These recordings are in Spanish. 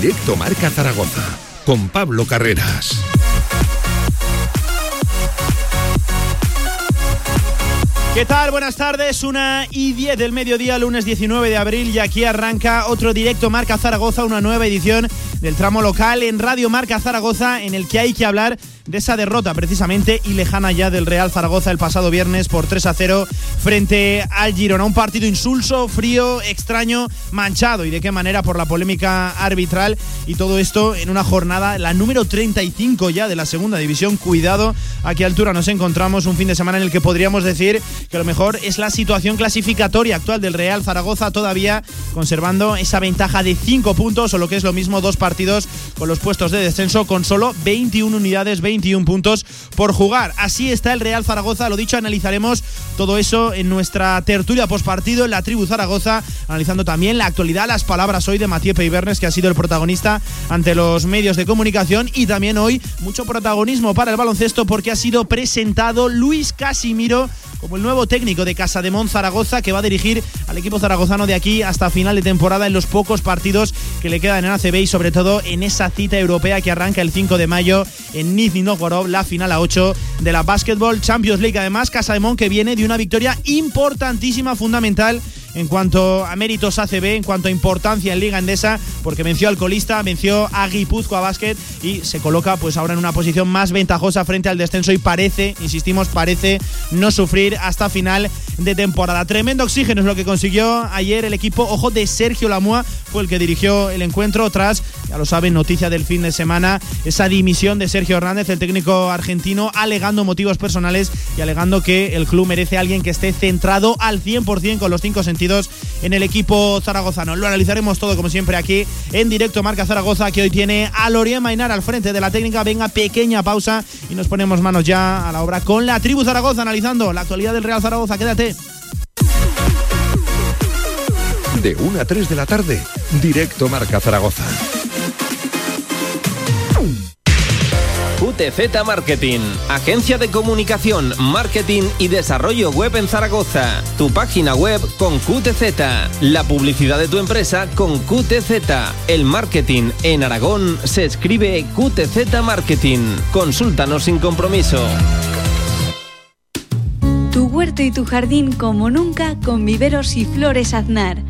Directo Marca Zaragoza, con Pablo Carreras. ¿Qué tal? Buenas tardes, una y 10 del mediodía, lunes 19 de abril, y aquí arranca otro directo Marca Zaragoza, una nueva edición del tramo local en Radio Marca Zaragoza, en el que hay que hablar de esa derrota precisamente y lejana ya del Real Zaragoza el pasado viernes por 3 a 0 frente al Girona. Un partido insulso, frío, extraño, manchado y de qué manera por la polémica arbitral y todo esto en una jornada, la número 35 ya de la segunda división. Cuidado a qué altura nos encontramos, un fin de semana en el que podríamos decir que lo mejor es la situación clasificatoria actual del Real Zaragoza todavía conservando esa ventaja de 5 puntos o lo que es lo mismo dos partidos con los puestos de descenso con solo 21 unidades, 21 puntos por jugar. Así está el Real Zaragoza, lo dicho, analizaremos todo eso en nuestra tertulia postpartido en la tribu Zaragoza, analizando también la actualidad, las palabras hoy de Matías Peibernes, que ha sido el protagonista ante los medios de comunicación y también hoy mucho protagonismo para el baloncesto porque ha sido presentado Luis Casimiro como el nuevo técnico de Casa de Mon Zaragoza que va a dirigir al equipo zaragozano de aquí hasta final de temporada en los pocos partidos que le quedan en ACB y sobre todo en esa cita europea que arranca el 5 de mayo en Nizhny Novgorod, la final a 8 de la Basketball Champions League. Además, Casa de Mon que viene de una victoria importantísima, fundamental en cuanto a méritos ACB, en cuanto a importancia en Liga Endesa, porque venció al colista, venció a Guipúzcoa Basket y se coloca pues ahora en una posición más ventajosa frente al descenso y parece, insistimos, parece no sufrir hasta final de temporada. Tremendo oxígeno es lo que consiguió ayer el equipo, ojo, de Sergio Lamua, fue el que dirigió el encuentro. Tras, ya lo saben, noticia del fin de semana, esa dimisión de Sergio Hernández, el técnico argentino, alegando motivos personales y alegando que el club merece a alguien que esté centrado al 100% con los cinco sentidos en el equipo zaragozano. Lo analizaremos todo como siempre aquí en directo Marca Zaragoza que hoy tiene a Lorien Mainar al frente de la técnica. Venga, pequeña pausa y nos ponemos manos ya a la obra con la tribu Zaragoza analizando la actualidad del Real Zaragoza. Quédate. De 1 a 3 de la tarde, directo Marca Zaragoza. QTZ Marketing, agencia de comunicación, marketing y desarrollo web en Zaragoza. Tu página web con QTZ, la publicidad de tu empresa con QTZ. El marketing en Aragón se escribe QTZ Marketing. Consúltanos sin compromiso. Tu huerto y tu jardín como nunca con viveros y flores aznar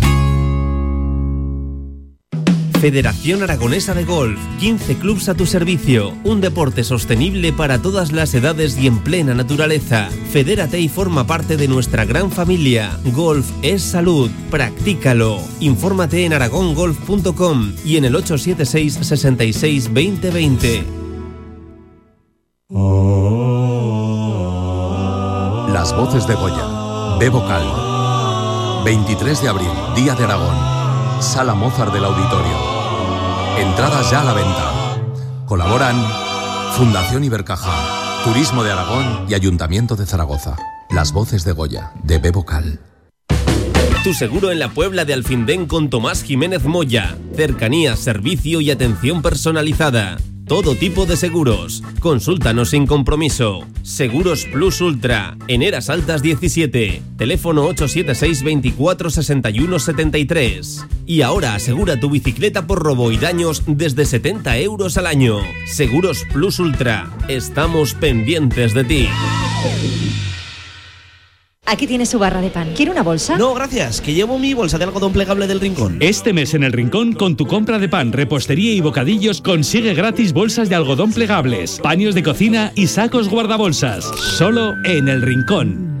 Federación Aragonesa de Golf, 15 clubs a tu servicio, un deporte sostenible para todas las edades y en plena naturaleza. Fedérate y forma parte de nuestra gran familia. Golf es salud, practícalo. Infórmate en aragongolf.com y en el 876 66 2020. Las voces de Goya. B vocal. 23 de abril, Día de Aragón. Sala Mozart del Auditorio. Entradas ya a la venta. Colaboran Fundación Ibercaja, Turismo de Aragón y Ayuntamiento de Zaragoza. Las voces de Goya, de B vocal. Tu seguro en la Puebla de Alfindén con Tomás Jiménez Moya. Cercanía, servicio y atención personalizada. Todo tipo de seguros. Consúltanos sin compromiso. Seguros Plus Ultra. En Eras Altas 17. Teléfono 876 24 61 73. Y ahora asegura tu bicicleta por robo y daños desde 70 euros al año. Seguros Plus Ultra. Estamos pendientes de ti. Aquí tiene su barra de pan. ¿Quiere una bolsa? No, gracias, que llevo mi bolsa de algodón plegable del rincón. Este mes en el rincón, con tu compra de pan, repostería y bocadillos, consigue gratis bolsas de algodón plegables, paños de cocina y sacos guardabolsas. Solo en el rincón.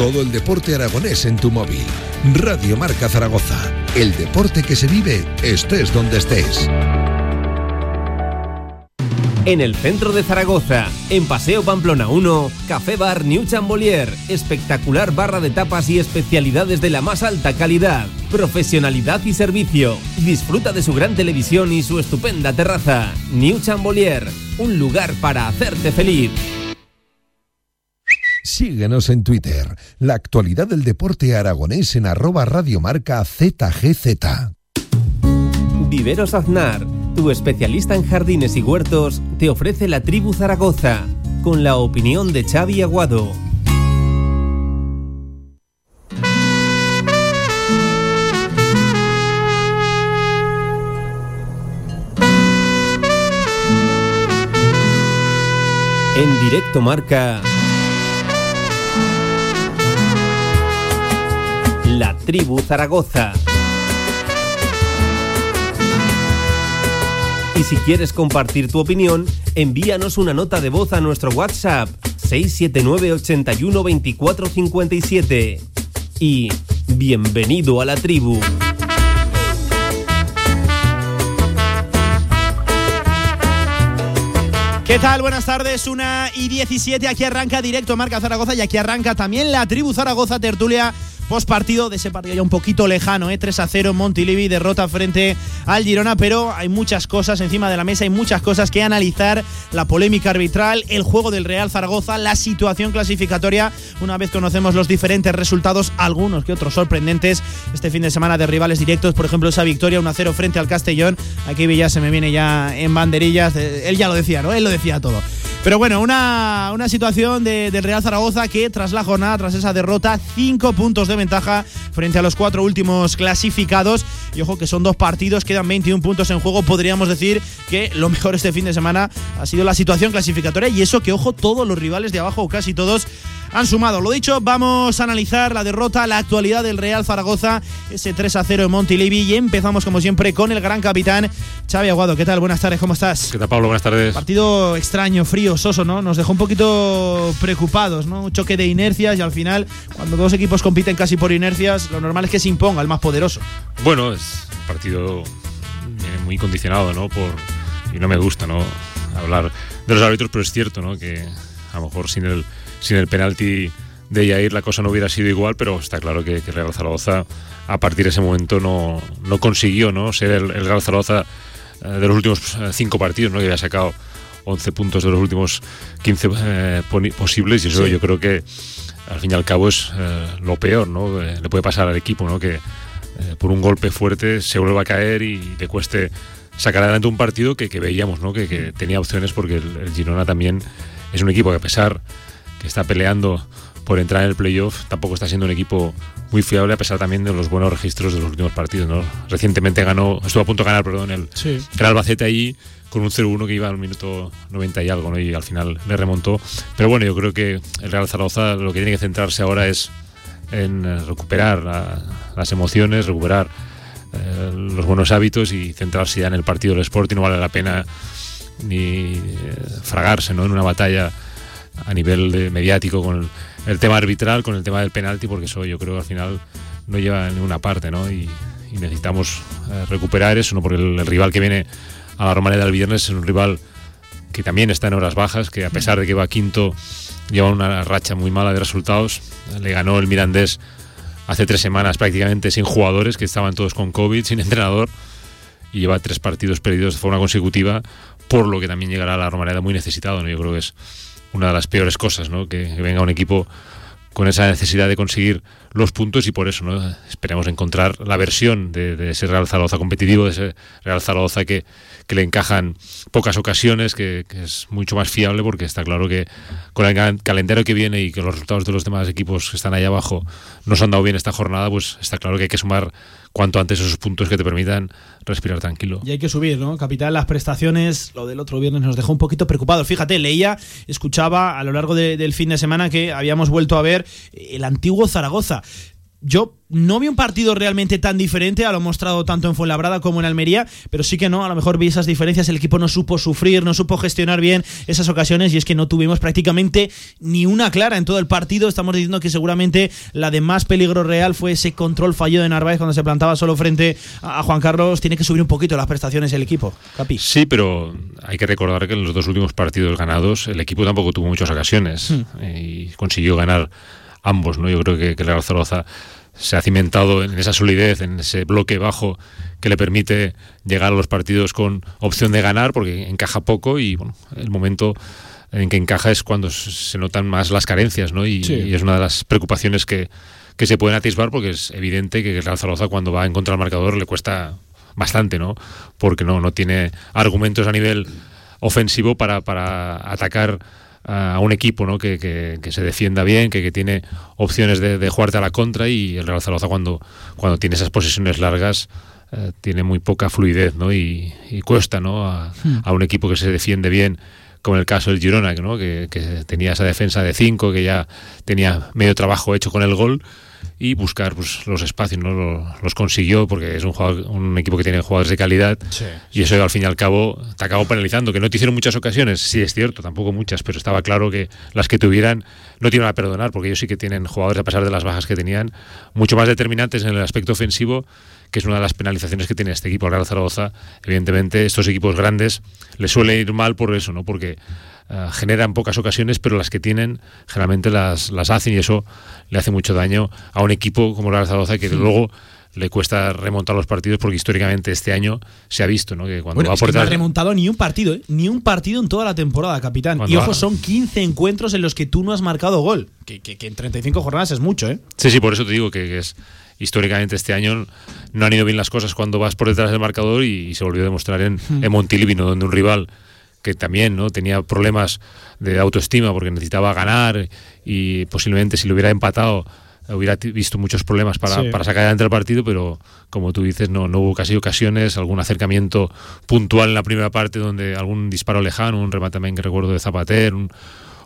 Todo el deporte aragonés en tu móvil. Radio Marca Zaragoza. El deporte que se vive estés donde estés. En el centro de Zaragoza, en Paseo Pamplona 1, Café Bar New Chambolier, espectacular barra de tapas y especialidades de la más alta calidad, profesionalidad y servicio. Disfruta de su gran televisión y su estupenda terraza. New Chambolier, un lugar para hacerte feliz. Síguenos en Twitter, la actualidad del deporte aragonés en arroba radiomarca ZGZ. Viveros Aznar, tu especialista en jardines y huertos, te ofrece la tribu Zaragoza, con la opinión de Xavi Aguado. En directo marca La Tribu Zaragoza. Y si quieres compartir tu opinión, envíanos una nota de voz a nuestro WhatsApp 679 81 24 57. Y bienvenido a la tribu. ¿Qué tal? Buenas tardes, una y 17. Aquí arranca directo Marca Zaragoza y aquí arranca también la tribu Zaragoza tertulia post partido de ese partido ya un poquito lejano, ¿eh? 3 a 0 Montilivi, derrota frente al Girona, pero hay muchas cosas encima de la mesa, hay muchas cosas que analizar, la polémica arbitral, el juego del Real Zaragoza, la situación clasificatoria, una vez conocemos los diferentes resultados, algunos que otros sorprendentes, este fin de semana de rivales directos, por ejemplo esa victoria 1 a 0 frente al Castellón, aquí ya se me viene ya en banderillas, eh, él ya lo decía, ¿no? Él lo decía todo. Pero bueno, una, una situación de, del Real Zaragoza que tras la jornada, tras esa derrota, cinco puntos de ventaja frente a los cuatro últimos clasificados. Y ojo que son dos partidos, quedan 21 puntos en juego. Podríamos decir que lo mejor este fin de semana ha sido la situación clasificatoria. Y eso que, ojo, todos los rivales de abajo, o casi todos, han sumado. Lo dicho, vamos a analizar la derrota, la actualidad del Real Zaragoza, ese 3 a 0 en Montilivi. Y empezamos, como siempre, con el gran capitán Xavi Aguado. ¿Qué tal? Buenas tardes, ¿cómo estás? ¿Qué tal, Pablo? Buenas tardes. Partido extraño, frío, soso, ¿no? Nos dejó un poquito preocupados, ¿no? Un choque de inercias y al final, cuando dos equipos compiten casi por inercias, lo normal es que se imponga el más poderoso. Bueno, es un partido muy condicionado, ¿no? Por, y no me gusta, ¿no? Hablar de los árbitros, pero es cierto, ¿no? Que a lo mejor sin el, sin el penalti de Yair la cosa no hubiera sido igual, pero está claro que, que Real Zaragoza a partir de ese momento no, no consiguió ¿no? ser el, el Real Zaragoza eh, de los últimos eh, cinco partidos, ¿no? que había sacado 11 puntos de los últimos 15 eh, posibles y eso sí. yo creo que al fin y al cabo es eh, lo peor, ¿no? Eh, le puede pasar al equipo, ¿no? Que por un golpe fuerte se vuelva a caer y le cueste sacar adelante un partido que, que veíamos, ¿no? Que, que, tenía opciones porque el, el Girona también es un equipo que a pesar que está peleando por entrar en el playoff, tampoco está siendo un equipo muy fiable a pesar también de los buenos registros de los últimos partidos. ¿no? Recientemente ganó, estuvo a punto de ganar, perdón, el, sí. el Albacete allí con un 0-1 que iba al minuto 90 y algo, ¿no? y al final le remontó. Pero bueno, yo creo que el Real Zaragoza lo que tiene que centrarse ahora es en recuperar la, las emociones, recuperar eh, los buenos hábitos y centrarse ya en el partido del Sporting. No vale la pena ni eh, fragarse ¿no? en una batalla a nivel de mediático con el, el, tema arbitral, con el tema del penalti, porque eso yo creo que al final no lleva a ninguna parte, ¿no? Y, y necesitamos eh, recuperar eso, ¿no? Porque el, el, rival que viene a la Romareda del viernes es un rival que también está en horas bajas, que a pesar de que va quinto, lleva una racha muy mala de resultados. Le ganó el Mirandés hace tres semanas prácticamente sin jugadores, que estaban todos con COVID, sin entrenador, y lleva tres partidos perdidos de forma consecutiva, por lo que también llegará a la Romareda muy necesitado, ¿no? Yo creo que es una de las peores cosas, ¿no? Que, venga un equipo con esa necesidad de conseguir los puntos y por eso ¿no? esperemos encontrar la versión de, de, ese Real Zaragoza competitivo, de ese Real Zaragoza que, que le encajan pocas ocasiones, que, que, es mucho más fiable porque está claro que con el calendario que viene y que los resultados de los demás equipos que están ahí abajo no se han dado bien esta jornada, pues está claro que hay que sumar cuanto antes esos puntos que te permitan respirar tranquilo. Y hay que subir, ¿no? Capital, las prestaciones, lo del otro viernes nos dejó un poquito preocupados. Fíjate, leía, escuchaba a lo largo de, del fin de semana que habíamos vuelto a ver el antiguo Zaragoza yo no vi un partido realmente tan diferente, a lo mostrado tanto en Fuenlabrada como en Almería, pero sí que no, a lo mejor vi esas diferencias, el equipo no supo sufrir, no supo gestionar bien esas ocasiones y es que no tuvimos prácticamente ni una clara en todo el partido, estamos diciendo que seguramente la de más peligro real fue ese control fallido de Narváez cuando se plantaba solo frente a Juan Carlos, tiene que subir un poquito las prestaciones el equipo, Capi. Sí, pero hay que recordar que en los dos últimos partidos ganados el equipo tampoco tuvo muchas ocasiones hmm. y consiguió ganar ambos, ¿no? Yo creo que, que Real Zaragoza se ha cimentado en esa solidez, en ese bloque bajo que le permite llegar a los partidos con opción de ganar, porque encaja poco y bueno, el momento en que encaja es cuando se notan más las carencias, ¿no? Y, es una de las preocupaciones que, que, se pueden atisbar, porque es evidente que Real Zaragoza cuando va en contra del marcador le cuesta bastante, ¿no? Porque no, no tiene argumentos a nivel ofensivo para, para atacar a un equipo ¿no? que, que, se defienda bien, que, que tiene opciones de, de, jugarte a la contra y el Real Zaragoza cuando, cuando tiene esas posesiones largas eh, tiene muy poca fluidez ¿no? y, cuesta ¿no? Hmm. A, un equipo que se defiende bien como en el caso del Girona, ¿no? que, que tenía esa defensa de 5, que ya tenía medio trabajo hecho con el gol y buscar pues, los espacios, ¿no? Los, consiguió porque es un, un equipo que tiene jugadores de calidad y eso al fin y al cabo te acabó penalizando, que no te hicieron muchas ocasiones, sí es cierto, tampoco muchas, pero estaba claro que las que tuvieran no tienen a perdonar porque ellos sí que tienen jugadores a pesar de las bajas que tenían, mucho más determinantes en el aspecto ofensivo que es una de las penalizaciones que tiene este equipo, el Real Zaragoza. Evidentemente, estos equipos grandes les suele ir mal por eso, ¿no? Porque eh, generan pocas ocasiones, pero las que tienen generalmente las, las hacen y eso le hace mucho daño a un equipo como la Zaragoza que luego le cuesta remontar los partidos porque históricamente este año se ha visto ¿no? que cuando va no ha remontado ni un partido, ¿eh? ni un partido en toda la temporada, capitán. y ojo, son 15 encuentros en los que tú no has marcado gol, que, que, en 35 jornadas es mucho, ¿eh? Sí, sí, por eso te digo que, es históricamente este año no han ido bien las cosas cuando vas por detrás del marcador y, se volvió a demostrar en, hmm. en Montilivino, donde un rival que también ¿no? tenía problemas de autoestima porque necesitaba ganar y posiblemente si lo hubiera empatado hubiera visto muchos problemas para, para, sacar adelante el partido, pero como tú dices, no, no hubo casi ocasiones, algún acercamiento puntual en la primera parte donde algún disparo lejano, un remate también que recuerdo de Zapater, un,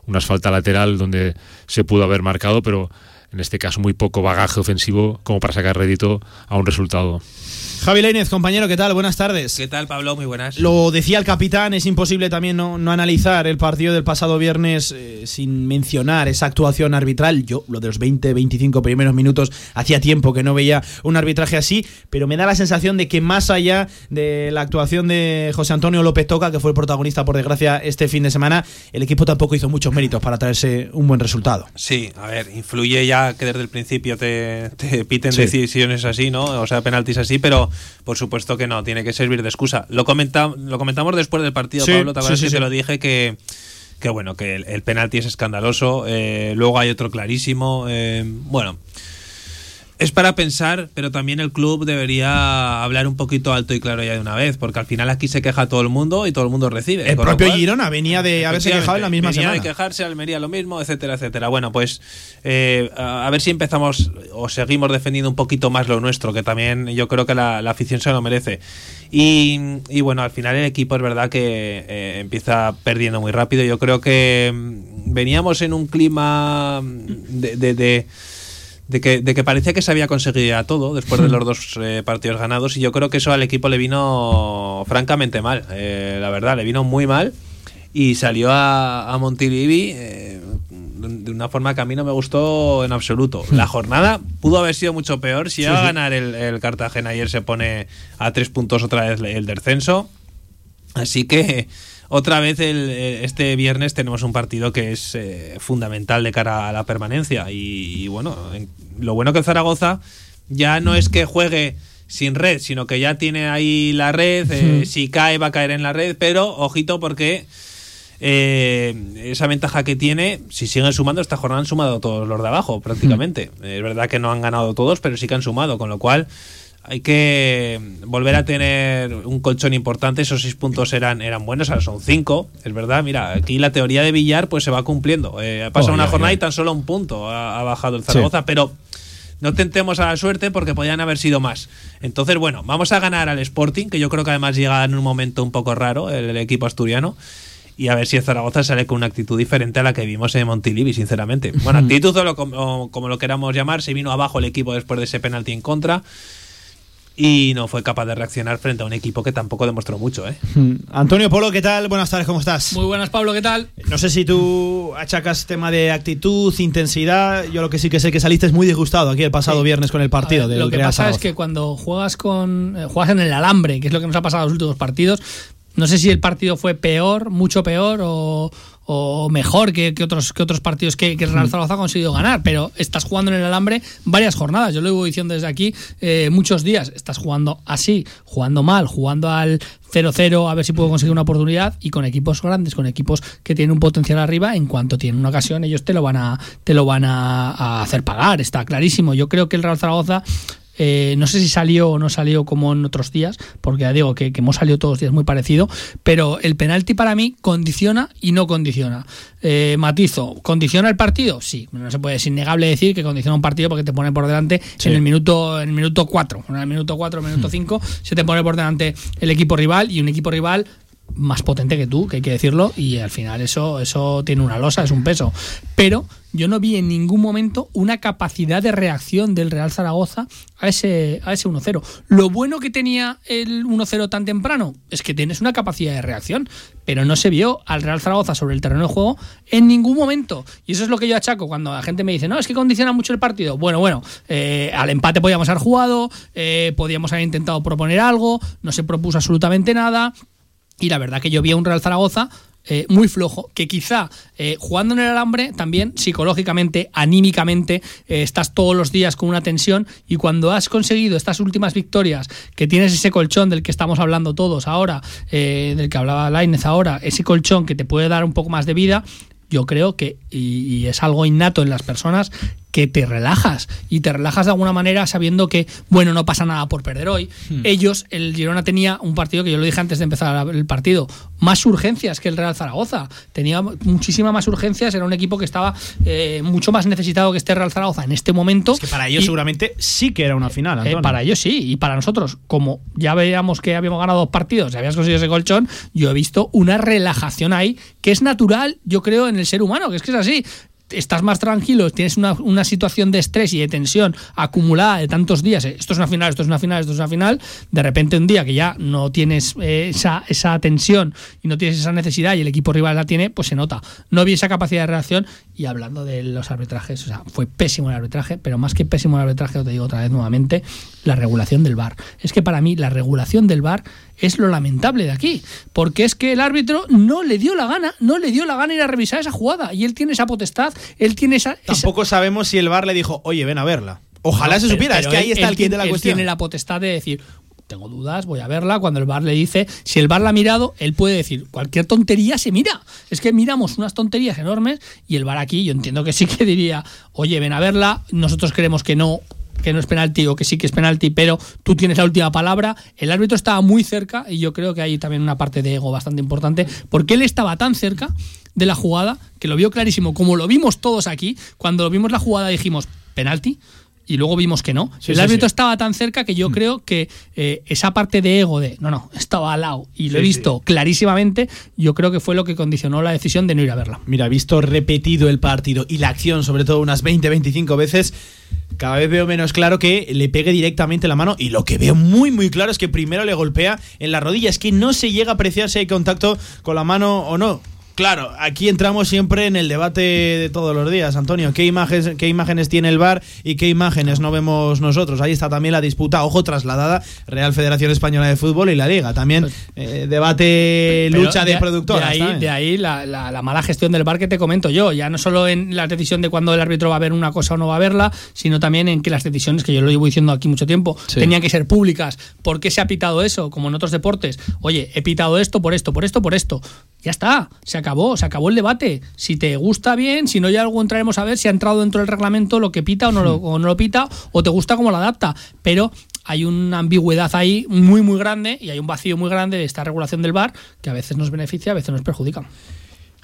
una asfalta lateral donde se pudo haber marcado, pero en este caso muy poco bagaje ofensivo como para sacar rédito a un resultado. Javi Lainez, compañero, ¿qué tal? Buenas tardes. ¿Qué tal, Pablo? Muy buenas. Lo decía el capitán, es imposible también no, analizar el partido del pasado viernes eh, sin mencionar esa actuación arbitral. Yo, lo de los 20, 25 primeros minutos, hacía tiempo que no veía un arbitraje así, pero me da la sensación de que más allá de la actuación de José Antonio López Toca, que fue el protagonista, por desgracia, este fin de semana, el equipo tampoco hizo muchos méritos para traerse un buen resultado. Sí, a ver, influye ya que desde el principio te, piten decisiones así, ¿no? O sea, penaltis así, pero por supuesto que no, tiene que servir de excusa. Lo, lo comentamos después del partido, Pablo, te que te lo dije que que bueno, que el, penalti es escandaloso, eh, luego hay otro clarísimo, eh, bueno, es para pensar, pero también el club debería hablar un poquito alto y claro ya de una vez, porque al final aquí se queja todo el mundo y todo el mundo recibe. El propio Girona venía de haberse quejado en la misma venía semana. de quejarse, Almería lo mismo, etcétera, etcétera. Bueno, pues eh, a ver si empezamos o seguimos defendiendo un poquito más lo nuestro, que también yo creo que la, afición se lo merece. Y, bueno, al final el equipo es verdad que eh, empieza perdiendo muy rápido. Yo creo que mm, veníamos en un clima de de que, de que parecía que se había conseguido ya todo después de los dos eh, partidos ganados y yo creo que eso al equipo le vino francamente mal, eh, la verdad, le vino muy mal y salió a, a Montilivi eh, de una forma que a mí no me gustó en absoluto. La jornada pudo haber sido mucho peor si iba a ganar el, el, Cartagena ayer se pone a tres puntos otra vez el descenso, así que otra vez el, este viernes tenemos un partido que es eh, fundamental de cara a la permanencia. Y, bueno, lo bueno que Zaragoza ya no es que juegue sin red, sino que ya tiene ahí la red. Eh, si cae, va a caer en la red. Pero ojito, porque eh, esa ventaja que tiene, si siguen sumando, esta jornada han sumado todos los de abajo prácticamente. Es verdad que no han ganado todos, pero sí que han sumado, con lo cual hay que volver a tener un colchón importante. Esos seis puntos eran, eran buenos, ahora son cinco. Es verdad, mira, aquí la teoría de Villar pues se va cumpliendo. Eh, ha pasado oh, una jornada y tan solo un punto ha, bajado el Zaragoza, pero no tentemos a la suerte porque podían haber sido más. Entonces, bueno, vamos a ganar al Sporting, que yo creo que además llega en un momento un poco raro el, equipo asturiano. y a ver si el Zaragoza sale con una actitud diferente a la que vimos en Montilivi, sinceramente. Bueno, actitud o, lo, como, como lo queramos llamar, se vino abajo el equipo después de ese penalti en contra y no fue capaz de reaccionar frente a un equipo que tampoco demostró mucho. ¿eh? Antonio Polo, ¿qué tal? Buenas tardes, ¿cómo estás? Muy buenas, Pablo, ¿qué tal? No sé si tú achacas tema de actitud, intensidad. Yo lo que sí que sé que saliste muy disgustado aquí el pasado Sí. viernes con el partido. Ver, del lo que Real pasa es que cuando juegas con eh, juegas en el alambre, que es lo que nos ha pasado en los últimos partidos, no sé si el partido fue peor, mucho peor o, o mejor que, que otros que otros partidos que, que el Real Zaragoza ha conseguido ganar, pero estás jugando en el alambre varias jornadas. Yo lo llevo diciendo desde aquí eh, muchos días. Estás jugando así, jugando mal, jugando al 0-0 a ver si puedo conseguir una oportunidad y con equipos grandes, con equipos que tienen un potencial arriba, en cuanto tienen una ocasión ellos te lo van a te lo van a, a hacer pagar, está clarísimo. Yo creo que el Real Zaragoza eh, no sé si salió o no salió como en otros días, porque ya digo que, que hemos salido todos los días muy parecido, pero el penalti para mí condiciona y no condiciona. Eh, matizo, ¿condiciona el partido? Sí, no se puede, es innegable decir que condiciona un partido porque te pone por delante Sí. en el minuto en el minuto 4, en el minuto 4, minuto 5, se te pone por delante el equipo rival y un equipo rival más potente que tú, que hay que decirlo, y al final eso, eso tiene una losa, es un peso. Pero yo no vi en ningún momento una capacidad de reacción del Real Zaragoza a ese, a ese 1-0. Lo bueno que tenía el 1-0 tan temprano es que tienes una capacidad de reacción, pero no se vio al Real Zaragoza sobre el terreno de juego en ningún momento. Y eso es lo que yo achaco cuando la gente me dice, no, es que condiciona mucho el partido. Bueno, bueno, eh, al empate podíamos haber jugado, eh, podíamos haber intentado proponer algo, no se propuso absolutamente nada. Y la verdad que yo vi a un Real Zaragoza eh, muy flojo, que quizá eh, jugando en el alambre también psicológicamente, anímicamente, eh, estás todos los días con una tensión y cuando has conseguido estas últimas victorias, que tienes ese colchón del que estamos hablando todos ahora, del que hablaba Lainez ahora, ese colchón que te puede dar un poco más de vida, yo creo que, y es algo innato en las personas, que te relajas y te relajas de alguna manera sabiendo que, bueno, no pasa nada por perder hoy. Ellos, el Girona tenía un partido que yo lo dije antes de empezar el partido, más urgencias que el Real Zaragoza. Tenía muchísimas más urgencias, era un equipo que estaba eh, mucho más necesitado que este Real Zaragoza en este momento. Es que para ellos Y- seguramente sí que era una final, eh, Antonio. para ellos sí, y para nosotros, como ya veíamos que habíamos ganado dos partidos y habías conseguido ese colchón, yo he visto una relajación ahí que es natural, yo creo, en el ser humano, que es que es así. Estás más tranquilo, tienes una, una situación de estrés y de tensión acumulada de tantos días. eh, Esto es una final, esto es una final, esto es una final. De repente, un día que ya no tienes eh, esa, esa tensión y no tienes esa necesidad y el equipo rival la tiene, pues se nota. No vi esa capacidad de reacción. Y hablando de los arbitrajes, o sea, fue pésimo el arbitraje, pero más que pésimo el arbitraje, te digo otra vez nuevamente, la regulación del VAR. Es que para mí la regulación del VAR es lo lamentable de aquí, porque es que el árbitro no le dio la gana, no le dio la gana ir a revisar esa jugada y él tiene esa potestad, él tiene esa... esa- Tampoco sabemos si el VAR le dijo, oye, ven a verla. Ojalá No, se pero- supiera, es que ahí está él el kit de la él cuestión. tiene la potestad de decir, tengo dudas, voy a verla. Cuando el VAR le dice, si el VAR la ha mirado, él puede decir, cualquier tontería se mira. Es que miramos unas tonterías enormes y el VAR aquí, yo entiendo que sí que diría, oye, ven a verla, nosotros creemos que no que no es penalti o que sí que es penalti, pero tú tienes la última palabra. El árbitro estaba muy cerca y yo creo que hay también una parte de ego bastante importante, porque él estaba tan cerca de la jugada que lo vio clarísimo, como lo vimos todos aquí, cuando vimos la jugada dijimos, penalti, y luego vimos que no. Sí, el árbitro sí. estaba tan cerca que yo creo que eh, esa parte de ego de no, no, estaba al lado y lo he visto clarísimamente, yo creo que fue lo que condicionó la decisión de no ir a verla. Mira, visto repetido el partido y la acción, sobre todo unas 20-25 veces, cada vez veo menos claro que le pegue directamente la mano. Y lo que veo muy, muy claro es que primero le golpea en la rodilla. Es que no se llega a apreciar si hay contacto con la mano o no. Claro, aquí entramos siempre en el debate de todos los días, Antonio. ¿Qué imágenes, qué imágenes tiene el VAR y qué imágenes no vemos nosotros? Ahí está también la disputa, ojo, trasladada Real Federación Española de Fútbol y la Liga. También eh, debate, Pero lucha de, de, productoras. De ahí, de ahí la, la- la mala gestión del bar que te comento yo. Ya no solo en la decisión de cuando el árbitro va a ver una cosa o no va a verla, sino también en que las decisiones, que yo lo llevo diciendo aquí mucho tiempo, Sí. tenían que ser públicas. ¿Por qué se ha pitado eso? Como en otros deportes. Oye, he pitado esto por esto, por esto, por esto. Ya está, se acabó, se acabó el debate. Si te gusta bien, si no ya algo entraremos a ver si ha entrado dentro del reglamento lo que pita o no lo, o no lo pita, o te gusta cómo lo adapta. Pero hay una ambigüedad ahí muy, muy grande y hay un vacío muy grande de esta regulación del VAR que a veces nos beneficia, a veces nos perjudica.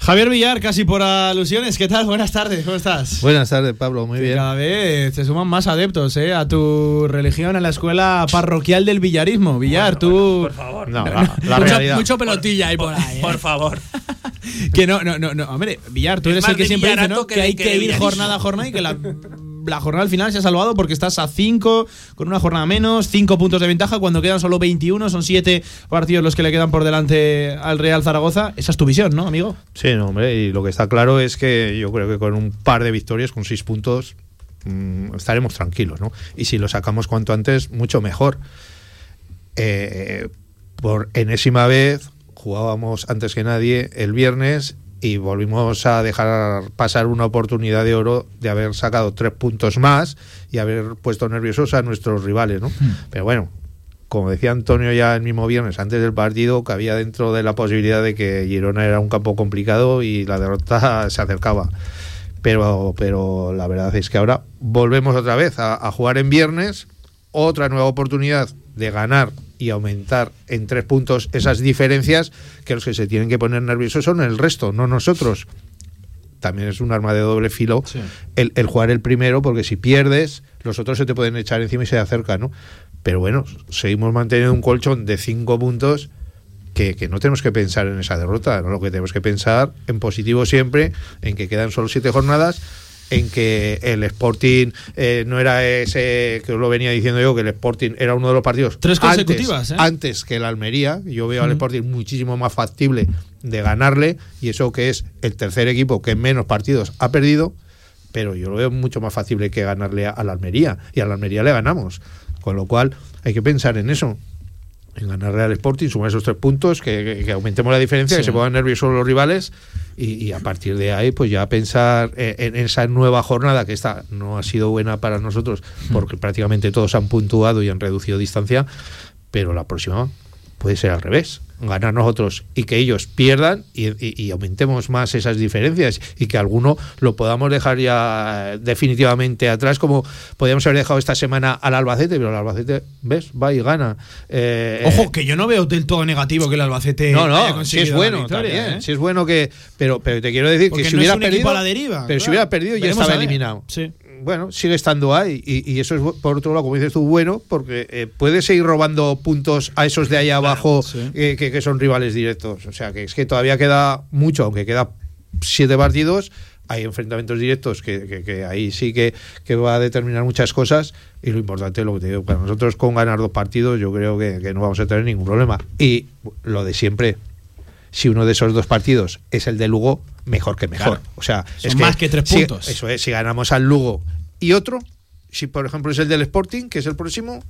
Javier Villar, casi por alusiones. ¿Qué tal? Buenas tardes, ¿cómo estás? Buenas tardes, Pablo, muy Que bien. Cada vez se suman más adeptos ¿eh? a tu religión en la escuela parroquial del villarismo. Villar, tú. Por favor. No, la, la mucho, realidad. mucho pelotilla ahí por ahí. ¿eh? Por favor. que no, no, no, no. Hombre, Villar, tú Es eres el que siempre dice, ¿no? que hay que ir jornada a jornada y que la, la jornada al final se ha salvado porque estás a 5, con una jornada menos, 5 puntos de ventaja, cuando quedan solo 21, son 7 partidos los que le quedan por delante al Real Zaragoza. Esa es tu visión, ¿no, amigo? Sí, no, hombre, y lo que está claro es que yo creo que con un par de victorias, con seis puntos, mm, estaremos tranquilos, ¿no? Y si lo sacamos cuanto antes, mucho mejor. Eh, por enésima vez jugábamos antes que nadie el viernes y volvimos a dejar pasar una oportunidad de oro de haber sacado tres puntos más y haber puesto nerviosos a nuestros rivales, ¿no? Pero bueno, como decía Antonio ya el mismo viernes antes del partido, que había dentro de la posibilidad de que Girona era un campo complicado y la derrota se acercaba. Pero, pero la verdad es que ahora volvemos otra vez a, a jugar en viernes, otra nueva oportunidad de ganar y aumentar en tres puntos esas diferencias que los que se tienen que poner nerviosos son el resto, no nosotros. También es un arma de doble filo el, el jugar el primero, porque si pierdes, los otros se te pueden echar encima y se acercan, ¿no? Pero bueno, seguimos manteniendo un colchón de cinco puntos que, que no tenemos que pensar en esa derrota, ¿no? lo que tenemos que pensar en positivo siempre, en que quedan solo siete jornadas, en que el Sporting eh, no era ese que os lo venía diciendo yo, que el Sporting era uno de los partidos Tres antes- consecutivas, ¿eh? antes que el Almería. Yo veo al. Sporting muchísimo más factible de ganarle y eso que es el tercer equipo que menos partidos ha perdido, pero yo lo veo mucho más factible que ganarle a, a la Almería y a la Almería le ganamos. Con lo cual hay que pensar en eso. En ganarle al Sporting, sumar esos tres puntos, que, que- que aumentemos la diferencia, Sí. que se pongan nerviosos los rivales y, y a partir de ahí, pues ya pensar en, esa nueva jornada que esta no ha sido buena para nosotros porque prácticamente todos han puntuado y han reducido distancia, pero la próxima puede ser al revés. Ganar nosotros y que ellos pierdan y, y- y aumentemos más esas diferencias y que alguno lo podamos dejar ya definitivamente atrás, como podíamos haber dejado esta semana al Albacete, pero el Albacete, ¿ves? Va y gana. Eh, Ojo, que yo no veo del todo negativo que el Albacete no, haya no, conseguido si es bueno victoria, también, ¿eh? si es bueno que, pero, pero te quiero decir Porque que si no hubiera perdido, a la deriva, pero si claro. hubiera perdido ya Veremos estaba eliminado. Sí. Bueno, sigue estando ahí y, y eso es por otro lado, como dices tú, bueno, porque eh, puedes seguir robando puntos a esos de ahí abajo eh, que, que son rivales directos. O sea, que es que todavía queda mucho, aunque queda siete partidos. Hay enfrentamientos directos que, que- que ahí sí que, que va a determinar muchas cosas y lo importante, lo que te digo, para nosotros con ganar dos partidos yo creo que no vamos a tener ningún problema. Y lo de siempre, si uno de esos dos partidos es el de Lugo, mejor que mejor. Claro. O sea, Son es más que tres si- puntos. eso es, si ganamos al Lugo y otro, si por ejemplo es el del Sporting, que es el próximo,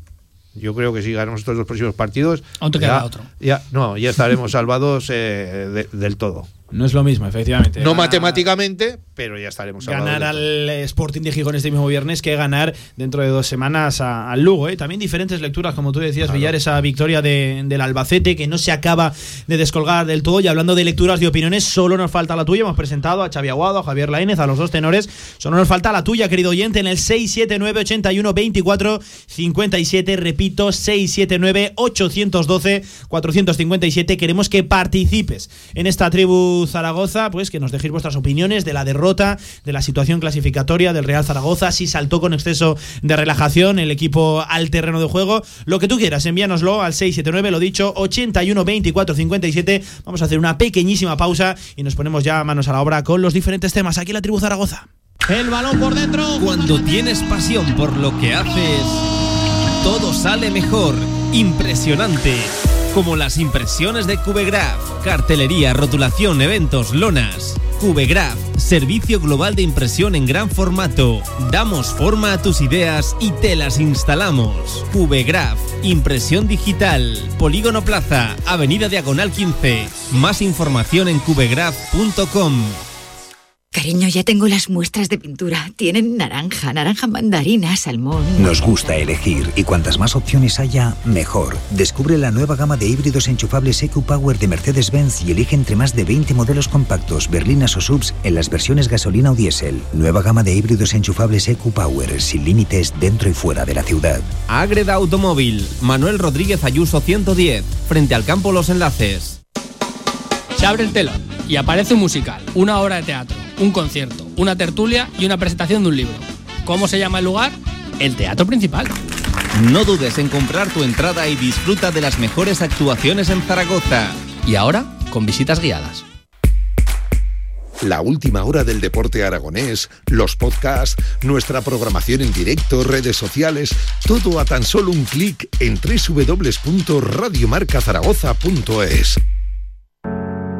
yo creo que si ganamos estos dos próximos partidos, Aún te ya, queda otro. ya- no, ya estaremos salvados eh, de- del todo. No es lo mismo, efectivamente. No Ganar- matemáticamente, pero ya estaremos ganar al Sporting de Gijón este mismo viernes que ganar dentro de dos semanas al Lugo. ¿eh? También diferentes lecturas, como tú decías, Villar, esa victoria de- del Albacete que no se acaba de descolgar del todo. Y hablando de lecturas de opiniones, solo nos falta la tuya. Hemos presentado a Xavi Aguado, a Javier Laínez, a los dos tenores. Solo nos falta la tuya, querido oyente, en el 679 81 24 57. Repito, 679 812 457. Queremos que participes en esta tribu Zaragoza, pues que nos dejéis vuestras opiniones de la derrota, de la situación clasificatoria del Real Zaragoza, si saltó con exceso de relajación el equipo al terreno de juego, lo que tú quieras, envíanoslo al 679, lo dicho, 81 24 57. Vamos a hacer una pequeñísima pausa y nos ponemos ya manos a la obra con los diferentes temas aquí en la tribu Zaragoza. El balón por dentro. Cuando tienes pasión por lo que haces, todo sale mejor. Impresionante. Como las impresiones de Cubegraph, cartelería, rotulación, eventos, lonas. Cubegraph, servicio global de impresión en gran formato. Damos forma a tus ideas y te las instalamos. Cubegraph, impresión digital. Polígono Plaza, Avenida Diagonal 15. Más información en cubegraph.com. Cariño, ya tengo las muestras de pintura. Tienen naranja, naranja mandarina, salmón. Nos gusta elegir y cuantas más opciones haya, mejor. Descubre la nueva gama de híbridos enchufables EQ-Power de Mercedes-Benz y elige entre más de 20 modelos compactos, berlinas o subs en las versiones gasolina o diésel. Nueva gama de híbridos enchufables EQ-Power sin límites dentro y fuera de la ciudad. Agreda Automóvil, Manuel Rodríguez Ayuso 110, frente al campo Los Enlaces. Se abre el telón y aparece un musical, una obra de teatro, un concierto, una tertulia y una presentación de un libro. ¿Cómo se llama el lugar? El teatro principal. No dudes en comprar tu entrada y disfruta de las mejores actuaciones en Zaragoza. Y ahora, con visitas guiadas. la última hora del deporte aragonés, los podcasts, nuestra programación en directo, redes sociales, todo a tan solo un clic en www.radiomarcazaragoza.es.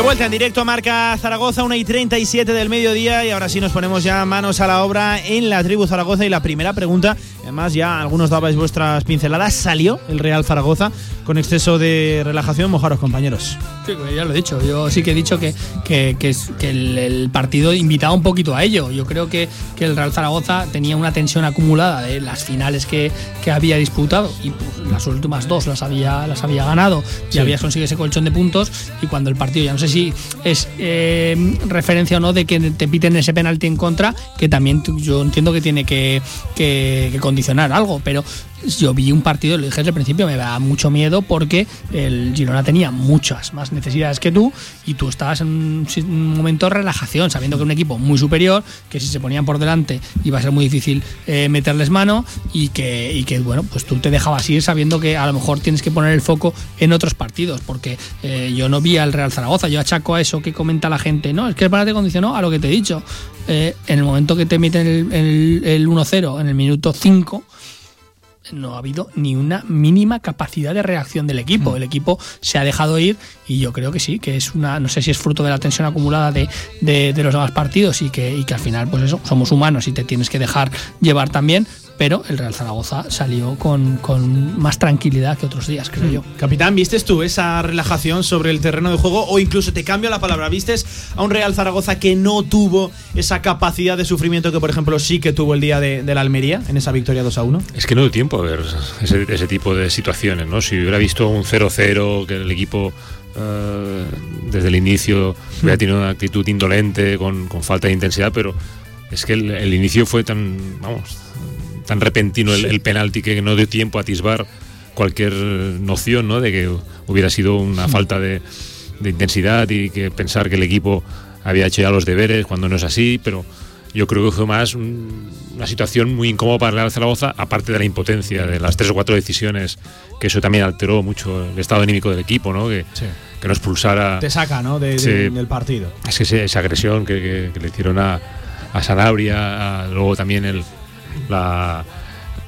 De vuelta en directo a Marca Zaragoza, 1 y 37 del mediodía y ahora sí nos ponemos ya manos a la obra en la tribu Zaragoza y la primera pregunta, además ya algunos dabais vuestras pinceladas, salió el Real Zaragoza con exceso de relajación, mojaros compañeros. Sí, pues ya lo he dicho, yo sí que he dicho que, que, que, que el, el partido invitaba un poquito a ello, yo creo que, que el Real Zaragoza tenía una tensión acumulada de las finales que, que había disputado y pues, las últimas dos las había, las había ganado y Sí. había conseguido ese colchón de puntos y cuando el partido ya no sé si es eh, referencia o no de que te piten ese penalti en contra, que también yo entiendo que tiene que- que condicionar algo, pero yo vi un partido, lo dije desde el principio, me da mucho miedo porque el Girona tenía muchas más necesidades que tú y tú estabas en un, momento de relajación, sabiendo que era un equipo muy superior, que si se ponían por delante iba a ser muy difícil eh, meterles mano y que, bueno, pues tú te dejabas ir sabiendo que a lo mejor tienes que poner el foco en otros partidos, porque eh, yo no vi al Real Zaragoza, yo achaco a eso que comenta la gente, no, es que el Barça te condicionó a lo que te he dicho. Eh, en el momento que te meten el, el, el 1-0 en el minuto 5, no ha habido ni una mínima capacidad de reacción del equipo. El equipo se ha dejado ir y yo creo que sí, que es una, no sé si es fruto de la tensión acumulada de, de- de los demás partidos y que, y que al final, pues eso, somos humanos y te tienes que dejar llevar también. Pero el Real Zaragoza salió con, con más tranquilidad que otros días, creo yo. Capitán, ¿vistes tú esa relajación sobre el terreno de juego? O incluso te cambio la palabra, ¿vistes a un Real Zaragoza que no tuvo esa capacidad de sufrimiento que, por ejemplo, sí que tuvo el día de, de la Almería en esa victoria 2 a 1? Es que no dio tiempo a ver ese, ese tipo de situaciones, ¿no? Si hubiera visto un 0-0, que el equipo eh, desde el inicio hubiera tenido una actitud indolente, con, con falta de intensidad, pero es que el, el inicio fue tan, vamos, tan repentino el, el penalti que no dio tiempo a atisbar cualquier noción, ¿no? De que hubiera sido una falta de, de intensidad y que pensar que el equipo había hecho ya los deberes cuando no es así, pero yo creo que fue más un- una situación muy incómoda para el Real Zaragoza, aparte de la impotencia, de las tres o cuatro decisiones, que eso también alteró mucho el estado anímico del equipo, ¿no? Que, que no expulsara. Te saca, ¿no? De- de- Sí. del partido. Es que esa agresión que, que- que le hicieron a, a Sanabria, a- luego también el, la,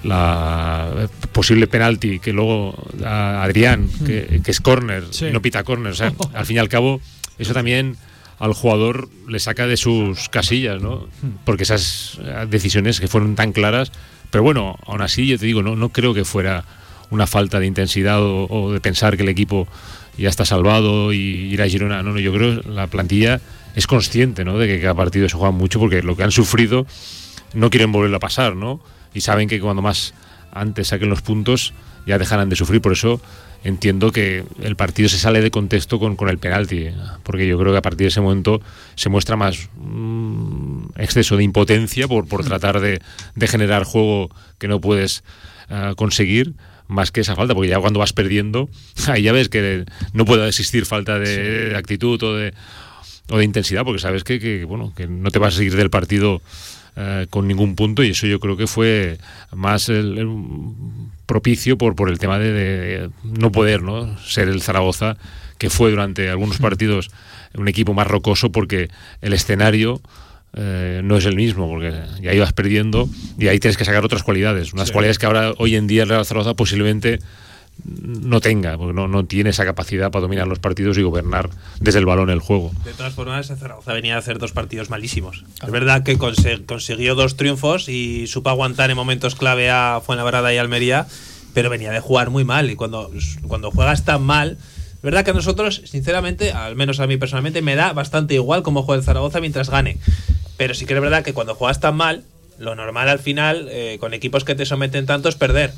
la posible penalti que luego a Adrián, que, que es córner, Sí. no pita córner. O sea, al fin y al cabo, eso también al jugador le saca de sus casillas, ¿no? Porque esas decisiones que fueron tan claras, pero bueno, aún así yo te digo, no, no creo que fuera una falta de intensidad o, o de pensar que el equipo ya está salvado y ir a Girona. No, no, yo creo que la plantilla es consciente, ¿no? De que cada partido se juega mucho porque lo que han sufrido no quieren volverlo a pasar, ¿no? Y saben que cuando más antes saquen los puntos ya dejarán de sufrir. Por eso entiendo que el partido se sale de contexto con, con el penalti, porque yo creo que a partir de ese momento se muestra más mm, exceso de impotencia por, por tratar de, de generar juego que no puedes ah, conseguir más que esa falta, porque ya cuando vas perdiendo, ahí ya ves que no puede existir falta de, de actitud o de, o de intensidad, porque sabes que, que, bueno, que no te vas a seguir del partido eh, con ningún punto y eso yo creo que fue más el- el propicio por, por el tema de, de no poder ¿no? ser el Zaragoza que fue durante algunos partidos un equipo más rocoso porque el escenario eh, no es el mismo, porque ya ibas perdiendo y ahí tienes que sacar otras cualidades, unas Sí. cualidades que ahora hoy en día el Real Zaragoza posiblemente no tenga, no, no tiene esa capacidad para dominar los partidos y gobernar desde el balón el juego. De todas formas, Zaragoza venía a hacer dos partidos malísimos. Es verdad que consiguió dos triunfos y supo aguantar en momentos clave a Fuenlabrada y Almería, pero venía de jugar muy mal. Y cuando, cuando juegas tan mal, es verdad que a nosotros, sinceramente, al menos a mí personalmente, me da bastante igual cómo juega el Zaragoza mientras gane. Pero sí que es verdad que cuando juegas tan mal, lo normal al final, eh, con equipos que te someten tanto, es perder.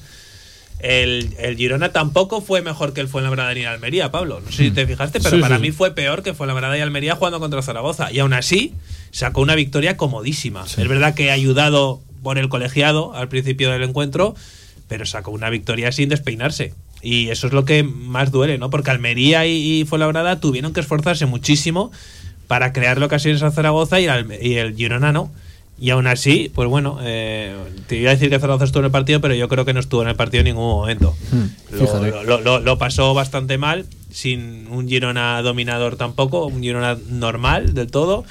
El, el Girona tampoco fue mejor que el Fuenlabrada ni el Almería, Pablo. No sé si te fijaste, pero Sí, para sí. mí fue peor que Fuenlabrada y Almería jugando contra Zaragoza. Y aún así, sacó una victoria comodísima. Es verdad que ha ayudado por el colegiado al principio del encuentro, pero sacó una victoria sin despeinarse. Y eso es lo que más duele, ¿no? Porque Almería y, y Fuenlabrada tuvieron que esforzarse muchísimo para crear ocasiones a Zaragoza y el, y el Girona no. Y aún así, pues bueno, eh, te iba a decir que Zaragoza estuvo en el partido, pero yo creo que no estuvo en el partido en ningún momento. Lo, fíjate. lo- lo- lo- lo pasó bastante mal, sin un Girona dominador tampoco, un Girona normal del todo.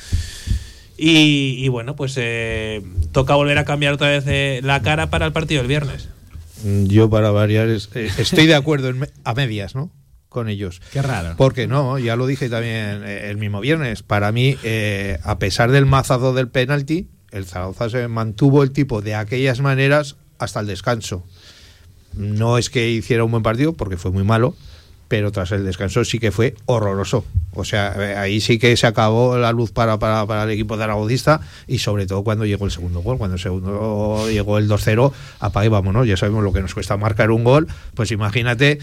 Y, y bueno, pues eh, toca volver a cambiar otra vez eh, la cara para el partido del viernes. Mm, Yo, para variar, es- eh, estoy de acuerdo en me- a medias, ¿no? Con ellos. Qué raro. Porque no, ya lo dije también el mismo viernes. Para mí, eh, a pesar del mazazo del penalti, el Zaragoza se mantuvo el tipo de aquellas maneras hasta el descanso. No es que hiciera un buen partido, porque fue muy malo, pero tras el descanso sí que fue horroroso. O sea, eh, ahí sí que se acabó la luz para, para, el equipo zaragozista y sobre todo cuando llegó el segundo gol, cuando el segundo llegó el 2-0, apague vámonos, ya sabemos lo que nos cuesta marcar un gol, pues imagínate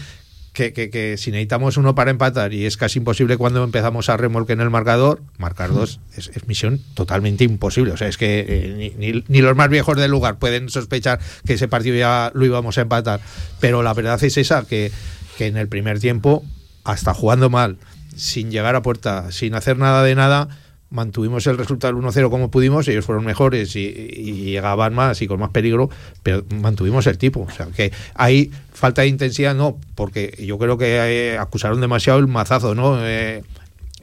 que, que- que si necesitamos uno para empatar y es casi imposible cuando empezamos a remolque en el marcador, marcar dos es, es misión totalmente imposible. O sea, es que eh, ni, ni- ni los más viejos del lugar pueden sospechar que ese partido ya lo íbamos a empatar. Pero la verdad es esa, que, que en el primer tiempo, hasta jugando mal, sin llegar a puerta, sin hacer nada de nada, mantuvimos el resultado del 1-0 como pudimos, ellos fueron mejores y, y llegaban más y con más peligro, pero mantuvimos el tipo. O sea, que hay falta de intensidad, no, porque yo creo que eh, acusaron demasiado el mazazo, ¿no? Eh,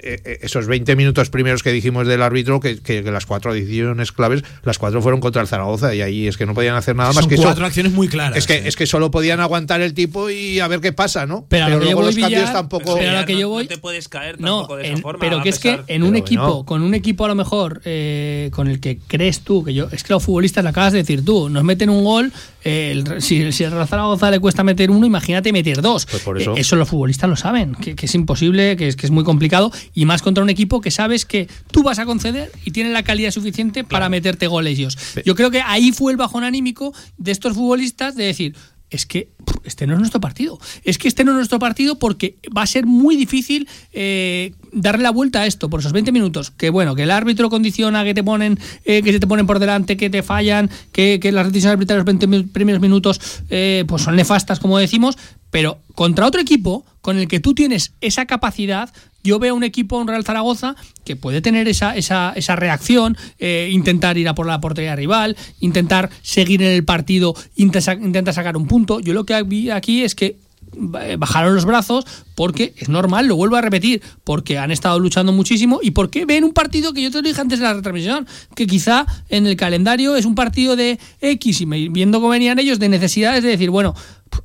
eh, eh, esos 20 minutos primeros que dijimos del árbitro, que, que- que las cuatro decisiones claves, las cuatro fueron contra el Zaragoza y ahí es que no podían hacer nada más Son que cuatro eso. acciones muy claras. Es que, es que solo podían aguantar el tipo y a ver qué pasa, ¿no? Pero a lo que yo luego los cambios tampoco. pero a lo que no, yo voy- no te puedes caer No, tampoco de esa en- forma. pero a que es que en un Pero equipo, con un equipo a lo mejor eh, con el que crees tú, que yo, es que los futbolistas lo acabas de decir tú, nos meten un gol, eh, el- si, si al Zaragoza le cuesta meter uno, imagínate meter dos. Pues por eso. Eh, eso los futbolistas lo saben, que, que es imposible, que es, que es muy complicado, y más contra un equipo que sabes que tú vas a conceder y tienen la calidad suficiente para meterte goles ellos. Yo creo que ahí fue el bajón anímico de estos futbolistas de decir, es que este no es nuestro partido. Es que este no es nuestro partido porque va a ser muy difícil eh, darle la vuelta a esto por esos 20 minutos. Que bueno, que el árbitro condiciona, que te ponen, eh, que se te ponen por delante, que te fallan, que, que las decisiones arbitrarias los 20 mi- primeros minutos eh, pues son nefastas, como decimos. Pero contra otro equipo con el que tú tienes esa capacidad, yo veo un equipo, un Real Zaragoza, que puede tener esa, esa, esa reacción, eh, intentar ir a por la portería rival, intentar seguir en el partido, intenta, intenta sacar un punto. Yo lo que vi aquí es que eh, bajaron los brazos porque es normal, lo vuelvo a repetir, porque han estado luchando muchísimo y porque ven un partido que yo te lo dije antes de la retransmisión, que quizá en el calendario es un partido de X y viendo cómo venían ellos de necesidades de decir, bueno,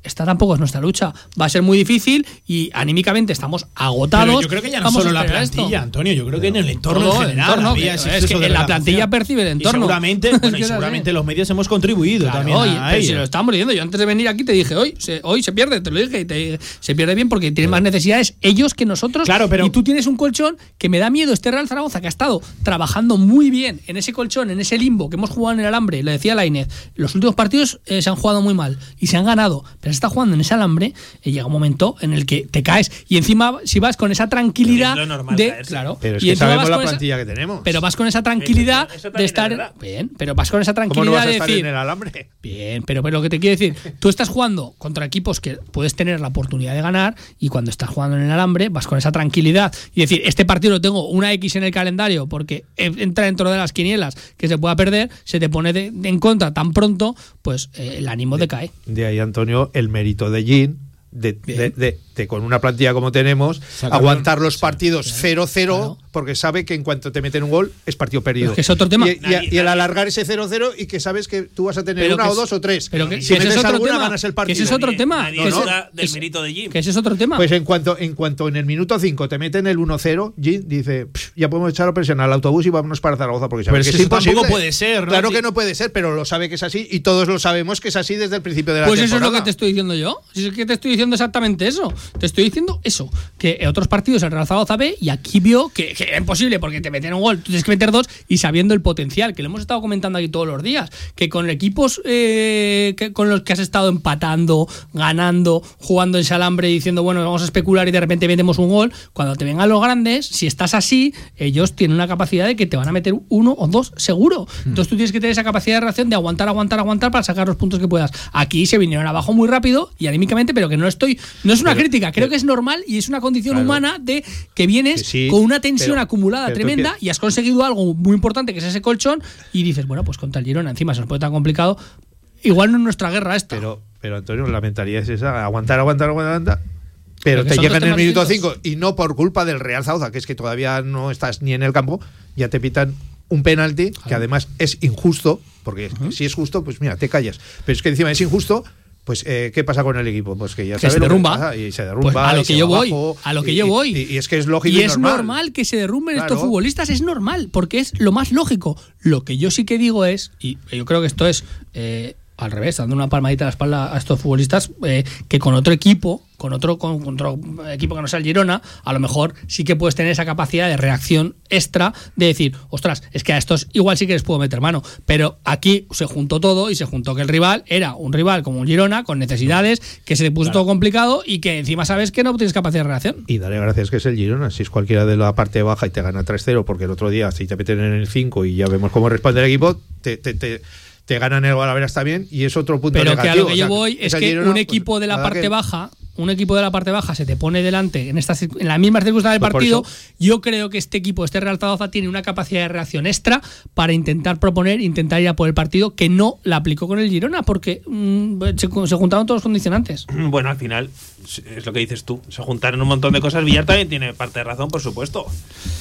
esta tampoco es nuestra lucha, va a ser muy difícil y anímicamente estamos agotados. Pero yo creo que ya no Vamos solo la esto. plantilla, Antonio. Yo creo que en el entorno en general. entorno, había es que de la plantilla percibe el Y entorno. seguramente, Es bueno, y es seguramente los medios hemos contribuido Claro, también oye, a pero si lo estamos diciendo, yo antes de venir aquí te dije, hoy se, hoy se pierde, te lo dije, y te se pierde bien porque tienen más necesidades ellos que nosotros. Claro, pero- Y tú tienes un colchón que me da miedo, este Real Zaragoza, que ha estado trabajando muy bien en ese colchón, en ese limbo que hemos jugado en el alambre, le decía la Inés, los últimos partidos eh, se han jugado muy mal y se han ganado, pero se está jugando en ese alambre y llega un momento en el que te caes y encima si vas con esa tranquilidad Pero es lo normal de... caerse. Claro, Pero es y que encima sabemos la esa- plantilla que tenemos. pero vas con esa tranquilidad Eso- eso de estar bien, pero vas con esa ¿Cómo no tranquilidad vas a de estar decir en el alambre? Bien, pero, pero lo que te quiero decir, tú estás jugando contra equipos que puedes tener la oportunidad de ganar y cuando estás jugando en el alambre vas con esa tranquilidad y decir, este partido lo tengo una X en el calendario porque en- entra dentro de las quinielas que se pueda perder, se te pone de- de en contra tan pronto, pues eh, el ánimo decae. De ahí, Antonio, el mérito de Jean. De, de- de- de con una plantilla como tenemos, aguantar los partidos 0-0, Claro. porque sabe que en cuanto te meten un gol es partido perdido. Es que es otro tema. Y, y- y el alargar ese 0-0 y que sabes que tú vas a tener Pero una que o dos o tres. pero que- si que metes es otro alguna, tema, ganas el que partido. ese es otro Nadie- tema, nadie que ese- duda del mérito de Jim. Que ese es otro tema. Pues en cuanto, en cuanto en el minuto 5 te meten el 1-0, Jean dice, "Pff, ya podemos echar a presión al autobús y vámonos para Zaragoza porque sabe Pero que es es, que eso imposible. tampoco puede ser, ¿no? Claro Sí. que no puede ser, pero lo sabe que es así y todos lo sabemos que es así desde el principio de la Pues eso es lo que te estoy diciendo yo. Si es que te estoy diciendo exactamente eso. Te estoy diciendo eso, que en otros partidos el Real Zaragoza B y aquí vio que, que era imposible porque te meten un gol, tú tienes que meter dos y sabiendo el potencial, que lo hemos estado comentando aquí todos los días, que con equipos eh, que- con los que has estado empatando, ganando, jugando en salambre y diciendo, bueno, vamos a especular y de repente metemos un gol, cuando te vengan los grandes, si estás así, ellos tienen una capacidad de que te van a meter uno o dos seguro. Entonces tú tienes que tener esa capacidad de reacción de aguantar, aguantar, aguantar para sacar los puntos que puedas. Aquí se vinieron abajo muy rápido y anímicamente, pero que no estoy, no es una Pero- crítica, creo que es normal y es una condición Claro. humana de que vienes sí, con una tensión pero- acumulada pero tremenda y has conseguido algo muy importante que es ese colchón y dices, bueno, pues contra el Girona encima se nos puede tan complicado. Igual no es nuestra guerra esta. Pero, pero Antonio, la mentalidad es esa, aguantar, aguantar, aguantar. aguantar. Pero te son llega dos en el minuto distintos. 5 y no por culpa del Real Zaragoza, que es que todavía no estás ni en el campo, ya te pitan un penalti que además es injusto, porque si es justo, pues mira, te callas. Pero es que encima es injusto, pues eh, ¿qué pasa con el equipo? Pues que ya Que se derrumba. y se derrumba. Pues a lo que yo voy, abajo, a lo que y- yo voy. Y, y es que es lógico y y, es normal. que se derrumben estos futbolistas, es normal, porque es lo más lógico. Lo que yo sí que digo es, y yo creo que esto es eh, al revés, dando una palmadita a la espalda a estos futbolistas, eh, que con otro equipo, con otro, con, con otro equipo que no sea el Girona, a lo mejor sí que puedes tener esa capacidad de reacción extra de decir, ostras, es que a estos igual sí que les puedo meter mano. Pero aquí se juntó todo y se juntó que el rival era un rival como un Girona, con necesidades, que se le puso todo complicado y que encima sabes que no tienes capacidad de reacción. Y dale gracias que es el Girona. Si es cualquiera de la parte baja y te gana 3-0, porque el otro día, si te meten en el 5 y ya vemos cómo responde el equipo, te, te, te, te ganan el Guadalajara está bien y es otro punto Pero que a negativo. lo que O yo sea, voy es que Girona, un pues, equipo de la parte que- baja, un equipo de la parte baja se te pone delante en estas en las mismas circunstancias del Pues partido. Yo creo que este equipo, este Real Zaragoza, tiene una capacidad de reacción extra para intentar proponer, intentar ir a por el partido que no la aplicó con el Girona, porque mm, se, se juntaron todos los condicionantes. Bueno, al final, es lo que dices tú. Se juntaron un montón de cosas. Villar también tiene parte de razón, por supuesto.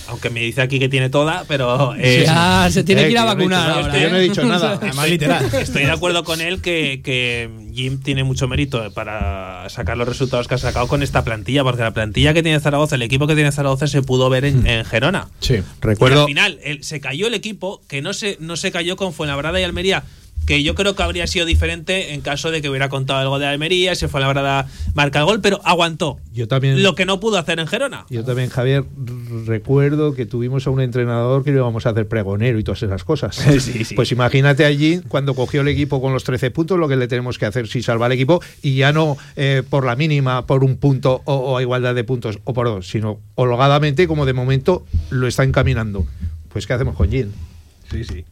Aunque me dice aquí que tiene toda, pero. eh, Ya, se tiene que ir a yo no vacunar ahora, yo ¿eh? no he dicho nada. Además, literal. Estoy de acuerdo con él que, que Jim tiene mucho mérito para sacar los resultados que ha sacado con esta plantilla, porque la plantilla que tiene Zaragoza, el equipo que tiene Zaragoza, se pudo ver en, en Gerona. Sí, Y al recuerdo. final se cayó el equipo, que no se, no se cayó con Fuenlabrada y Almería, que yo creo que habría sido diferente en caso de que hubiera contado el gol de Almería, si Fuenlabrada marca el gol, pero aguantó. Yo también. Lo que no pudo hacer en Gerona. Yo también, Javier, recuerdo que tuvimos a un entrenador que le íbamos a hacer pregonero y todas esas cosas. Sí, sí. Pues imagínate allí, cuando cogió el equipo con los 13 puntos, lo que le tenemos que hacer si salva el equipo, y ya no eh, por la mínima, por un punto o, o a igualdad de puntos o por dos, sino holgadamente, como de momento lo está encaminando. Pues, ¿qué hacemos con Gin? Sí, sí.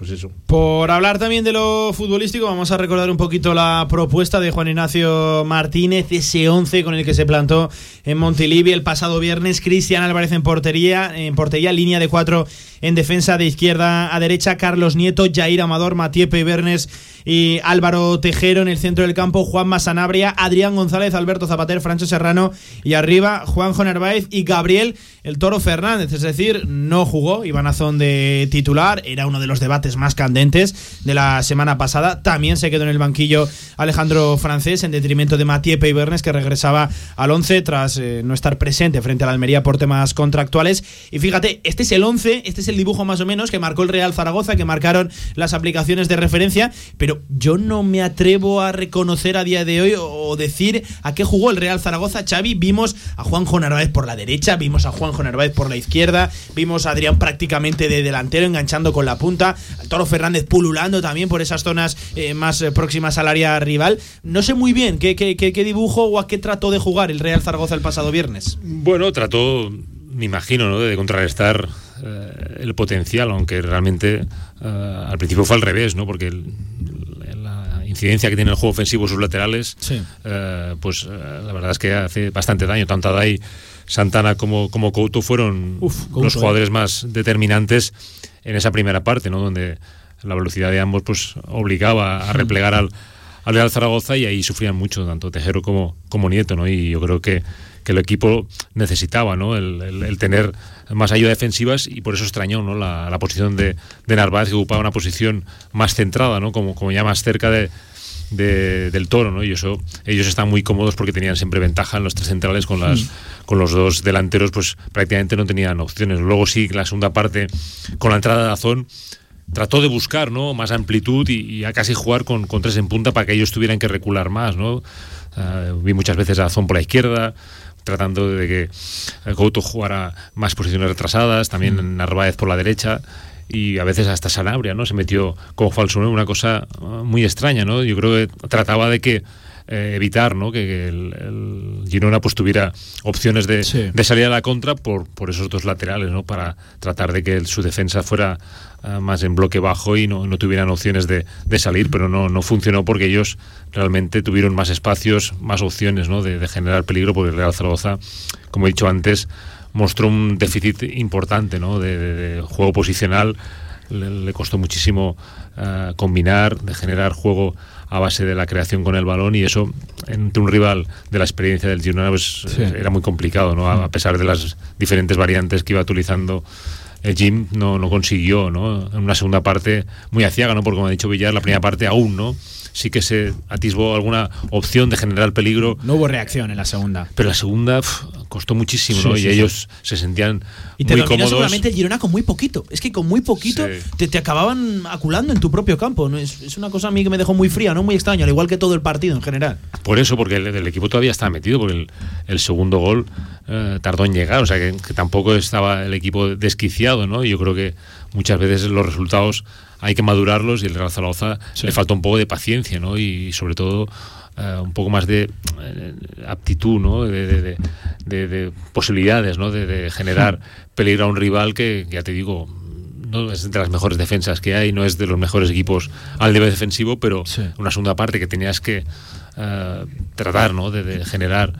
Pues. Por hablar también de lo futbolístico, vamos a recordar un poquito la propuesta de Juan Ignacio Martínez, ese 11 con el que se plantó en Montilivi el pasado viernes. Cristian Álvarez en portería, en portería, línea de cuatro en defensa de izquierda a derecha, Carlos Nieto, Jair Amador, Matías Bernes y Álvaro Tejero en el centro del campo, Juan Masanabria, Adrián González, Alberto Zapater, Francho Serrano y arriba Juanjo Narváez y Gabriel el Toro Fernández. Es decir, no jugó Iván Azón de titular, era uno de los debates más candentes de la semana pasada. También se quedó en el banquillo Alejandro Francés en detrimento de Matías Bernes que regresaba al 11 tras eh, no estar presente frente a la Almería por temas contractuales. Y fíjate, este es el 11, este es el dibujo más o menos que marcó el Real Zaragoza, que marcaron las aplicaciones de referencia, pero yo no me atrevo a reconocer a día de hoy o decir a qué jugó el Real Zaragoza. Xavi, vimos a Juanjo Narváez por la derecha, vimos a Juanjo Narváez por la izquierda, vimos a Adrián prácticamente de delantero enganchando con la punta, al Toro Fernández pululando también por esas zonas eh, más eh, próximas al área rival. No sé muy bien qué, qué, qué- qué dibujo o a qué trató de jugar el Real Zaragoza el pasado viernes. Bueno, trató, me imagino, ¿no? de contrarrestar eh, el potencial, aunque realmente eh, al principio fue al revés, ¿no? Porque el- la incidencia que tiene el juego ofensivo sus laterales, Sí. eh, pues la verdad es que hace bastante daño. Tanto Adai, Santana como, como Couto fueron Uf, Couto, los jugadores más determinantes en esa primera parte, ¿no? Donde la velocidad de ambos pues obligaba a replegar al, al Real Zaragoza y ahí sufrían mucho, tanto Tejero como, como Nieto, ¿no? Y yo creo que, que el equipo necesitaba, ¿no? El, el- el tener más ayuda defensivas y por eso extrañó, ¿no? La, la posición de, de Narváez, que ocupaba una posición más centrada, ¿no? Como, como ya más cerca de, de- del toro, ¿no? Y eso, ellos están muy cómodos porque tenían siempre ventaja en los tres centrales con las, con los dos delanteros, pues prácticamente no tenían opciones. Luego sí, la segunda parte, con la entrada de Azón, trató de buscar ¿no? más amplitud y, y a casi jugar con, con tres en punta para que ellos tuvieran que recular más, ¿no? eh, vi muchas veces a Azón por la izquierda, tratando de que Couto jugara más posiciones retrasadas, también Narváez por la derecha y a veces hasta Sanabria, ¿no? Se metió como falso, ¿no? una cosa eh, muy extraña, ¿no? Yo creo que trataba de que eh, evitar ¿no? que, que el, el Girona pues tuviera opciones de, de salir a la contra por, por esos dos laterales, ¿no? Para tratar de que el- su defensa fuera eh, más en bloque bajo y no, no tuvieran opciones de, de salir, pero no, no funcionó porque ellos realmente tuvieron más espacios, más opciones ¿no? de, de generar peligro, porque el Real Zaragoza, como he dicho antes, mostró un déficit importante ¿no? de, de- de juego posicional. Le, le costó muchísimo eh, combinar, de generar juego a base de la creación con el balón y eso entre un rival de la experiencia del Girona pues, Sí. era muy complicado, ¿no? A, a pesar de las diferentes variantes que iba utilizando el Jim no, no consiguió, ¿no? En una segunda parte muy aciaga, ¿no? Porque como ha dicho Villar, la primera parte aún, ¿no? Sí que se atisbó alguna opción de generar peligro. No hubo reacción en la segunda. Pero la segunda costó muchísimo, Sí, ¿no? sí, y sí. ellos se sentían Y te muy cómodos. seguramente el Girona con muy poquito. Es que con muy poquito te, te acababan aculando en tu propio campo. ¿no? Es, es una cosa a mí que me dejó muy fría, no muy extraño, al igual que todo el partido en general. Por eso, porque el, el equipo todavía estaba metido, porque el, el segundo gol eh, tardó en llegar, o sea que, que tampoco estaba el equipo desquiciado, ¿no? Yo creo que muchas veces los resultados hay que madurarlos y el Real Zaragoza le falta un poco de paciencia, ¿no? Y sobre todo eh, un poco más de eh, aptitud, ¿no? De, de- de- de- de posibilidades, ¿no? De generar peligro a un rival que, ya te digo, no es de las mejores defensas que hay, no es de los mejores equipos al nivel defensivo, pero una segunda parte que tenías que eh, tratar ¿no? de, de generar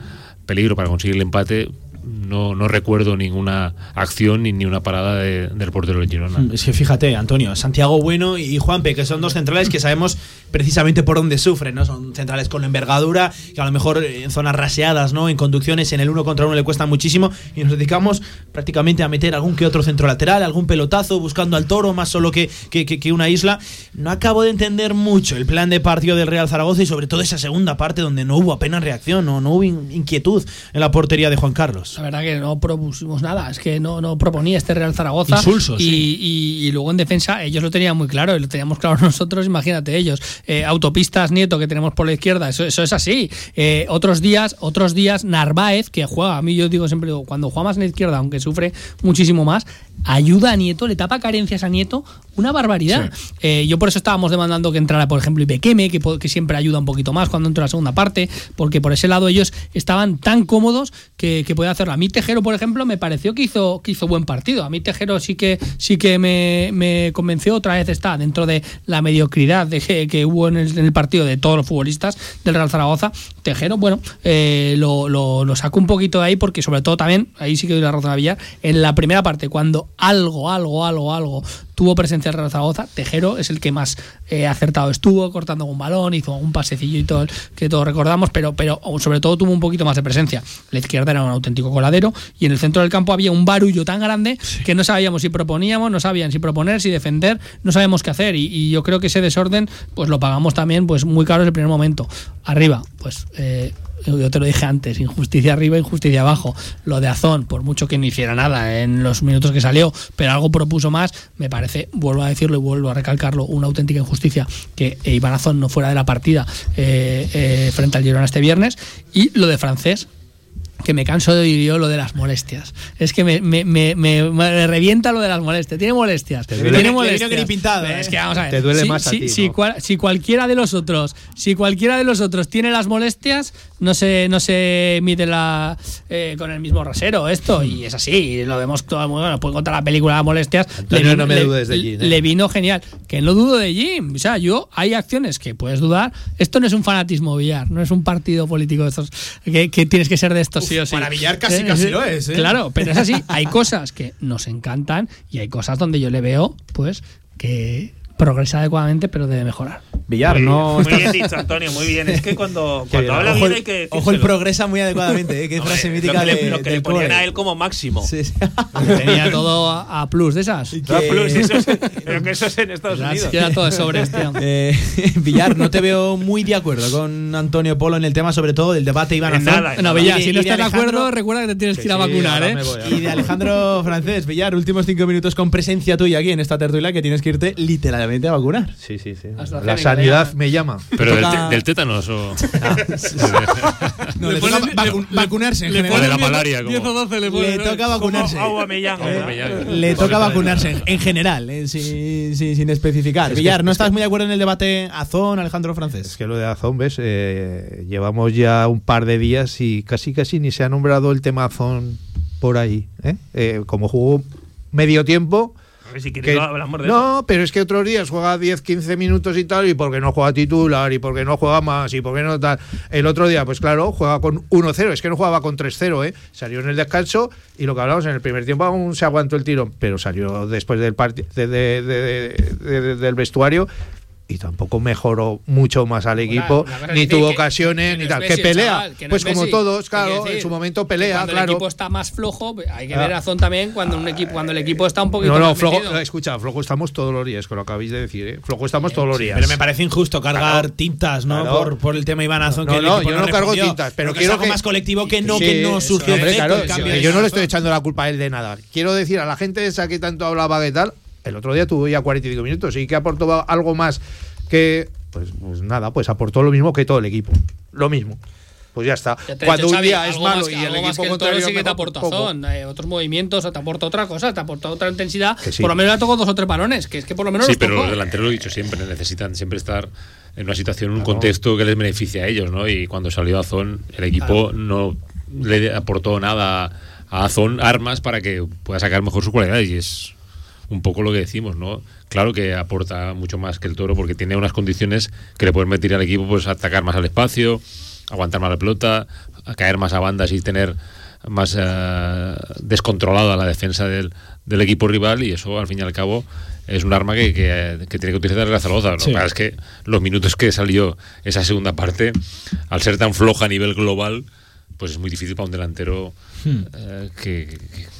peligro para conseguir el empate. No, no recuerdo ninguna acción ni, ni una parada de- del portero del Girona. Es que fíjate, Antonio, Santiago Bueno y Juanpe, que son dos centrales que sabemos precisamente por dónde sufren, ¿no? Son centrales con envergadura, que a lo mejor en zonas raseadas, ¿no? En conducciones, en el uno contra uno le cuesta muchísimo y nos dedicamos prácticamente a meter algún que otro centro lateral, algún pelotazo, buscando al toro, más solo que, que, que- una isla. No acabo de entender mucho el plan de partido del Real Zaragoza y sobre todo esa segunda parte donde no hubo apenas reacción, no, no hubo in- inquietud en la portería de Juan Carlos. La verdad que no propusimos nada, es que no, no proponía este Real Zaragoza. Insulso, y, sí. y- y luego en defensa ellos lo tenían muy claro, y lo teníamos claro nosotros, imagínate ellos. Eh, autopistas Nieto que tenemos por la izquierda, eso, eso es así. Eh, otros días, otros días Narváez, que juega, a mí yo digo siempre, digo, cuando juega más en la izquierda, aunque sufre muchísimo más, ayuda a Nieto, le tapa carencias a Nieto, una barbaridad. Eh, yo por eso estábamos demandando que entrara, por ejemplo, Ibequeme, que, que siempre ayuda un poquito más cuando entra la segunda parte, porque por ese lado ellos estaban tan cómodos que, que puede A mí Tejero, por ejemplo, me pareció que hizo, que hizo buen partido. A mí Tejero sí que, sí que me, convenció, otra vez está dentro de la mediocridad de que, hubo en el, partido de todos los futbolistas del Real Zaragoza. Tejero, bueno, eh, lo, lo, saco un poquito de ahí porque sobre todo también, ahí sí que doy la razón a Villar, en la primera parte, cuando algo, algo, algo, algo tuvo presencia el Real Zaragoza, Tejero es el que más eh, acertado estuvo, cortando un balón, hizo un pasecillo y todo que todos recordamos, pero, pero sobre todo tuvo un poquito más de presencia. La izquierda era un auténtico coladero y en el centro del campo había un barullo tan grande que no sabíamos si proponíamos, no sabían si proponer, si defender, no sabemos qué hacer y, y yo creo que ese desorden pues lo pagamos también pues muy caro en el primer momento. Arriba, pues eh, yo te lo dije antes, injusticia arriba, injusticia abajo. Lo de Azón, por mucho que no hiciera nada en los minutos que salió, pero algo propuso más, me parece, vuelvo a decirlo y vuelvo a recalcarlo, una auténtica injusticia que Iván Azón no fuera de la partida eh, eh, frente al Girona este viernes. Y lo de francés, que me canso de oír yo lo de las molestias. Es que me, me, me, me- me revienta lo de las molestias. Tiene molestias. duele- Tiene le molestias. pintado, Es ¿eh? que vamos a ver. Te duele si, más a ti, si ¿no? cual- si cualquiera de los otros, si cualquiera de los otros tiene las molestias, no se, no se mide la, eh, con el mismo rasero esto. Y es así. Lo vemos todo muy bueno. Puedo contar la película de molestias. Antonio, vino- no me dudes de Jim, ¿eh? le vino genial. Que no dudo de Jim. O sea, yo hay acciones que puedes dudar. Esto no es un fanatismo billar, no es un partido político de estos que, que tienes que ser de estos sí o sí. para billar casi, casi lo es, ¿eh? Claro, pero es así. Hay cosas que nos encantan y hay cosas donde yo le veo, pues, que progresa adecuadamente, pero debe mejorar. Villar, muy, no. Muy bien dicho, Antonio, muy bien. Es que cuando, cuando habla ojo, bien el, hay que ojo, el decírselo. progresa muy adecuadamente, ¿eh? Qué Hombre, frase lo mítica que le- de, lo que le ponían core. a él como máximo. Sí, sí. Tenía todo a, a plus de esas. Ah, plus, eso es- pero que eso es en Estados Unidos. era todo de sobres, tío. Eh, Villar, no te veo muy de acuerdo con Antonio Polo en el tema, sobre todo del debate Iván Azón. nada, No. Villar, Y si no estás de acuerdo, recuerda que te tienes que ir a vacunar, ¿eh? voy, Y de Alejandro Francés, Villar, últimos cinco minutos con presencia tuya aquí en esta tertulia que tienes que irte literalmente a vacunar. Sí, sí, sí. La sanidad me llama. Pero del, te- del tétanos o. No, le, toca vacu- vacunarse en le general. ponen de la malaria, como- 10 o 12 le toca vacunarse. Le toca vacunarse en, en general, eh, sin, sin- sin especificar. Es que- Villar, ¿no es estás que- muy de acuerdo en el debate Azón, Alejandro Francés? Es que lo de Azón, ¿ves? Eh, llevamos ya un par de días y casi casi ni se ha nombrado el tema Azón por ahí. ¿eh? Eh, como jugó medio tiempo. A ver si quieres que- no hablamos de eso. no, pero es que otros días juega 10, 15 minutos y tal, y porque no juega titular, y porque no juega más, y porque no tal. El otro día, pues claro, juega con 1-0, es que no jugaba con 3-0, ¿eh? Salió en el descanso, y lo que hablamos en el primer tiempo aún se aguantó el tirón, pero salió después del, de- de- del vestuario. Y tampoco mejoró mucho más al equipo, ni tuvo que- ocasiones, que ni tal. Que pelea, chaval, que no pues es como todos, claro, en su momento pelea, Cuando claro. el equipo está más flojo, hay que Ah. ver a Zon también cuando un equipo, cuando el equipo está un poquito No, no, más flojo, metido. escucha, flojo estamos todos los días, que lo acabáis de decir, ¿eh? Flojo estamos todos los días. Pero me parece injusto cargar Claro. tintas, ¿no? Claro. Por, por el tema Iván Azón. No, que el no, yo no cargo tintas, pero que quiero es algo que- más colectivo que no, que no surgió de de yo no le estoy echando la culpa a él de nada. Quiero decir a la gente esa que tanto hablaba que tal, el otro día tuvo ya 45 minutos y que aportó algo más que pues, pues nada, pues aportó lo mismo que todo el equipo. Lo mismo. Pues ya está. Ya te Cuando dicho, un Xavi, día es malo más- y el equipo que el contrario sí que te aporta poco. Zon, eh, otros movimientos, o te aporta otra cosa, te aporta otra intensidad. Que sí. Por lo menos le tocó dos o tres balones, que es que por lo menos Sí, los pero tocó. los delanteros lo he dicho siempre, necesitan siempre estar en una situación, en un contexto que les beneficie a ellos, ¿no? Y cuando salió Azón, el equipo no le aportó nada a Azón, armas para que pueda sacar mejor sus cualidades y es un poco lo que decimos, ¿no? Claro que aporta mucho más que el Toro porque tiene unas condiciones que le pueden meter al equipo pues atacar más al espacio, aguantar más la pelota, a caer más a bandas y tener más eh, descontrolada la defensa del, del equipo rival y eso al fin y al cabo es un arma que, que- que tiene que utilizar el Zaragoza. Lo Sí. que pasa es que los minutos que salió esa segunda parte, al ser tan floja a nivel global, pues es muy difícil para un delantero Hmm. eh,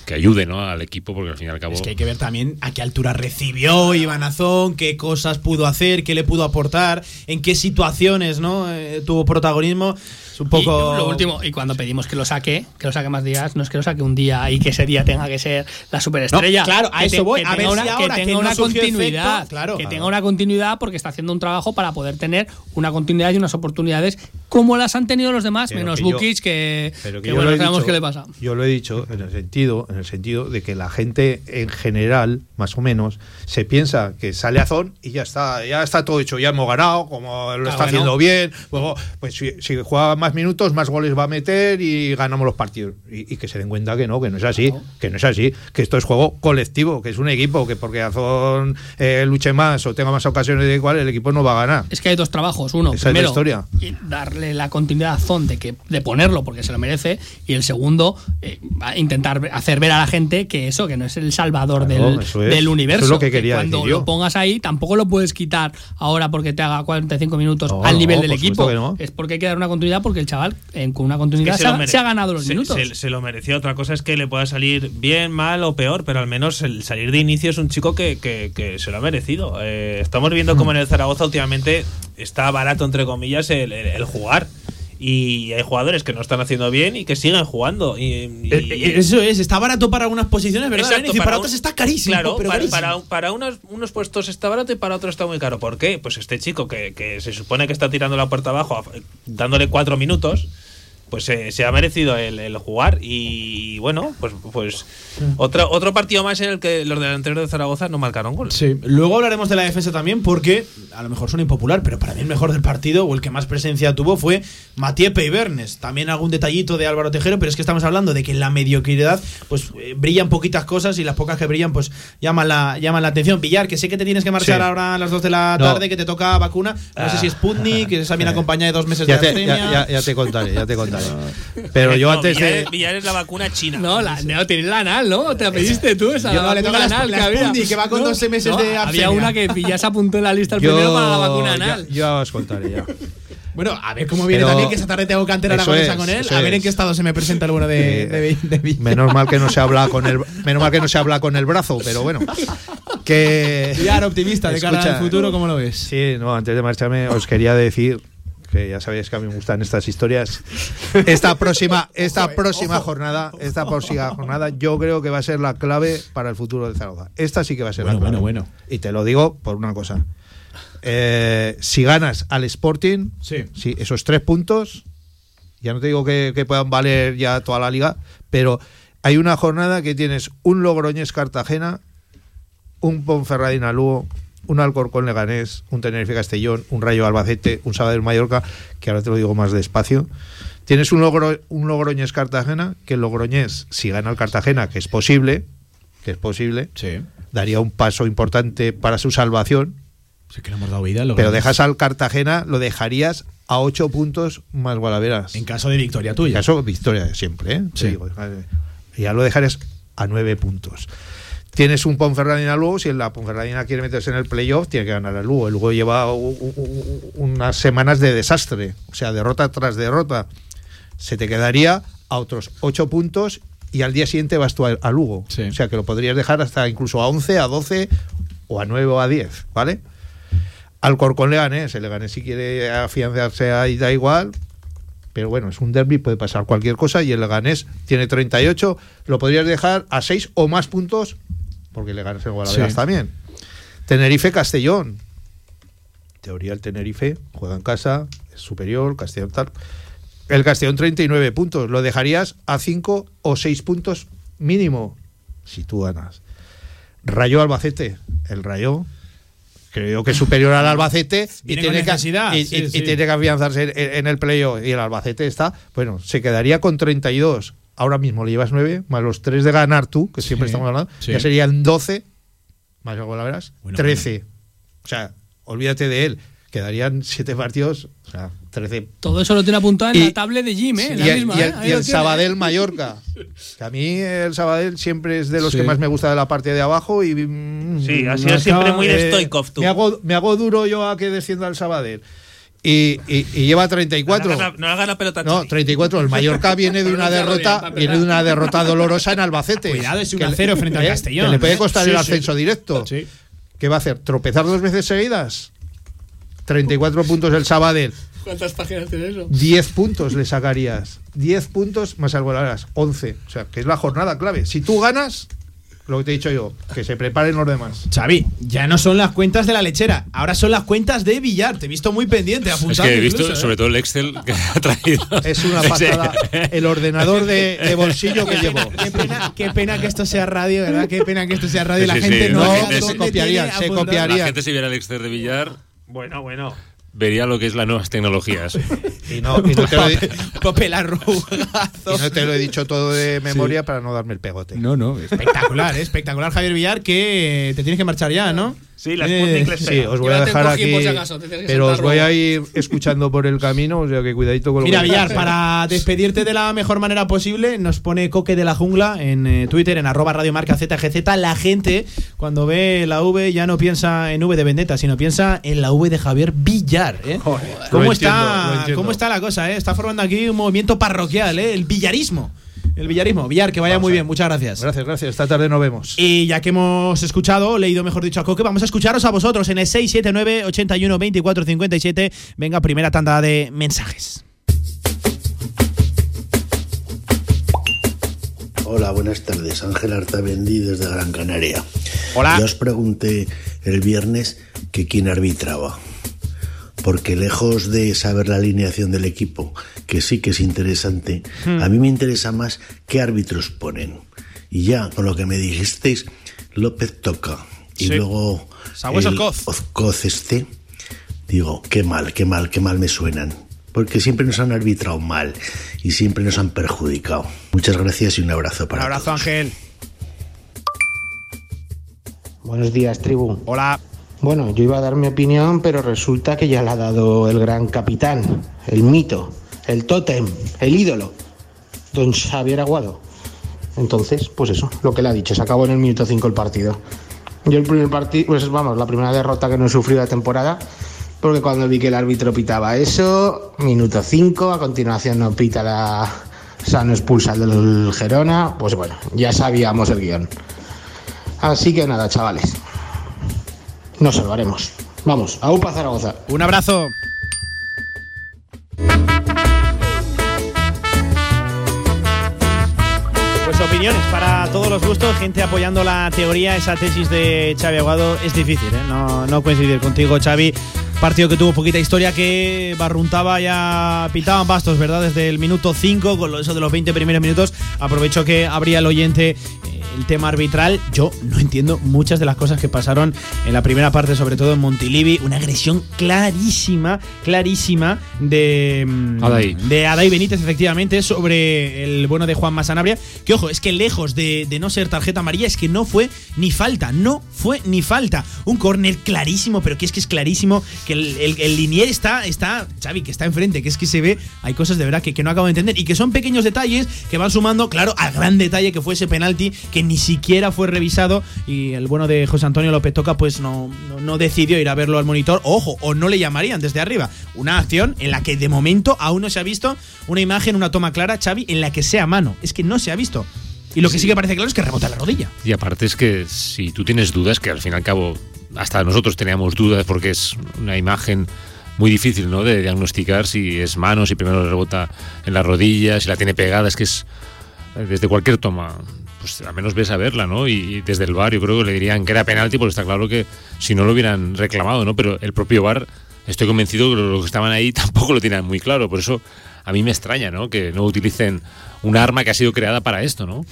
que, ayude ¿no? al equipo porque al fin y al cabo... Es que hay que ver también a qué altura recibió Iván Azón, qué cosas pudo hacer, qué le pudo aportar, en qué situaciones no Eh, tuvo protagonismo. Es un poco. Y lo último, y cuando pedimos que lo saque, que lo saque más días, no es que lo saque un día y que ese día tenga que ser la superestrella. No, claro, a Que eso voy. que A ver si ahora que tenga una continuidad. efecto, claro. que Claro. tenga una continuidad porque está haciendo un trabajo para poder tener una continuidad y unas oportunidades como las han tenido los demás, Pero menos que yo- Bukic, que, Pero que yo bueno, sabemos qué le pasa. Yo lo he dicho en el sentido, en el sentido de que la gente en general, más o menos, se piensa que sale Azón y ya está, ya está todo hecho, ya hemos ganado, como lo Ah, está bueno. haciendo bien, luego, pues si, si juega más minutos, más goles va a meter y ganamos los partidos. Y, y que se den cuenta que no, que no es así, que no es así, que esto es juego colectivo, que es un equipo, que porque Azón eh, luche más o tenga más ocasiones de igual, el equipo no va a ganar. Es que hay dos trabajos. Uno, Esa es la primero, historia. y darle la continuidad a Zon de, que, de ponerlo porque se lo merece. Y el segundo, eh, va a intentar hacer ver a la gente que eso, que no es el salvador Claro, del, eso es. del universo. Eso es lo que quería cuando decir yo. lo pongas ahí, tampoco lo puedes quitar ahora porque te haga 45 minutos No, al nivel no, del equipo. no. Es porque hay que dar una continuidad porque el chaval, en- con una continuidad, Es que se, lo ha, mere- se ha ganado los se- minutos. Se, se lo merecía. Otra cosa es que le pueda salir bien, mal o peor, pero al menos el salir de inicio es un chico que, que- que se lo ha merecido. Eh, estamos viendo como en el Zaragoza últimamente está barato, entre comillas, el, el- el jugar. Y hay jugadores que no están haciendo bien y que siguen jugando. Y, y- Eh, eh, Eso es, está barato para unas posiciones, ¿verdad? Exacto, y para, un- otras está carísimo. Claro, pero para, carísimo. para, para unos, unos puestos está barato y para otros está muy caro. ¿Por qué? Pues este chico que, que se supone que está tirando la puerta abajo, dándole cuatro minutos, pues eh, se ha merecido el, el jugar. Y bueno, pues, pues otro, otro partido más en el que los delanteros de Zaragoza no marcaron gol. Sí, luego hablaremos de la defensa también porque a lo mejor suena impopular, pero para mí el mejor del partido o el que más presencia tuvo fue Matías Peibernes. También algún detallito de Álvaro Tejero, pero es que estamos hablando de que en la mediocridad pues eh, brillan poquitas cosas y las pocas que brillan pues llaman la, llaman la atención. Villar, que sé que te tienes que marchar Sí. ahora a las 2 de la No. tarde, que te toca vacuna. No sé si es Sputnik, que esa viene acompañada de dos meses Ya de te, ya- ya te contaré, ya te contaré. Pero yo No, antes Villar, de... Villar es la vacuna china. No, la, no, tienes la anal, ¿no? Te la pediste tú esa. Yo, la le toca vacuna la- anal la que había. Que va con 12 meses de Había abstemia. una que ya se apuntó en la lista el Yo, primero para la vacuna ya, anal. yo ya os contaré ya. Bueno, a ver cómo viene Pero- también, que esa tarde tengo cantera aragonesa es, con él. A ver en es. qué estado se me presenta el bueno de, de, de Villar. Menos mal que no se habla con el menos mal que no se habla con el brazo, pero bueno. Que Villar optimista de cara al futuro, ¿cómo lo ves? Sí, no, antes de marcharme os quería decir que ya sabéis que a mí me gustan estas historias. Esta próxima, esta próxima jornada, esta próxima jornada, yo creo que va a ser la clave para el futuro del Zaragoza. Esta sí que va a ser Bueno, la clave. bueno, bueno. Y te lo digo por una cosa. Eh, si ganas al Sporting, Sí. esos tres puntos, ya no te digo que, que puedan valer ya toda la liga, pero hay una jornada que tienes un Logroñés Cartagena, un Ponferradina Lugo, un Alcorcón Leganés, un Tenerife Castellón, un Rayo Albacete, un Sabadell Mallorca, que ahora te lo digo más despacio. Tienes un, Logro, un Logroñés Cartagena, que el Logroñés, si gana el Cartagena, que es posible, que es posible, daría un paso importante para su salvación. Sí que le hemos dado vida. lo Pero dejas al Cartagena, lo dejarías a ocho puntos más Gualaveras. En caso de victoria tuya. En caso de victoria de siempre, ¿eh? Sí. digo, ya lo dejarías a nueve puntos. Tienes un Ponferradina Lugo, si la Ponferradina quiere meterse en el playoff, tiene que ganar el Lugo. El Lugo lleva u- u- u- unas semanas de desastre, o sea, derrota tras derrota. Se te quedaría a otros ocho puntos y al día siguiente vas tú a, a Lugo. O sea, que lo podrías dejar hasta incluso a 11, a 12 o a 9 o a 10, ¿vale? Alcorcón Leganés, el Leganés si quiere afianzarse ahí da igual, pero bueno, es un derby, puede pasar cualquier cosa y el Leganés tiene 38, lo podrías dejar a 6 o más puntos, porque el Leganés en Guadalajara Sí. también. Tenerife Castellón. En teoría el Tenerife juega en casa, es superior, Castellón tal. El Castellón 39 puntos, lo dejarías a 5 o 6 puntos mínimo si tú ganas. Rayo Albacete, el Rayo creo que es superior al Albacete y tiene, que, y, sí, y- tiene que afianzarse en, en el playoff y el Albacete está, bueno, se quedaría con 32. Ahora mismo le llevas 9, más los 3 de ganar tú, que siempre Sí, estamos hablando, sí. ya serían 12, más luego la verás, Bueno, 13. O sea, olvídate de él, quedarían 7 partidos, o sea, 13 Todo eso lo tiene apuntado en Y- la tablet de Jim, ¿eh? y, la el- misma, y ¿eh? el, y el. Sabadell Mallorca. Que a mí el Sabadell siempre es de los Sí. que más me gusta de la parte de abajo y mm, Sí, ha sido siempre muy de Stoikov, tú. Me hago, me hago duro yo a que descienda el Sabadell. Y, y- y lleva 34. No le hagas la- no le hagas la pelota No, Xavi. 34. El Mallorca viene de una derrota, viene de una derrota dolorosa en Albacete. Cuidado, es un 1-0 frente al ¿eh? Castellón, Que le puede costar Sí, el sí. ascenso directo. ¿Qué va a hacer? ¿Tropezar dos veces seguidas? 34 puntos el Sabadell. ¿Cuántas páginas tiene eso? 10 puntos le sacarías. 10 puntos más algo las 11. O sea, que es la jornada clave. Si tú ganas, lo que te he dicho yo, que se preparen los demás. Xavi, ya no son las cuentas de la lechera, ahora son las cuentas de Villar. Te he visto muy pendiente, Es apuntando. que he visto incluso, ¿eh? sobre todo el Excel que ha traído. Es una Sí. pasada. El ordenador de, de bolsillo que llevo. Qué pena, qué pena que esto sea radio, ¿verdad? Qué pena que esto sea radio y la Sí, gente sí, no la gente se dónde copiarían, tiene se copiarían. La gente si viera el Excel de Villar Bueno, bueno. Vería lo que es las nuevas tecnologías. Y no, y no te lo he, Papel arrugado. y no te lo he dicho todo de memoria para no darme el pegote. No, no. Espectacular, ¿eh? espectacular, Javier Villar, que te tienes que marchar ya, ¿no? Sí, la Eh, Sí, os voy a dejar aquí. por si acaso, te tienes que Pero os voy a ir escuchando por el camino, o sea que cuidadito con lo Mira, que Villar, para despedirte de la mejor manera posible, nos pone Coque de la Jungla en eh, Twitter, en arroba radiomarca ZGZ. La gente, cuando ve la V, ya no piensa en V de Vendetta, sino piensa en la V de Javier Villar. ¿Eh? ¿Cómo, está, entiendo. ¿Cómo está la cosa? eh? Está formando aquí un movimiento parroquial, ¿eh? el villarismo. El villarismo. Villar, que vaya muy bien, muchas gracias. Gracias, gracias. Esta tarde nos vemos. Y ya que hemos escuchado, leído mejor dicho a Coque, vamos a escucharos a vosotros en el 679 81 24 57. Venga, primera tanda de mensajes. Hola, buenas tardes. Ángel Artabendi desde Gran Canaria. Hola. Ya os pregunté el viernes que quién arbitraba. Porque lejos de saber la alineación del equipo, que sí que es interesante, Hmm. a mí me interesa más qué árbitros ponen. Y ya, con lo que me dijisteis, López toca. Y Sí. luego Sabueso el Coz. Ozcoz este, digo, qué mal, qué mal, qué mal me suenan. Porque siempre nos han arbitrado mal y siempre nos han perjudicado. Muchas gracias y un abrazo Un para abrazo, Ángel. Buenos días, tribu. Hola. Bueno, yo iba a dar mi opinión, pero resulta que ya la ha dado el gran capitán, el mito, el tótem, el ídolo, don Xavier Aguado. Entonces, pues eso, lo que le ha dicho, se acabó en el minuto 5 el partido. Yo el primer partido, pues vamos, la primera derrota que no he sufrido la temporada, porque cuando vi que el árbitro pitaba eso, minuto 5, a continuación no pita la... O sea, no expulsa del Gerona, pues bueno, ya sabíamos el guion. Así que nada, chavales nos salvaremos. Vamos, a UPA Zaragoza. Un abrazo. Pues opiniones para todos los gustos, gente apoyando la teoría, esa tesis de Xavi Aguado es difícil, ¿eh? no, no coincidir contigo Xavi, partido que tuvo poquita historia que barruntaba ya pitaban bastos, ¿verdad? Desde el minuto 5 con eso de los 20 primeros minutos, aprovecho que abría el oyente eh, el tema arbitral. Yo no entiendo muchas de las cosas que pasaron en la primera parte, sobre todo en Montilivi. Una agresión clarísima, clarísima de mm, Adai. de Adai Benítez, efectivamente, sobre el bueno de Juan Masanabria. Que ojo, es que lejos de, de no ser tarjeta amarilla, es que no fue ni falta, no fue ni falta. Un córner clarísimo, pero que es que es clarísimo que el, el, el linier está, está, Xavi, que está enfrente, que es que se ve, hay cosas de verdad que, que no acabo de entender y que son pequeños detalles que van sumando, claro, al gran detalle que fue ese penalti que ni siquiera fue revisado y el bueno de José Antonio López Toca pues no, no, decidió ir a verlo al monitor, ojo, o no le llamarían desde arriba. Una acción en la que de momento aún no se ha visto una imagen, una toma clara, Xavi, en la que sea mano. Es que no se ha visto. Y lo que sí, que parece claro es que rebota la rodilla. Y aparte es que si tú tienes dudas, que al fin y al cabo hasta nosotros teníamos dudas porque es una imagen muy difícil ¿no? de diagnosticar si es mano, si primero rebota en la rodilla, si la tiene pegada, es que es eh, desde cualquier toma, pues al menos ves a verla, ¿no? Y, y desde el bar yo creo que le dirían que era penalti porque está claro que si no lo hubieran reclamado, ¿no? Pero el propio bar, estoy convencido que los que estaban ahí tampoco lo tienen muy claro, por eso a mí me extraña, ¿no? Que no utilicen un arma que ha sido creada para esto, ¿no?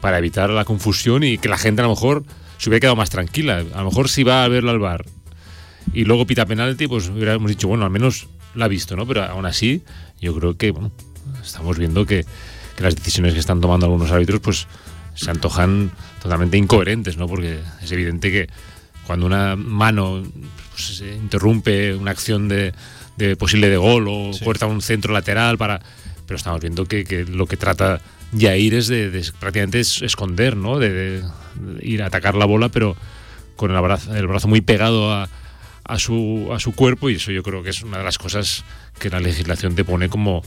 Para evitar la confusión y que la gente a lo mejor se hubiera quedado más tranquila. A lo mejor si va a verlo al bar y luego pita penalti, pues hubiéramos dicho, bueno, al menos la ha visto, ¿no? Pero aún así, yo creo que, bueno, estamos viendo que, que las decisiones que están tomando algunos árbitros, pues se antojan totalmente incoherentes, ¿no? Porque es evidente que cuando una mano pues, se interrumpe una acción de, de posible de gol o Sí. corta un centro lateral para pero estamos viendo que, que lo que trata Jair es de, de prácticamente es esconder, ¿no? De, de- de ir a atacar la bola, pero con el brazo, el brazo muy pegado a, a su, a su cuerpo y eso yo creo que es una de las cosas que la legislación te pone como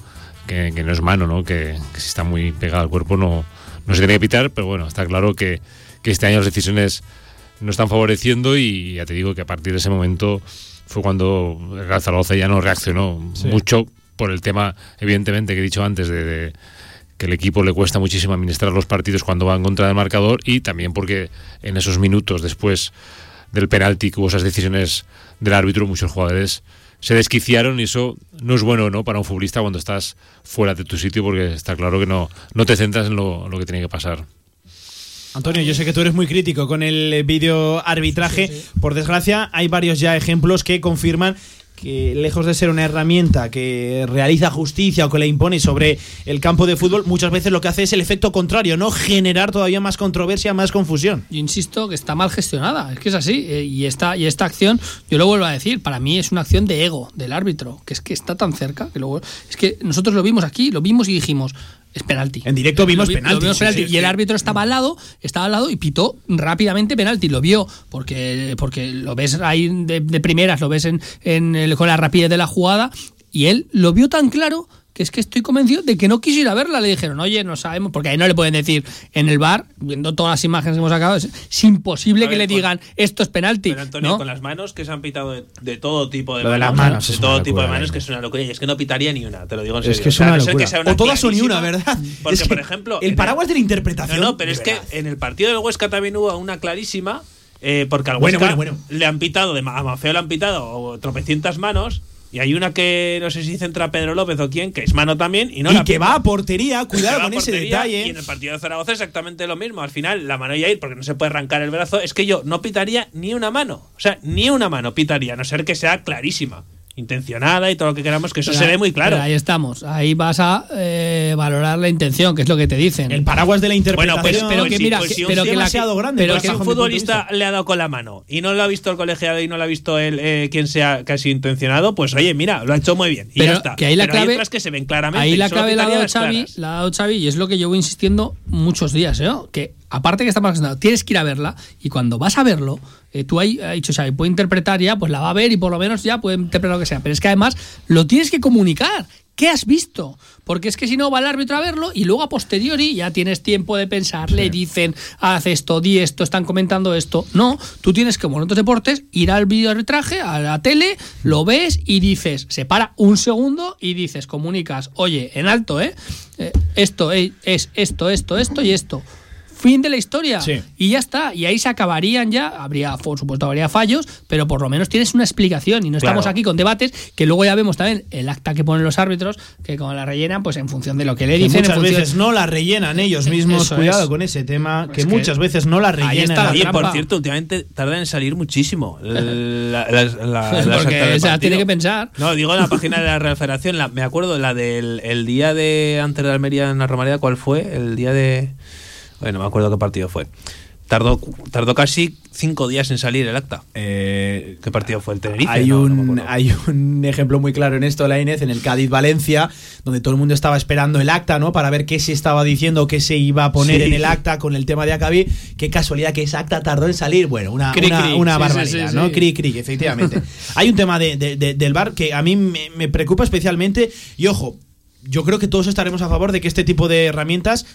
que, que no es mano, ¿no? Que, que si está muy pegado al cuerpo no, no se tiene que pitar, pero bueno, está claro que, que este año las decisiones no están favoreciendo y ya te digo que a partir de ese momento fue cuando el Real Zaragoza ya no reaccionó Sí. mucho por el tema, evidentemente, que he dicho antes, de, de que el equipo le cuesta muchísimo administrar los partidos cuando va en contra del marcador y también porque en esos minutos después del penalti que hubo esas decisiones del árbitro, muchos jugadores se desquiciaron y eso no es bueno no para un futbolista cuando estás fuera de tu sitio porque está claro que no, no te centras en lo, en lo que tiene que pasar. Antonio, yo sé que tú eres muy crítico con el vídeo arbitraje. Por desgracia, hay varios ya ejemplos que confirman que lejos de ser una herramienta que realiza justicia o que le impone sobre el campo de fútbol, muchas veces lo que hace es el efecto contrario, no generar todavía más controversia, más confusión. Yo insisto que está mal gestionada, es que es así. eh, Y esta, y esta acción, yo lo vuelvo a decir, para mí es una acción de ego del árbitro, que es que está tan cerca, que luego. Es que nosotros lo vimos aquí, lo vimos y dijimos. Es penalti. En directo vimos vi- penalti, lo vimos sí, penalti. sí, y el árbitro estaba al lado, estaba al lado y pitó rápidamente penalti. Lo vio porque, porque lo ves ahí de, de primeras, lo ves en, en el- con la rapidez de la jugada. Y él lo vio tan claro que es que estoy convencido de que no quiso ir a verla. Le dijeron, oye, no sabemos, porque ahí no le pueden decir en el bar, viendo todas las imágenes que hemos sacado, es, es imposible que le con- digan esto es penalti. Pero Antonio, ¿no? con las manos que se han pitado de, de todo tipo de Lo de manos. las manos de es todo una tipo de locura, manos, ¿eh? que es una locura. Y es que no pitaría ni una, te lo digo en Es serio. que es O sea, locura. que sea una O todas o ni una, ¿verdad? Porque, Es que por ejemplo. el paraguas de la interpretación, No, no, pero de es que en el partido del Huesca también hubo una clarísima. eh, porque al Bueno, Huesca bueno, le han pitado, de, a Mafeo le han pitado tropecientas manos. Y hay una que no sé si centra Pedro López o quién, que es mano también. Y, no y la que va a portería, cuidado con a ese detalle. Y en el partido de Zaragoza exactamente lo mismo. Al final, la mano ya ir, porque no se puede arrancar el brazo. Es que yo no pitaría ni una mano. O sea, ni una mano pitaría, a no ser que sea clarísima. Intencionada y todo lo que queramos, que eso Pero se ahí- ve muy claro. pero ahí estamos. Ahí vas a eh, valorar la intención, que es lo que te dicen. El paraguas de la interpretación. Bueno, pues, pero pues que mira, pues que- si un- pero que la- demasiado grande. pero si un futbolista le ha dado con la mano y no lo ha visto el colegiado y no lo ha visto él, eh, quien sea casi intencionado, pues oye, mira, lo ha hecho muy bien. Y Pero ya está. que ahí la Pero hay clave- otras que se ven claramente. Ahí y la clave la ha dado Xavi, la ha dado Xavi y es lo que llevo insistiendo muchos días, ¿eh? que aparte que está mal gestionado, tienes que ir a verla y cuando vas a verlo, eh, tú ahí ha dicho Xavi, puede interpretar ya, pues la va a ver y por lo menos ya puede interpretar lo que sea, pero es que además lo tienes que comunicar. ¿Qué has visto? Porque es que si no va el árbitro a verlo y luego a posteriori ya tienes tiempo de pensar, le dicen, haz esto, di esto, están comentando esto. No, tú tienes que, como en otros deportes, ir al video arbitraje, a la tele, lo ves y dices, se para un segundo y dices, comunicas, oye, en alto, ¿eh? Eh, esto eh, es esto, esto, esto y esto. Fin de la historia. Sí. Y ya está. Y ahí se acabarían ya. Habría, por supuesto, habría fallos, pero por lo menos tienes una explicación. Y no estamos Claro. aquí con debates que luego ya vemos también el acta que ponen los árbitros, que como la rellenan, pues en función de lo que le Que dicen. en muchas función- veces no la rellenan ellos mismos. Eso Cuidado es. con ese tema, que muchas veces no la ahí rellenan. está la Oye, por cierto, últimamente tardan en salir muchísimo. La, la- la- Porque o sea, tiene que pensar. No, digo en la página de la Real Federación, la- me acuerdo la del el día de antes de Almería en la Romareda, ¿cuál fue? El día de. Bueno, no me acuerdo qué partido fue. Tardó, tardó casi cinco días en salir el acta. ¿Qué partido fue? ¿El Tenerife? Hay, No, un, hay un ejemplo muy claro en esto, la Inés, en el Cádiz-Valencia, donde todo el mundo estaba esperando el acta, ¿no? Para ver qué se estaba diciendo, qué se iba a poner Sí. en el acta con el tema de Acabí. Qué casualidad que esa acta tardó en salir. Bueno, una, Cri, una, cri. una Sí, barbaridad, sí, ¿no? Cri, cri, efectivamente. Hay un tema de- de- de- del bar que a mí me, me preocupa especialmente. Y ojo, yo creo que todos estaremos a favor de que este tipo de herramientas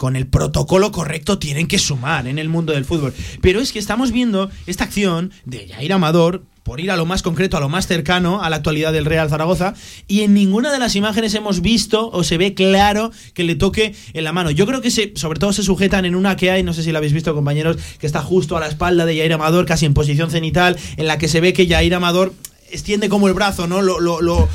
con el protocolo correcto tienen que sumar en el mundo del fútbol. Pero es que estamos viendo esta acción de Jair Amador por ir a lo más concreto, a lo más cercano a la actualidad del Real Zaragoza, y en ninguna de las imágenes hemos visto o se ve claro que le toque en la mano. Yo creo que se, sobre todo se sujetan en una que hay, no sé si la habéis visto compañeros, que está justo a la espalda de Jair Amador, casi en posición cenital, en la que se ve que Jair Amador extiende como el brazo, ¿no? Lo, lo- lo-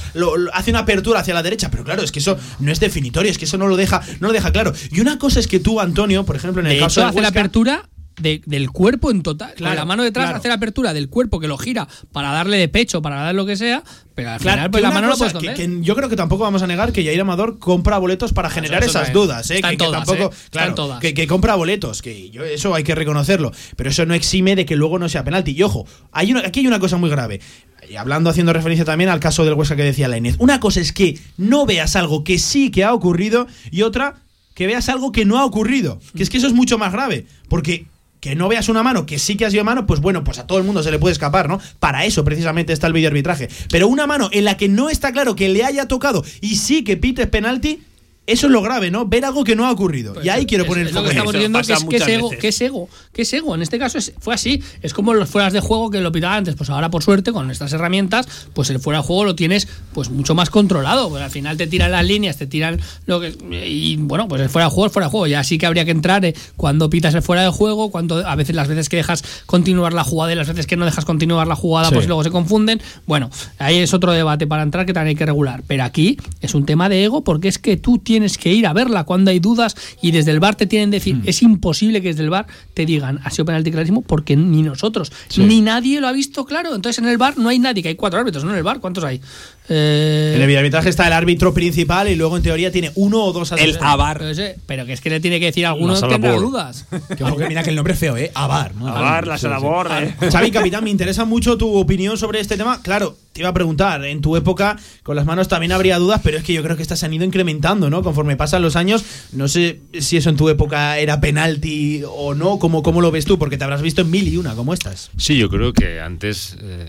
hace una apertura hacia la derecha, pero claro, es que eso no es definitorio, es que eso no lo deja, no lo deja claro. Y una cosa es que tú, Antonio, por ejemplo, en el De caso hecho, del hace la Huesca- apertura de- del cuerpo en total. Claro, Con la mano detrás claro. hace la apertura del cuerpo que lo gira para darle de pecho, para dar lo que sea, pero al Claro, final pues la mano cosa que- que yo creo que tampoco vamos a negar que Jair Amador compra boletos para generar eso esas dudas, ¿eh? Están que, tampoco, ¿eh? Claro, todas. Que, que compra boletos, que yo, eso hay que reconocerlo, pero eso no exime de que luego no sea penalti. Y ojo, hay una, aquí hay una cosa muy grave. Y hablando, haciendo referencia también al caso del Huesca que decía la Inés. Una cosa es que no veas algo que sí que ha ocurrido y otra que veas algo que no ha ocurrido. Que es que eso es mucho más grave, porque que no veas una mano que sí que ha sido mano, pues bueno, pues a todo el mundo se le puede escapar, ¿no? Para eso precisamente está el videoarbitraje. Pero una mano en la que no está claro que le haya tocado y sí que pites penalti, eso es lo grave, ¿no? Ver algo que no ha ocurrido. y ahí quiero poner el lo foco. que estamos viendo que es, que es ego, que es ego, que es ego. En este caso es- fue así. Es como los fueras de juego que lo pitaba antes. Pues ahora, por suerte, con estas herramientas, pues el fuera de juego lo tienes pues mucho más controlado. Pues al final te tiran las líneas, te tiran lo que. Y bueno, pues el fuera de juego es fuera de juego. Ya sí que habría que entrar eh, cuando pitas el fuera de juego, cuando a veces las veces que dejas continuar la jugada y las veces que no dejas continuar la jugada, Sí. pues luego se confunden. Bueno, ahí es otro debate para entrar que también hay que regular. Pero aquí es un tema de ego porque es que tú tienes que ir a verla cuando hay dudas y desde el bar te tienen que decir, es imposible que desde el bar te digan, ha sido penalti clarísimo porque ni nosotros, ni nadie lo ha visto claro. Entonces en el bar no hay nadie, que hay cuatro árbitros, ¿no? En el bar, ¿cuántos hay? Eh, En el videoarbitraje está el árbitro principal y luego en teoría tiene uno o dos El. Avar. pero, ese- pero que es que le tiene que decir a alguno tendrá Bor. dudas. Que que mira que el nombre es feo, ¿eh? Avar, ¿no? Avar, la sala borra, eh. Xavi, capitán, me interesa mucho tu opinión sobre este tema. Claro, te iba a preguntar, en tu época con las manos también habría dudas, pero es que yo creo que estas se han ido incrementando, ¿no? Conforme pasan los años, no sé si eso en tu época era penalti o no, ¿cómo, cómo lo ves tú? Porque te habrás visto en mil y una, ¿cómo estás? Sí, yo creo que antes eh,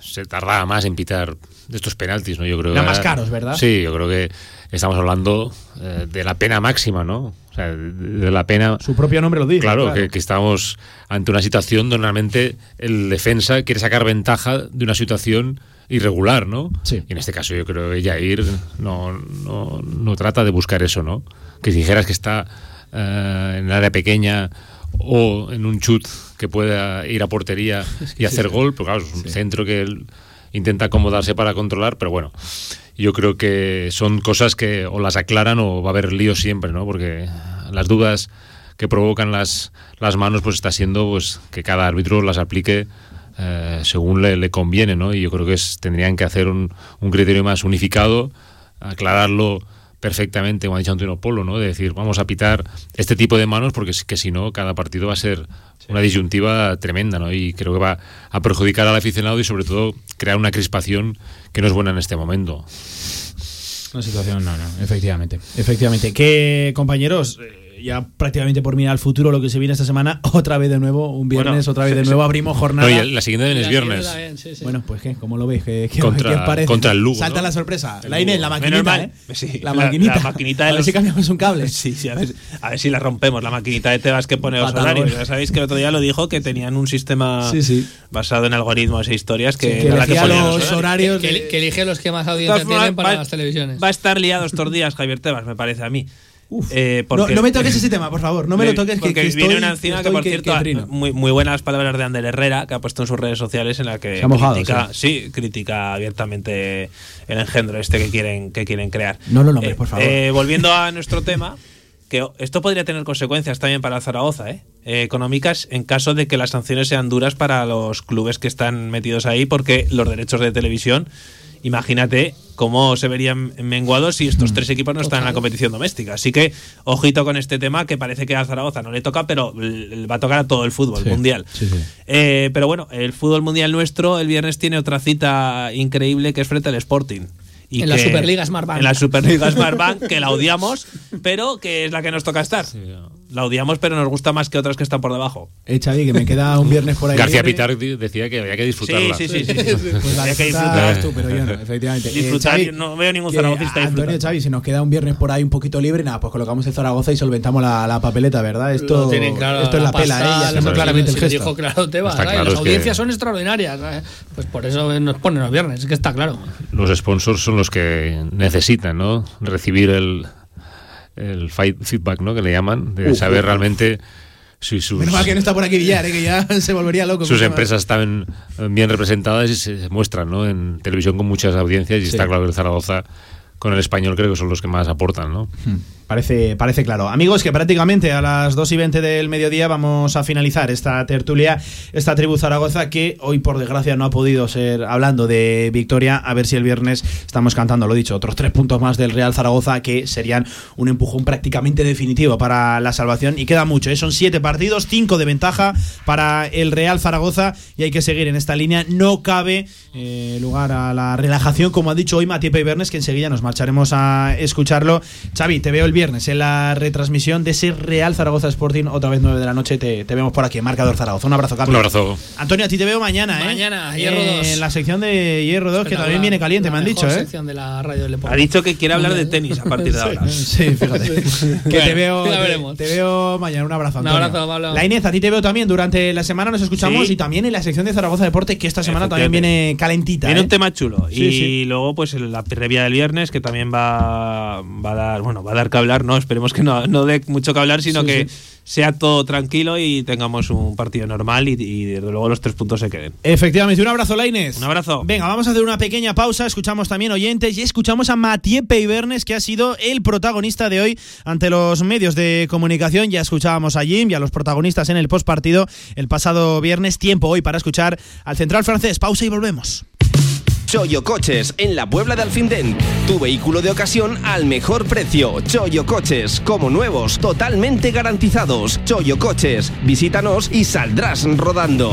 se tardaba más en pitar de estos penaltis, ¿no? Yo creo que más caros, ¿verdad? Sí, yo creo que estamos hablando eh, de la pena máxima, ¿no? O sea, de, de la pena. Su propio nombre lo dice. Claro, Que, que estamos ante una situación donde realmente el defensa quiere sacar ventaja de una situación irregular, ¿no? Sí. Y en este caso yo creo que Jair no, no, no trata de buscar eso, ¿no? Que si dijeras que está eh, en el área pequeña o en un chut que pueda ir a portería y hacer gol, pero claro, es un centro que él intenta acomodarse para controlar, pero bueno, yo creo que son cosas que o las aclaran o va a haber lío siempre, ¿no? Porque las dudas que provocan las, las manos, pues está siendo pues que cada árbitro las aplique eh, según le, conviene, ¿no? Y yo creo que es- tendrían que hacer un, criterio más unificado, aclararlo perfectamente, como ha dicho Antonio Polo, ¿no? De decir, vamos a pitar este tipo de manos porque que si no, cada partido va a ser una disyuntiva tremenda, ¿no? Y creo que va a perjudicar al aficionado y sobre todo crear una crispación que no es buena en este momento. Una situación, no, no, efectivamente. Efectivamente. Que, compañeros, ya prácticamente por mirar al futuro lo que se viene esta semana, otra vez de nuevo, un viernes, Bueno, otra vez de nuevo abrimos jornada. No, y la siguiente también es viernes. Bueno, pues ¿qué? ¿Cómo lo veis? ¿Qué, qué- Contra- qué os parece? contra el Lugo, Salta ¿no? la sorpresa. El La Inés, Menos mal. ¿eh? Sí, la maquinita. la maquinita de a ver si cambiamos un cable. Sí, sí, a ver, a ver si la rompemos, la maquinita de Tebas que pone los horarios. Ya sabéis que el otro día lo dijo que tenían un sistema Sí, sí. basado en algoritmos e historias que, Sí, que era la que elegía ponía los horarios Que, de- que elige los que más audiencia tienen para va- las televisiones. Va a estar liado estos días Javier Tebas, me parece a mí. Eh, No, porque- no me toques ese tema, por favor. No me lo toques, que, porque que viene estoy- una encima que, por que- cierto, que muy, muy buenas palabras de Ander Herrera, que ha puesto en sus redes sociales en la que Se ha mojado, critica, sí. critica abiertamente el engendro este que quieren, que quieren crear. No lo nombres, Eh, por favor. eh, volviendo a nuestro tema, que esto podría tener consecuencias también para Zaragoza, ¿eh? Eh, económicas, en caso de que las sanciones sean duras para los clubes que están metidos ahí, porque los derechos de televisión, imagínate cómo se verían menguados si Mm. estos tres equipos no están en la competición doméstica. Así que, ojito con este tema, que parece que a Zaragoza no le toca, pero va a tocar a todo el fútbol Sí, mundial. sí, sí. Eh, pero bueno, el fútbol mundial nuestro el viernes tiene otra cita increíble que es frente al Sporting. En la Superliga Smartbank. En la Superliga Smartbank, que la odiamos, pero que es la que nos toca estar. La odiamos, pero nos gusta más que otras que están por debajo. Eh, Xavi, que me queda un viernes por ahí. García. Pitar decía que había que disfrutarla. Sí, sí, sí. sí. Pues la que disfrutas disfrutar. tú, pero yo no, efectivamente. Eh, Disfrutar, Xavi, yo no veo ningún zaragocista Antonio. Xavi, si nos queda un viernes por ahí un poquito libre, nada, pues colocamos el Zaragoza y solventamos la, la papeleta, ¿verdad? Esto, tienen claro, esto es la pela, pasada, ¿eh? Y hacemos lo- claramente el gesto. dijo claro Está ¿sabes? claro, Las es que- audiencias son extraordinarias. ¿sabes? Pues por eso nos ponen los viernes, es que está claro. Los sponsors son los que necesitan, ¿no? Recibir el, el fight feedback, ¿no? Que le llaman, de saber realmente si sus, Menos mal que no está por aquí Villar, ¿eh? que ya se volvería loco. sus empresas están bien representadas y se muestran, ¿no? En televisión con muchas audiencias y Sí. está claro que el Zaragoza con el español creo que son los que más aportan, ¿no? Parece, parece claro. Amigos, que prácticamente a las 2 y 20 del mediodía vamos a finalizar esta tertulia, esta tribu Zaragoza, que hoy por desgracia no ha podido ser hablando de victoria. A ver si el viernes estamos cantando, lo dicho, otros tres puntos más del Real Zaragoza que serían un empujón prácticamente definitivo para la salvación. Y queda mucho, ¿eh? son siete partidos, cinco de ventaja para el Real Zaragoza y hay que seguir en esta línea. No cabe eh, lugar a la relajación, como ha dicho hoy Matías Peibernes, que enseguida nos marcharemos a escucharlo. Xavi, te veo el viernes en la retransmisión de ese Real Zaragoza Sporting, otra vez 9 de la noche. Te, te vemos por aquí, en Marcador Zaragoza. Un abrazo, Carlos. Un abrazo. Antonio, a ti te veo mañana, ¿eh? Mañana, Hierro Eh, 2. En la sección de Hierro 2, que también viene caliente, La me han mejor dicho, ¿eh? sección de la radio del. Ha dicho que quiere hablar de tenis a partir de ahora. Sí, fíjate. que te veo, te, veo mañana. Un abrazo, Un Antonio. abrazo, Pablo. La Inés, a ti te veo también durante la semana. Nos escuchamos Sí. y también en la sección de Zaragoza Deporte, que esta semana también viene calentita. Viene ¿eh? un tema chulo. Sí, y sí. luego, pues la previa del viernes, que también va, va a dar, bueno, va a dar que hablar, no, esperemos que no, no dé mucho que hablar, sino Sí, que sí. sea todo tranquilo y tengamos un partido normal y, y desde luego los tres puntos se queden. Efectivamente, un abrazo, Laines. Un abrazo. Venga, vamos a hacer una pequeña pausa. Escuchamos también oyentes y escuchamos a Mathieu Peibernes, que ha sido el protagonista de hoy ante los medios de comunicación. Ya escuchábamos a Jim y a los protagonistas en el postpartido el pasado viernes. Tiempo hoy para escuchar al central francés. Pausa y volvemos. Choyo Coches, en la Puebla de Alfindén. Tu vehículo de ocasión al mejor precio. Choyo Coches, como nuevos, totalmente garantizados. Choyo Coches, visítanos y saldrás rodando.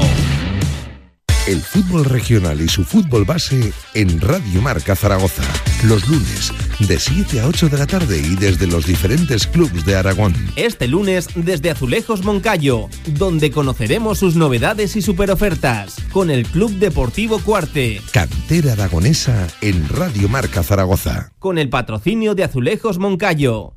El fútbol regional y su fútbol base en Radio Marca Zaragoza. Los lunes, de 7 a 8 de la tarde y desde los diferentes clubes de Aragón. Este lunes desde Azulejos Moncayo, donde conoceremos sus novedades y superofertas con el Club Deportivo Cuarte, Cantera aragonesa en Radio Marca Zaragoza. con el patrocinio de Azulejos Moncayo.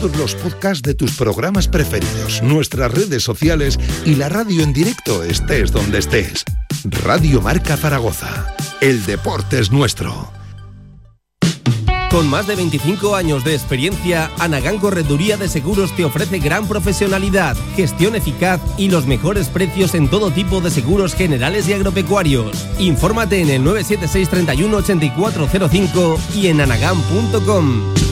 Todos los podcasts de tus programas preferidos, nuestras redes sociales y la radio en directo estés donde estés. Radio Marca Zaragoza. El deporte es nuestro. Con más de 25 años de experiencia, Anagán Correduría de Seguros te ofrece gran profesionalidad, gestión eficaz y los mejores precios en todo tipo de seguros generales y agropecuarios. Infórmate en el 976 31 8405 y en anagán.com.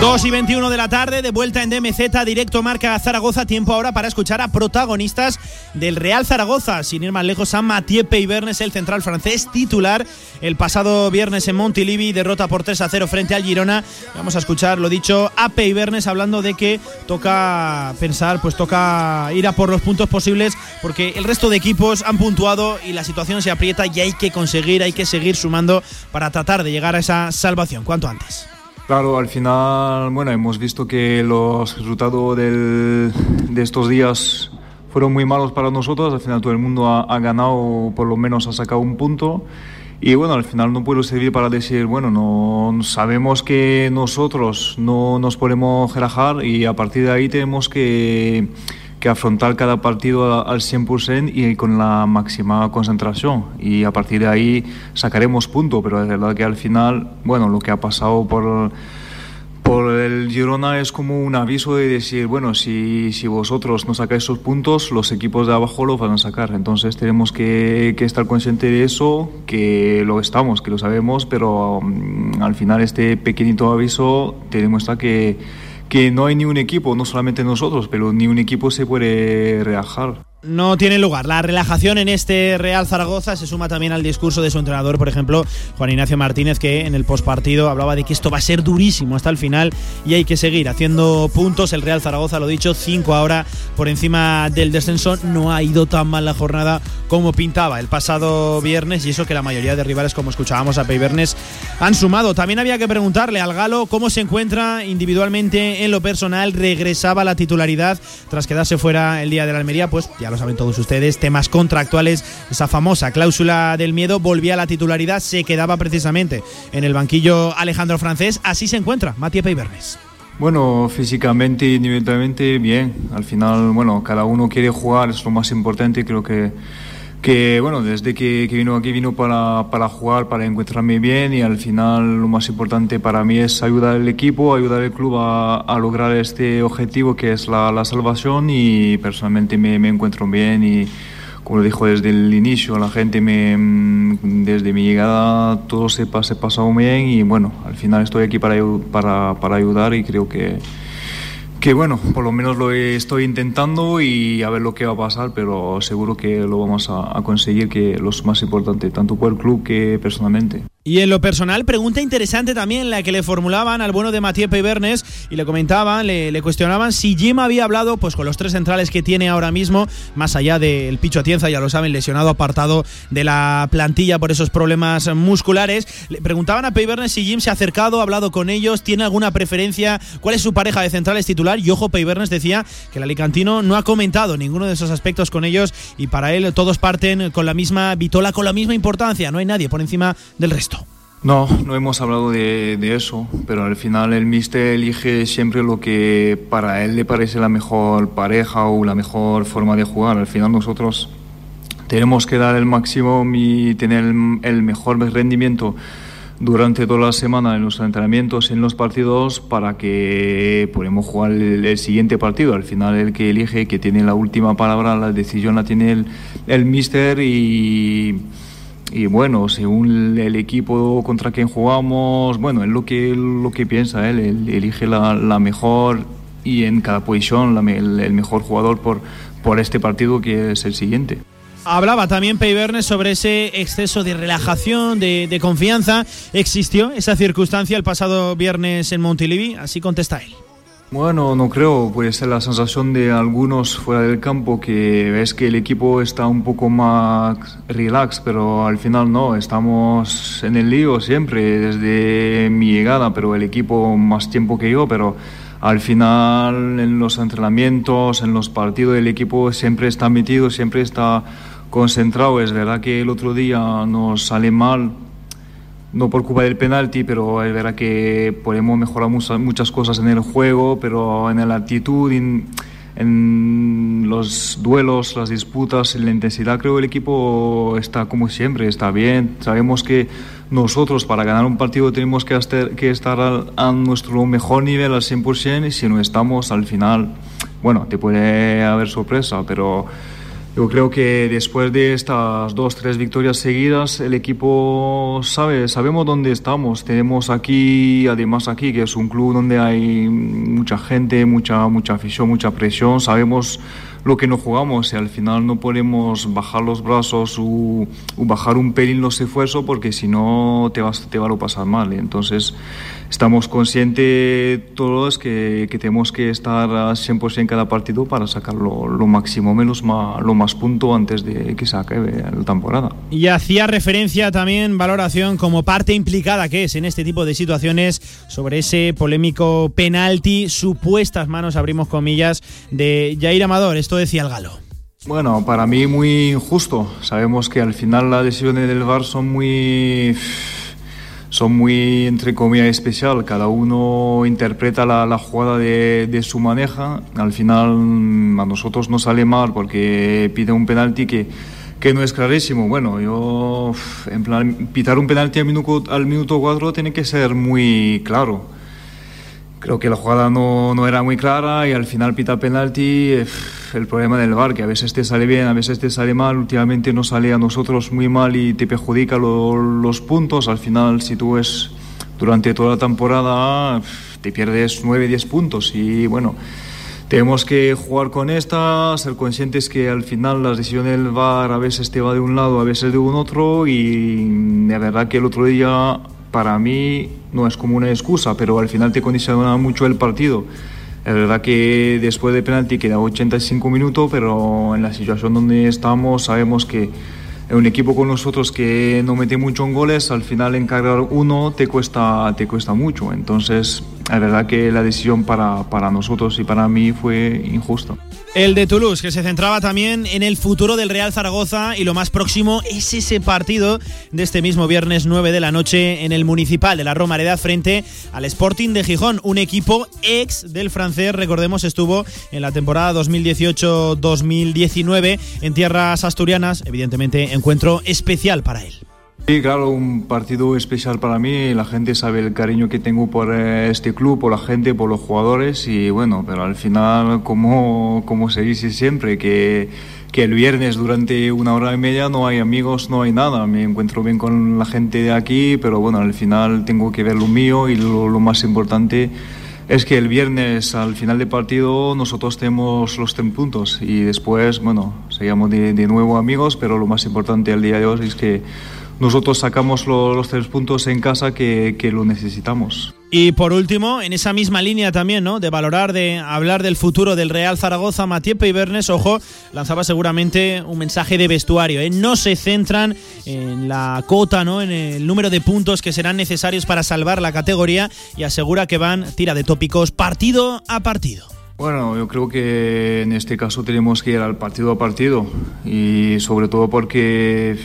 2 y 21 de la tarde, de vuelta en DMZ, directo marca Zaragoza. Tiempo ahora para escuchar a protagonistas del Real Zaragoza. Sin ir más lejos, a Mathieu Peybernes, el central francés titular. El pasado viernes en Montilivi, derrota por 3 a 0 frente al Girona. Vamos a escuchar, lo dicho, a Peybernes hablando de que toca pensar, pues toca ir a por los puntos posibles, porque el resto de equipos han puntuado y la situación se aprieta y hay que conseguir, hay que seguir sumando para tratar de llegar a esa salvación cuanto antes. Claro, al final, bueno, hemos visto que los resultados del- de estos días fueron muy malos para nosotros. Al final todo el mundo ha, ha ganado, por lo menos ha sacado un punto. Y bueno, al final no puede servir para decir, bueno, no sabemos que nosotros no nos podemos relajar y a partir de ahí tenemos que, que afrontar cada partido al 100% y con la máxima concentración. Y a partir de ahí sacaremos punto, pero es verdad que al final, bueno, lo que ha pasado por, por el Girona es como un aviso de decir, bueno, si, si vosotros no sacáis esos puntos, los equipos de abajo los van a sacar. Entonces tenemos que, que estar conscientes de eso, que lo estamos, que lo sabemos, pero mm, al final este pequeñito aviso te demuestra que, que no hay ni un equipo, no solamente nosotros, pero ni un equipo se puede relajar. No tiene lugar. La relajación en este Real Zaragoza se suma también al discurso de su entrenador, por ejemplo, Juan Ignacio Martínez, que en el postpartido hablaba de que esto va a ser durísimo hasta el final y hay que seguir haciendo puntos. El Real Zaragoza, lo dicho, cinco ahora por encima del descenso. No ha ido tan mal la jornada como pintaba el pasado viernes y eso que la mayoría de rivales, como escuchábamos a Peibernes, han sumado. También había que preguntarle al Galo cómo se encuentra individualmente en lo personal. Regresaba la titularidad tras quedarse fuera el día de la Almería, pues ya lo saben todos ustedes, temas contractuales, esa famosa cláusula del miedo, volvía a la titularidad, se quedaba precisamente en el banquillo Alejandro Francés. Así se encuentra Matías Peibernes. Bueno, físicamente y individualmente bien. Al final, bueno, cada uno quiere jugar, es lo más importante. Creo que, que bueno, desde que, que vino aquí vino para, para jugar, para encontrarme bien y al final lo más importante para mí es ayudar al equipo, ayudar al club a, a lograr este objetivo que es la, la salvación y personalmente me, me encuentro bien y como lo dijo desde el inicio, la gente me, mm, desde mi llegada todo se, se pasó bien y bueno, al final estoy aquí para, para, para ayudar y creo que, que bueno, por lo menos lo estoy intentando y a ver lo que va a pasar, pero seguro que lo vamos a, conseguir, que lo más importante, tanto por el club que personalmente. Y en lo personal, pregunta interesante también la que le formulaban al bueno de Matías Peibernes y le comentaban, le, cuestionaban si Jim había hablado pues con los tres centrales que tiene ahora mismo, más allá del Picho Atienza, ya lo saben, lesionado apartado de la plantilla por esos problemas musculares. Le preguntaban a Peibernes si Jim se ha acercado, ha hablado con ellos, tiene alguna preferencia, cuál es su pareja de centrales titular. Y ojo, Peibernes decía que el Alicantino no ha comentado ninguno de esos aspectos con ellos y para él todos parten con la misma vitola, con la misma importancia. No hay nadie por encima del resto. No, no hemos hablado de, eso, pero al final el mister elige siempre lo que para él le parece la mejor pareja o la mejor forma de jugar. Al final nosotros tenemos que dar el máximo y tener el, mejor rendimiento durante toda la semana en los entrenamientos, en los partidos, para que podamos jugar el, el siguiente partido. Al final el que elige, que tiene la última palabra, la decisión la tiene el, el mister y... Y bueno, según el equipo contra quien jugamos, bueno, es lo que, lo que piensa él, él elige la, la mejor y en cada posición el, mejor jugador por, por este partido que es el siguiente. Hablaba también Peibernes sobre ese exceso de relajación, de, de confianza. ¿Existió esa circunstancia el pasado viernes en Montilivi? Así contesta él. Bueno, no creo, puede ser la sensación de algunos fuera del campo que ves que el equipo está un poco más relax, pero al final no, estamos en el lío siempre desde mi llegada, pero el equipo más tiempo que yo, pero al final en los entrenamientos, en los partidos el equipo siempre está metido, siempre está concentrado. Es verdad que el otro día nos sale mal no por culpa del penalti, pero es verdad que podemos mejorar muchas, cosas en el juego, pero en la actitud, en, los duelos, las disputas, en la intensidad, creo que el equipo está como siempre, está bien. Sabemos que nosotros para ganar un partido tenemos que, que estar a nuestro mejor nivel al 100% y si no estamos al final, bueno, te puede haber sorpresa, pero yo creo que después de estas dos, tres victorias seguidas, el equipo sabe, sabemos dónde estamos. Tenemos aquí, además aquí, que es un club donde hay mucha gente, mucha, mucha afición, mucha presión. Sabemos lo que no jugamos y al final no podemos bajar los brazos o, bajar un pelín los esfuerzos porque si no te, vas, te va a pasar mal. Entonces estamos conscientes todos que, que tenemos que estar a 100% en cada partido para sacar lo, máximo, menos más, lo más punto antes de que se acabe la temporada. Y hacía referencia también, valoración, como parte implicada que es en este tipo de situaciones sobre ese polémico penalti, supuestas manos, abrimos comillas, de Jair Amador. Esto decía el galo. Bueno, para mí muy injusto. Sabemos que al final las decisiones del VAR son muy son muy, entre comillas, especial. Cada uno interpreta la, jugada de, su maneja. Al final a nosotros nos sale mal porque pide un penalti que, que no es clarísimo. Bueno, yo, en plan, pitar un penalti al minuto, al minuto 4 tiene que ser muy claro creo que la jugada no, no, era muy clara y al final pita penalti. El problema del VAR, que a veces te sale bien, a veces te sale mal. Últimamente nos sale a nosotros muy mal y te perjudica los puntos. Al final, si tú ves durante toda la temporada, te pierdes 9, 10 puntos. Y bueno, tenemos que jugar con esta, ser conscientes que al final las decisiones del VAR a veces te va de un lado, a veces de un otro. Y la verdad que el otro día para mí no es como una excusa, pero al final te condiciona mucho el partido. Es verdad que después de penalti queda 85 minutos, pero en la situación donde estamos sabemos que un equipo con nosotros que no mete mucho en goles, al final encargar uno te cuesta, te cuesta mucho. Entonces, es verdad que la decisión para, para nosotros y para mí fue injusta. El de Toulouse, que se centraba también en el futuro del Real Zaragoza y lo más próximo es ese partido de este mismo viernes 9 de la noche en el Municipal de la Romareda frente al Sporting de Gijón, un equipo ex del francés, recordemos, estuvo en la temporada 2018-2019 en tierras asturianas, evidentemente encuentro especial para él. Sí, claro, un partido especial para mí. La gente sabe el cariño que tengo por eh, este club, por la gente, por los jugadores y bueno, pero al final, como, como se dice siempre, que, que el viernes durante una hora y media no hay amigos, no hay nada. Me encuentro bien con la gente de aquí, pero bueno, al final tengo que ver lo mío y lo, más importante es que el viernes al final del partido nosotros tenemos los tres puntos y después, bueno, seríamos de, de nuevo amigos, pero lo más importante al día de hoy es que nosotros sacamos los tres puntos en casa que, lo necesitamos. Y por último, en esa misma línea también, ¿no? De valorar, de hablar del futuro del Real Zaragoza, Matías Peibernes, ojo, lanzaba seguramente un mensaje de vestuario. ¿eh? No se centran en la cota, ¿no? En el número de puntos que serán necesarios para salvar la categoría y asegura que van, tira de tópicos, partido a partido. Bueno, yo creo que en este caso tenemos que ir al partido a partido y sobre todo porque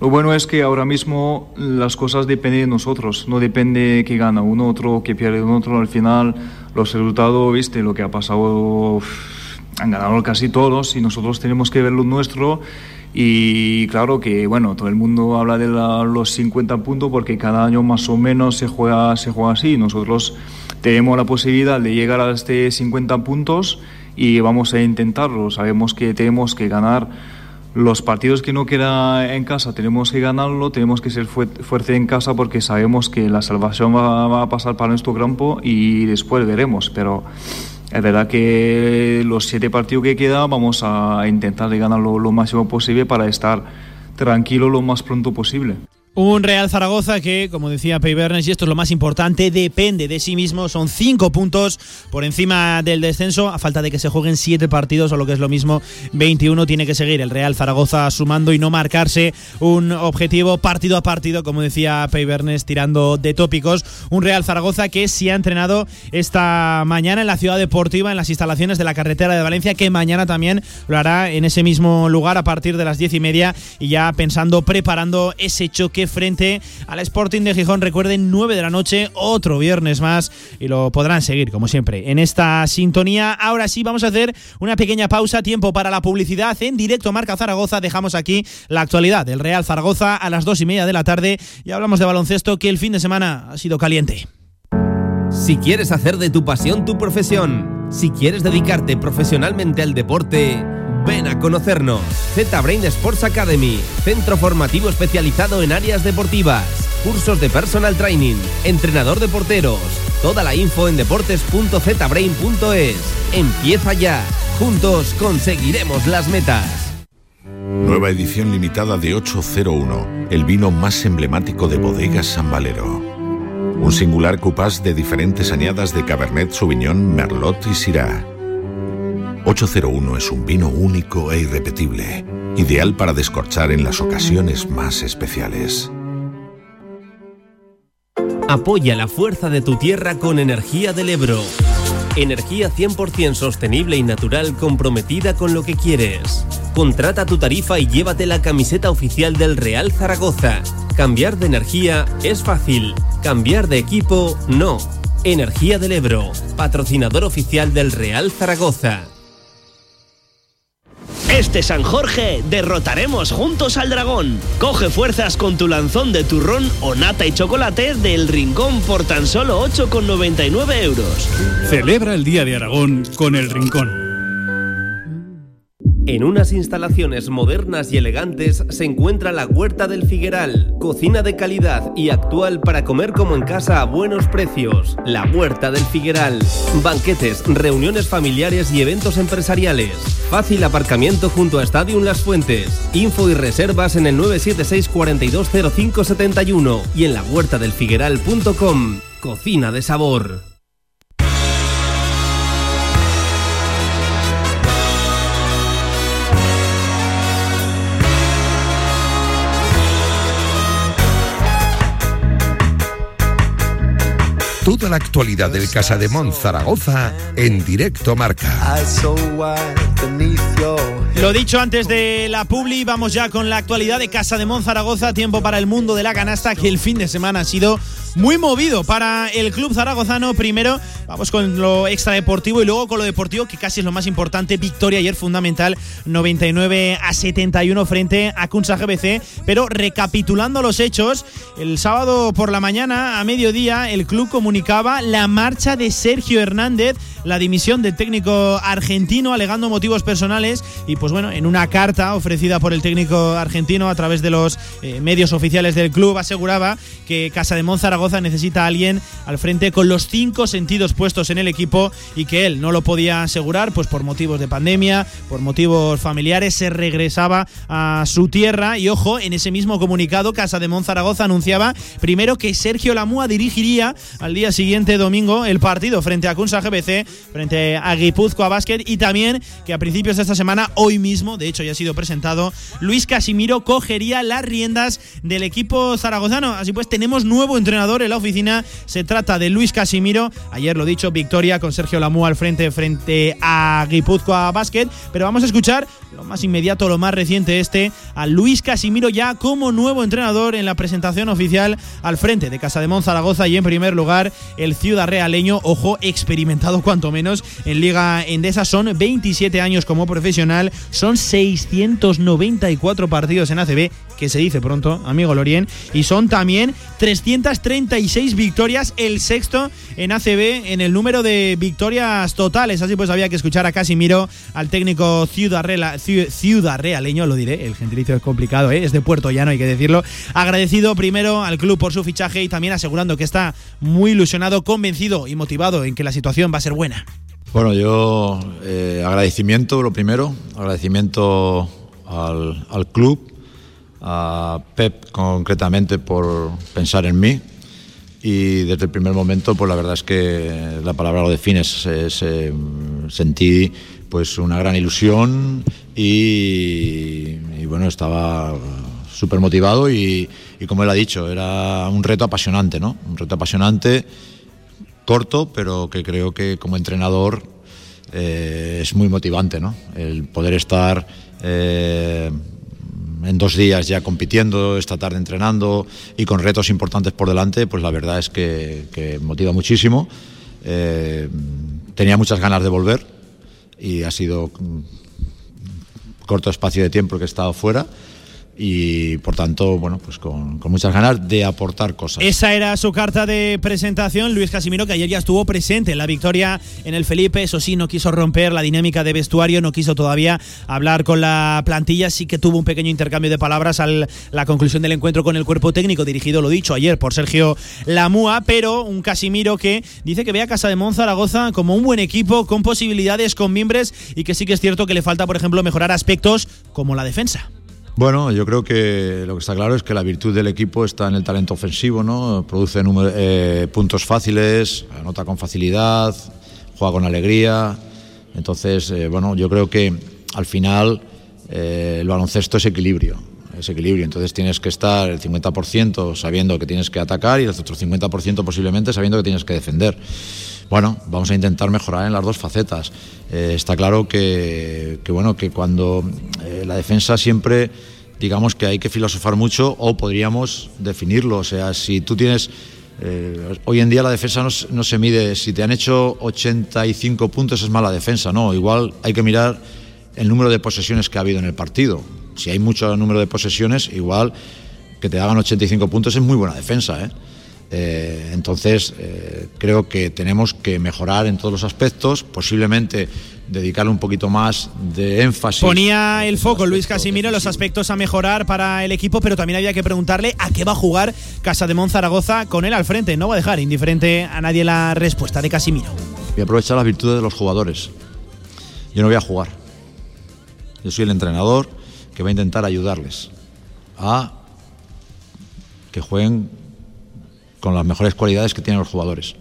lo bueno es que ahora mismo las cosas dependen de nosotros, no depende que gana uno, otro, que pierde un otro. Al final, los resultados, viste, lo que ha pasado, han ganado casi todos y nosotros tenemos que ver lo nuestro. Y claro que, bueno, todo el mundo habla de los 50 puntos porque cada año más o menos se juega, se juega así. Nosotros tenemos la posibilidad de llegar a este 50 puntos y vamos a intentarlo. Sabemos que tenemos que ganar los partidos que no queda en casa tenemos que ganarlo, tenemos que ser fuerte en casa porque sabemos que la salvación va, a pasar para nuestro campo y después veremos. Pero es verdad que los siete partidos que quedan vamos a intentar de ganarlo lo máximo posible para estar tranquilo lo más pronto posible. Un Real Zaragoza que, como decía Pei Bernes, y esto es lo más importante, depende de sí mismo. Son cinco puntos por encima del descenso, a falta de que se jueguen siete partidos o lo que es lo mismo, 21. Tiene que seguir el Real Zaragoza sumando y no marcarse un objetivo partido a partido, como decía Pei Bernes, tirando de tópicos. Un Real Zaragoza que se ha entrenado esta mañana en la ciudad deportiva, en las instalaciones de la carretera de Valencia, que mañana también lo hará en ese mismo lugar a partir de las diez y media y ya pensando, preparando ese choque frente al Sporting de Gijón. Recuerden, 9 de la noche, otro viernes más y lo podrán seguir, como siempre, en esta sintonía. Ahora sí, vamos a hacer una pequeña pausa, tiempo para la publicidad en directo Marca Zaragoza. Dejamos aquí la actualidad del Real Zaragoza a las dos y media de la tarde y hablamos de baloncesto que el fin de semana ha sido caliente. Si quieres hacer de tu pasión tu profesión, si quieres dedicarte profesionalmente al deporte, Ven a conocernos. Z-Brain Sports Academy, centro formativo especializado en áreas deportivas, cursos de personal training, entrenador de porteros. Toda la info en deportes.zbrain.es. Empieza ya. Juntos conseguiremos las metas. Nueva edición limitada de 801, el vino más emblemático de Bodegas San Valero. Un singular cupás de diferentes añadas de Cabernet Sauvignon, Merlot y Syrah 801 es un vino único e irrepetible, ideal para descorchar en las ocasiones más especiales. Apoya la fuerza de tu tierra con Energía del Ebro. Energía 100% sostenible y natural comprometida con lo que quieres. Contrata tu tarifa y llévate la camiseta oficial del Real Zaragoza. Cambiar de energía es fácil, cambiar de equipo no. Energía del Ebro, patrocinador oficial del Real Zaragoza. Este San Jorge derrotaremos juntos al dragón. Coge fuerzas con tu lanzón de turrón o nata y chocolate del Rincón por tan solo 8,99 euros. Celebra el Día de Aragón con el Rincón. En unas instalaciones modernas y elegantes se encuentra la Huerta del Figueral, cocina de calidad y actual para comer como en casa a buenos precios. La Huerta del Figueral, banquetes, reuniones familiares y eventos empresariales. Fácil aparcamiento junto a Stadium Las Fuentes. Info y reservas en el 976 420571 y en la huertadelfigueral.com. Cocina de sabor. Toda la actualidad del Casa de Mon Zaragoza en directo marca. Lo dicho antes de la publi, vamos ya con la actualidad de Casa de Mon Zaragoza, tiempo para el mundo de la canasta que el fin de semana ha sido muy movido para el club zaragozano. Primero, vamos con lo extradeportivo y luego con lo deportivo, que casi es lo más importante. Victoria ayer fundamental, 99 a 71 frente a Kunsa GBC. Pero recapitulando los hechos, el sábado por la mañana, a mediodía, el club la marcha de Sergio Hernández, la dimisión del técnico argentino, alegando motivos personales. Y pues bueno, en una carta ofrecida por el técnico argentino a través de los eh, medios oficiales del club, aseguraba que Casa de Mon Zaragoza necesita a alguien al frente con los cinco sentidos puestos en el equipo y que él no lo podía asegurar, pues por motivos de pandemia, por motivos familiares, se regresaba a su tierra. Y ojo, en ese mismo comunicado, Casa de Monzaragoza anunciaba primero que Sergio Lamúa dirigiría al día siguiente, domingo, el partido frente a Kunsa GBC, frente a Guipúzcoa Basket y también que a principios de esta semana, hoy mismo, de hecho ya ha sido presentado, Luis Casimiro cogería las riendas del equipo zaragozano. Así pues, tenemos nuevo entrenador en la oficina. Se trata de Luis Casimiro. Ayer lo dicho, victoria con Sergio Lamúa al frente frente a Guipúzcoa Basket. Pero vamos a escuchar lo más inmediato, lo más reciente este, a Luis Casimiro ya como nuevo entrenador en la presentación oficial al frente de Casa de Mon Zaragoza y en primer lugar el Ciudad Realeño, ojo, experimentado cuanto menos en Liga Endesa. Son 27 años como profesional, son 694 partidos en ACB, que se dice pronto, amigo Lorien, y son también 336 victorias, el sexto en ACB en el número de victorias totales. Así pues había que escuchar a Casimiro, al técnico Ciudad, Ciudad Realeño, lo diré, el gentilicio es complicado, ¿eh? es de Puerto Llano, hay que decirlo. Agradecido primero al club por su fichaje y también asegurando que está muy ilusionado, convencido y motivado en que la situación va a ser buena. Bueno, yo eh, agradecimiento, lo primero, agradecimiento al, al club a Pep concretamente por pensar en mí y desde el primer momento pues la verdad es que la palabra lo define, se, se- sentí pues una gran ilusión y, bueno, estaba súper motivado y, y como él ha dicho, era un reto apasionante, ¿no? Un reto apasionante, corto, pero que creo que como entrenador eh, es muy motivante, ¿no? El poder estar eh, en dos días ya compitiendo, esta tarde entrenando y con retos importantes por delante, pues la verdad es que, motiva muchísimo. Eh, tenía muchas ganas de volver y ha sido mm, corto espacio de tiempo que he estado fuera y por tanto, bueno, pues con, con muchas ganas de aportar cosas. Esa era su carta de presentación. Luis Casimiro, que ayer ya estuvo presente en la victoria en el Felipe. Eso sí, no quiso romper la dinámica de vestuario, no quiso todavía hablar con la plantilla. Sí que tuvo un pequeño intercambio de palabras al la conclusión del encuentro con el cuerpo técnico, dirigido, lo dicho ayer, por Sergio Lamúa. Pero un Casimiro que dice que ve a Casa de Monzaragoza como un buen equipo, con posibilidades, con mimbres y que sí que es cierto que le falta, por ejemplo, mejorar aspectos como la defensa. Bueno, yo creo que lo que está claro es que la virtud del equipo está en el talento ofensivo, ¿no? Produce eh, puntos fáciles, anota con facilidad, juega con alegría. Entonces, eh, bueno, yo creo que al final eh, el baloncesto es equilibrio. Es equilibrio. Entonces tienes que estar el 50% sabiendo que tienes que atacar y el otro 50% posiblemente sabiendo que tienes que defender. Bueno, vamos a intentar mejorar en las dos facetas. Eh, está claro que, bueno, que cuando eh, la defensa siempre, digamos que hay que filosofar mucho o podríamos definirlo. O sea, si tú tienes. eh, hoy en día la defensa no, no se mide. Si te han hecho 85 puntos es mala defensa. No, igual hay que mirar el número de posesiones que ha habido en el partido. Si hay mucho número de posesiones, igual que te hagan 85 puntos es muy buena defensa. ¿eh? Eh, entonces, eh, creo que tenemos que mejorar en todos los aspectos, posiblemente dedicarle un poquito más de énfasis. Ponía el foco Luis Casimiro en los aspectos a mejorar para el equipo, pero también había que preguntarle a qué va a jugar Casa de Zaragoza con él al frente. No va a dejar indiferente a nadie la respuesta de Casimiro. Voy a aprovechar las virtudes de los jugadores. Yo no voy a jugar. Yo soy el entrenador que va a intentar ayudarles a que jueguen con las mejores cualidades que tienen los jugadores.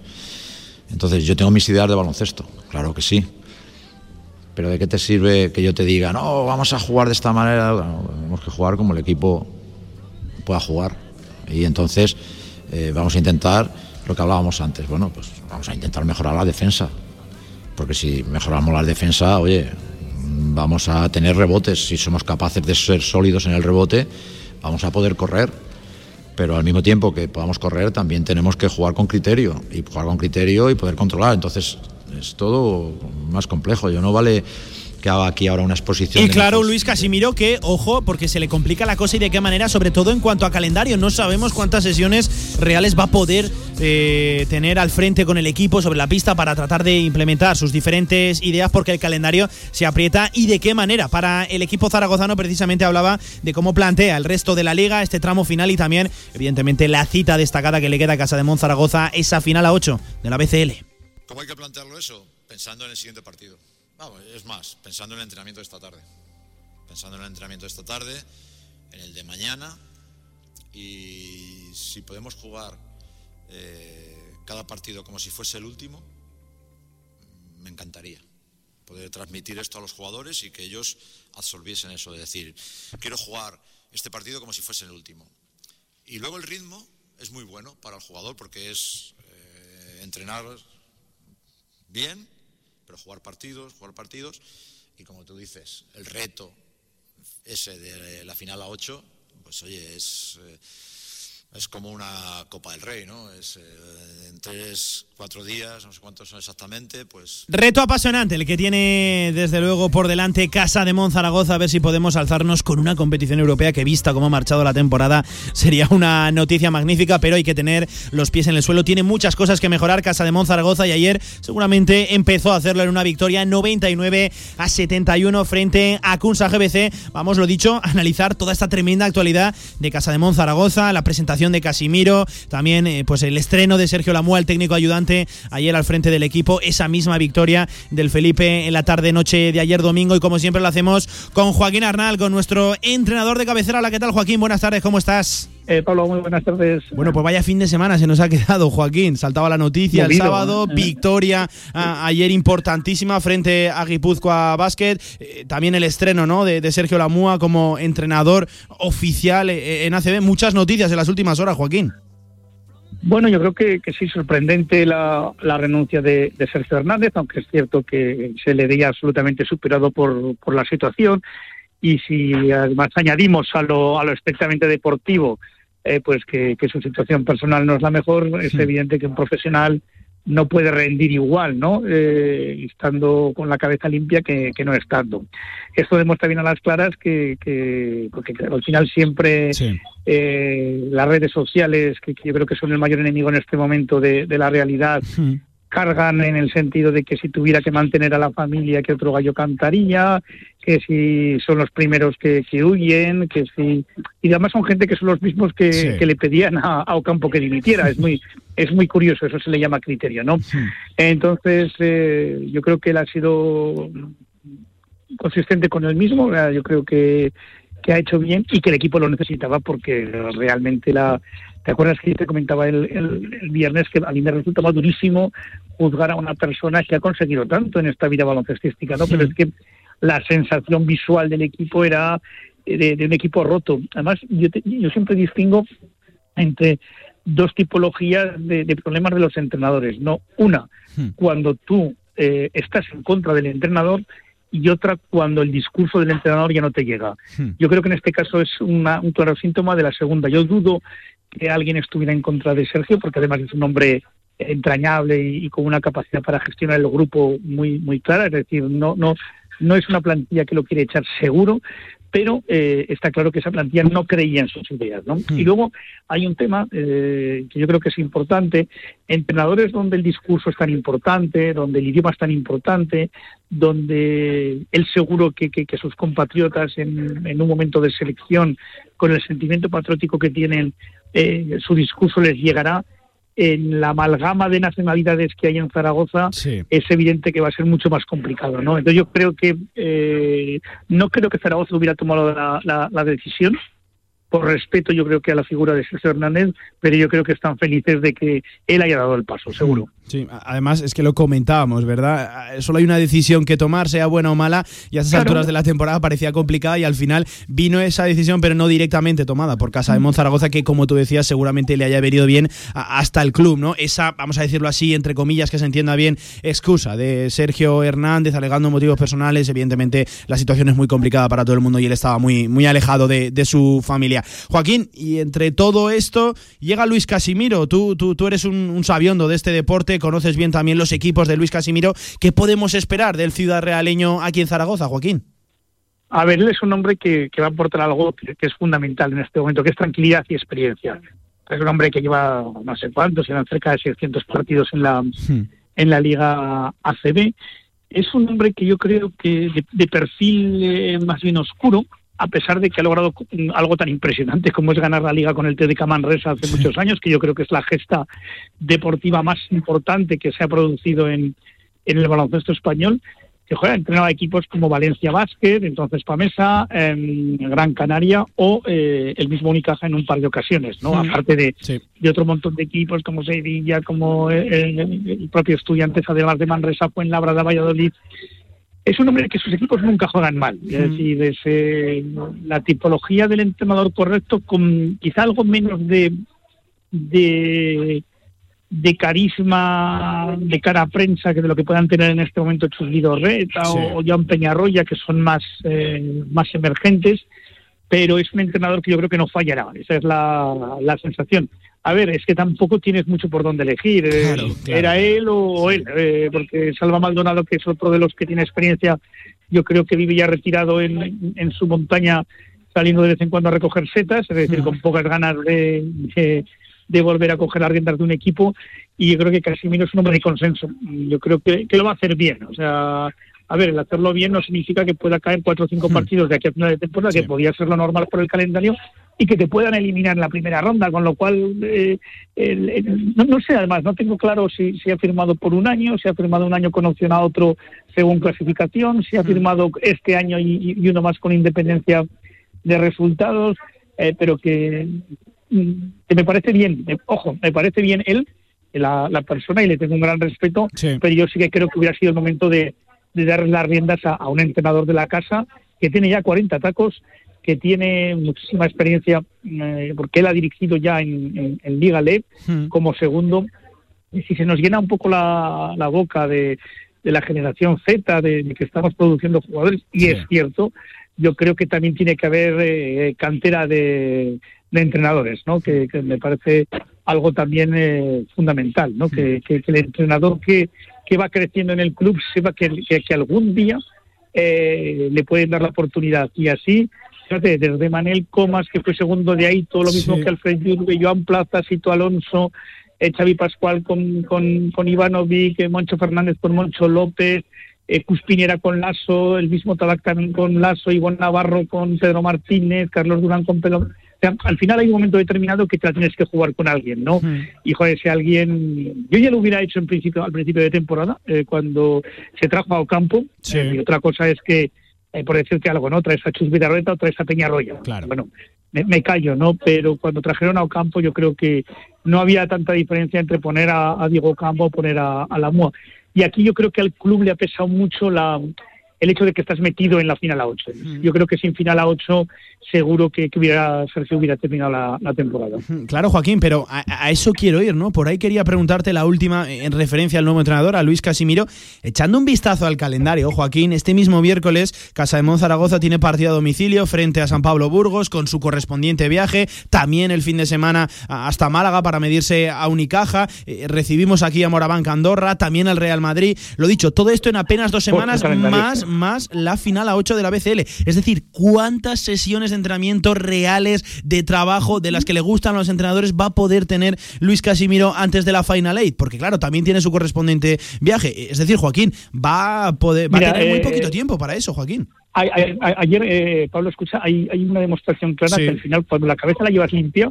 Entonces, yo tengo mis ideas de baloncesto, claro que sí. Pero ¿de qué te sirve que yo te diga, no, vamos a jugar de esta manera? Bueno, tenemos que jugar como el equipo pueda jugar. Y entonces eh, vamos a intentar lo que hablábamos antes. Bueno, pues vamos a intentar mejorar la defensa. Porque si mejoramos la defensa, oye, vamos a tener rebotes. Si somos capaces de ser sólidos en el rebote, vamos a poder correr. Pero al mismo tiempo que podamos correr, también tenemos que jugar con criterio. Y jugar con criterio y poder controlar. Entonces es todo más complejo. Yo no vale que haga aquí ahora una exposición. Y de claro, Luis Casimiro, que ojo, porque se le complica la cosa y de qué manera, sobre todo en cuanto a calendario. No sabemos cuántas sesiones reales va a poder eh, tener al frente con el equipo sobre la pista para tratar de implementar sus diferentes ideas, porque el calendario se aprieta y de qué manera. Para el equipo zaragozano, precisamente hablaba de cómo plantea el resto de la liga, este tramo final y también, evidentemente, la cita destacada que le queda a Casa de Mon Zaragoza, esa final a 8 de la BCL. ¿Cómo hay que plantearlo eso? Pensando en el siguiente partido. Vamos, es más, pensando en el entrenamiento de esta tarde. Pensando en el entrenamiento de esta tarde, en el de mañana. Y si podemos jugar eh, cada partido como si fuese el último, me encantaría poder transmitir esto a los jugadores y que ellos absorbiesen eso, de decir, quiero jugar este partido como si fuese el último. Y luego el ritmo es muy bueno para el jugador porque es eh, entrenar bien, pero jugar partidos, jugar partidos. Y como tú dices, el reto ese de la final a 8, pues oye, es, eh, es como una Copa del Rey, ¿no? Es eh, en tres, cuatro días, no sé cuántos son exactamente, pues Reto apasionante el que tiene desde luego por delante Casa de Monzaragoza, a ver si podemos alzarnos con una competición europea que vista cómo ha marchado la temporada sería una noticia magnífica, pero hay que tener los pies en el suelo. Tiene muchas cosas que mejorar Casa de Monzaragoza y ayer seguramente empezó a hacerlo en una victoria 99 a 71 frente a Kunsa GBC. Vamos, lo dicho, analizar toda esta tremenda actualidad de Casa de Monzaragoza, la presentación de Casimiro, también eh, pues el estreno de Sergio Lamua, el técnico ayudante, ayer al frente del equipo, esa misma victoria del Felipe en la tarde-noche de ayer domingo y como siempre lo hacemos con Joaquín Arnal, con nuestro entrenador de cabecera. Hola, ¿qué tal Joaquín? Buenas tardes, ¿cómo estás? Eh, Pablo, muy buenas tardes. Bueno, pues vaya fin de semana se nos ha quedado, Joaquín. Saltaba la noticia el sábado, ¿eh? victoria a, ayer importantísima frente a Guipúzcoa Basket. Eh, también el estreno ¿no? de, de, Sergio Lamúa como entrenador oficial en ACB. Muchas noticias en las últimas horas, Joaquín. Bueno, yo creo que, que sí, sorprendente la, la renuncia de, de, Sergio Hernández, aunque es cierto que se le veía absolutamente superado por, por la situación. Y si además añadimos a lo, a lo estrictamente deportivo, eh, pues que, que, su situación personal no es la mejor, es sí. evidente que un profesional no puede rendir igual, ¿no? Eh, estando con la cabeza limpia que, que, no estando. Esto demuestra bien a las claras que, que porque al final siempre sí. eh, las redes sociales, que, yo creo que son el mayor enemigo en este momento de, de la realidad, sí cargan en el sentido de que si tuviera que mantener a la familia que otro gallo cantaría, que si son los primeros que, que huyen, que si y además son gente que son los mismos que, sí. que le pedían a, a, Ocampo que dimitiera. Es muy es muy curioso, eso se le llama criterio, ¿no? Sí. Entonces eh, yo creo que él ha sido consistente con él mismo. Yo creo que que ha hecho bien y que el equipo lo necesitaba porque realmente la, ¿Te acuerdas que yo te comentaba el, el, el, viernes que a mí me resulta más durísimo juzgar a una persona que ha conseguido tanto en esta vida baloncestística, ¿no? Sí. Pero es que la sensación visual del equipo era de, de un equipo roto. Además, yo, te, yo, siempre distingo entre dos tipologías de, de, problemas de los entrenadores, ¿no? Una, hmm. cuando tú eh, estás en contra del entrenador y otra cuando el discurso del entrenador ya no te llega. Hmm. Yo creo que en este caso es una, un claro síntoma de la segunda. Yo dudo que alguien estuviera en contra de Sergio, porque además es un hombre entrañable y, y, con una capacidad para gestionar el grupo muy muy clara, es decir, no no no es una plantilla que lo quiere echar seguro, pero eh, está claro que esa plantilla no creía en sus ideas, ¿no? Mm. Y luego hay un tema eh, que yo creo que es importante, entrenadores donde el discurso es tan importante, donde el idioma es tan importante, donde él seguro que, que, que sus compatriotas en, en, un momento de selección, con el sentimiento patriótico que tienen, eh, su discurso les llegará, en la amalgama de nacionalidades que hay en Zaragoza sí. es evidente que va a ser mucho más complicado, ¿no? Entonces yo creo que eh, no creo que Zaragoza hubiera tomado la, la, la, decisión por respeto yo creo que a la figura de Sergio Hernández, pero yo creo que están felices de que él haya dado el paso, seguro. Sí, además es que lo comentábamos, ¿verdad? Solo hay una decisión que tomar, sea buena o mala, y a esas claro. alturas de la temporada parecía complicada y al final vino esa decisión, pero no directamente tomada por Casa de Monzaragoza, que como tú decías, seguramente le haya venido bien hasta el club, ¿no? Esa, vamos a decirlo así, entre comillas, que se entienda bien, excusa de Sergio Hernández alegando motivos personales. Evidentemente, la situación es muy complicada para todo el mundo y él estaba muy, muy alejado de, de su familia. Joaquín, y entre todo esto, llega Luis Casimiro. Tú, tú, tú eres un, un sabiondo de este deporte conoces bien también los equipos de Luis Casimiro. ¿Qué podemos esperar del ciudad realeño aquí en Zaragoza, Joaquín? A ver, él es un hombre que, que va a aportar algo que, que, es fundamental en este momento, que es tranquilidad y experiencia. Es un hombre que lleva no sé cuántos, llevan cerca de 600 partidos en la, hmm. en la Liga ACB. Es un hombre que yo creo que de, de perfil eh, más bien oscuro, a pesar de que ha logrado algo tan impresionante como es ganar la liga con el TDK Manresa hace muchos años, que yo creo que es la gesta deportiva más importante que se ha producido en, en el baloncesto español, que juega entrenado a equipos como Valencia Basket, entonces Pamesa, eh, Gran Canaria o eh, el mismo Unicaja en un par de ocasiones, ¿no? Sí. Aparte de, sí. de, otro montón de equipos como Sevilla, como el, el propio Estudiantes, además de Manresa, Fuenlabrada, Valladolid, es un hombre que sus equipos nunca juegan mal. Es decir, es eh, la tipología del entrenador correcto con quizá algo menos de, de, de carisma de cara a prensa que de lo que puedan tener en este momento Chusguido Reta sí. o, o Jan Peñarroya, que son más, eh, más emergentes, pero es un entrenador que yo creo que no fallará. Esa es la, la sensación a ver, es que tampoco tienes mucho por dónde elegir. Eh, claro, claro. Era él o él, eh, porque Salva Maldonado, que es otro de los que tiene experiencia, yo creo que vive ya retirado en, en su montaña, saliendo de vez en cuando a recoger setas, es decir, con pocas ganas de, de, de, volver a coger las riendas de un equipo. Y yo creo que Casimiro es un hombre de consenso. Yo creo que, que lo va a hacer bien. O sea, a ver, el hacerlo bien no significa que pueda caer cuatro o cinco partidos de aquí a final de temporada, que podría ser lo normal por el calendario, y que te puedan eliminar en la primera ronda, con lo cual, eh, el- el- no, no sé, además, no tengo claro si, si ha firmado por un año, si ha firmado un año con opción a otro según clasificación, si ha firmado este año y, y uno más con independencia de resultados, eh, pero que, que me parece bien, eh, ojo, me parece bien él, la, la persona, y le tengo un gran respeto, pero yo sí que creo que hubiera sido el momento de, de dar las riendas a, a un entrenador de la casa que tiene ya 40 tacos, que tiene muchísima experiencia, eh, porque él ha dirigido ya en, en- en Liga LEP como segundo. Y si se nos llena un poco la, la boca de, de la generación Z, de, de que estamos produciendo jugadores, y es cierto, yo creo que también tiene que haber eh, cantera de, de entrenadores, ¿no? Que, que me parece algo también eh, fundamental, ¿no? Que, que- que el entrenador que, que va creciendo en el club sepa que, que- que algún día eh, le pueden dar la oportunidad. Y así, fíjate, desde Manel Comas, que fue segundo de ahí, todo lo mismo Sí. que Alfred Yurbe, Joan Plaza, Sito Alonso, eh, Xavi Pascual con, con, con Ivanovic, eh, Moncho Fernández con Moncho López, eh, Cuspinera con Lasso, el mismo Tabac también con Lasso, Ivonne Navarro con Pedro Martínez, Carlos Durán con Pedro... Sea, al final hay un momento determinado que te la tienes que jugar con alguien, ¿no? Y joder, si alguien... Yo ya lo hubiera hecho en principio al principio de temporada, eh, cuando se trajo a Ocampo. Eh, y otra cosa es que, eh, por decirte algo, ¿no? Traes a Chus Vidarreta o traes a Peñarroya. Bueno, me, me callo, ¿no? Pero cuando trajeron a Ocampo yo creo que no había tanta diferencia entre poner a, a Diego Ocampo o poner a, a la MUA. Y aquí yo creo que al club le ha pesado mucho la el hecho de que estás metido en la final a 8. Yo creo que sin final a 8 seguro que, que hubiera Sergio hubiera terminado la, la temporada. Claro, Joaquín, pero a, a eso quiero ir, ¿no? Por ahí quería preguntarte la última en referencia al nuevo entrenador, a Luis Casimiro. Echando un vistazo al calendario, Joaquín, este mismo miércoles, Casa de Monzaragoza tiene partido a domicilio frente a San Pablo Burgos con su correspondiente viaje. También el fin de semana hasta Málaga para medirse a Unicaja. Eh, recibimos aquí a Morabanca Andorra, también al Real Madrid. Lo dicho, todo esto en apenas dos semanas, más, más la final a 8 de la BCL. Es decir, ¿cuántas sesiones de entrenamiento reales de trabajo de las que le gustan a los entrenadores va a poder tener Luis Casimiro antes de la Final Eight? Porque claro, también tiene su correspondiente viaje. Es decir, Joaquín, va a poder va Mira, a tener muy eh, poquito tiempo para eso, Joaquín. A- a- a- ayer, eh, Pablo, escucha, hay, hay una demostración clara Sí. que al final, cuando la cabeza la llevas limpia,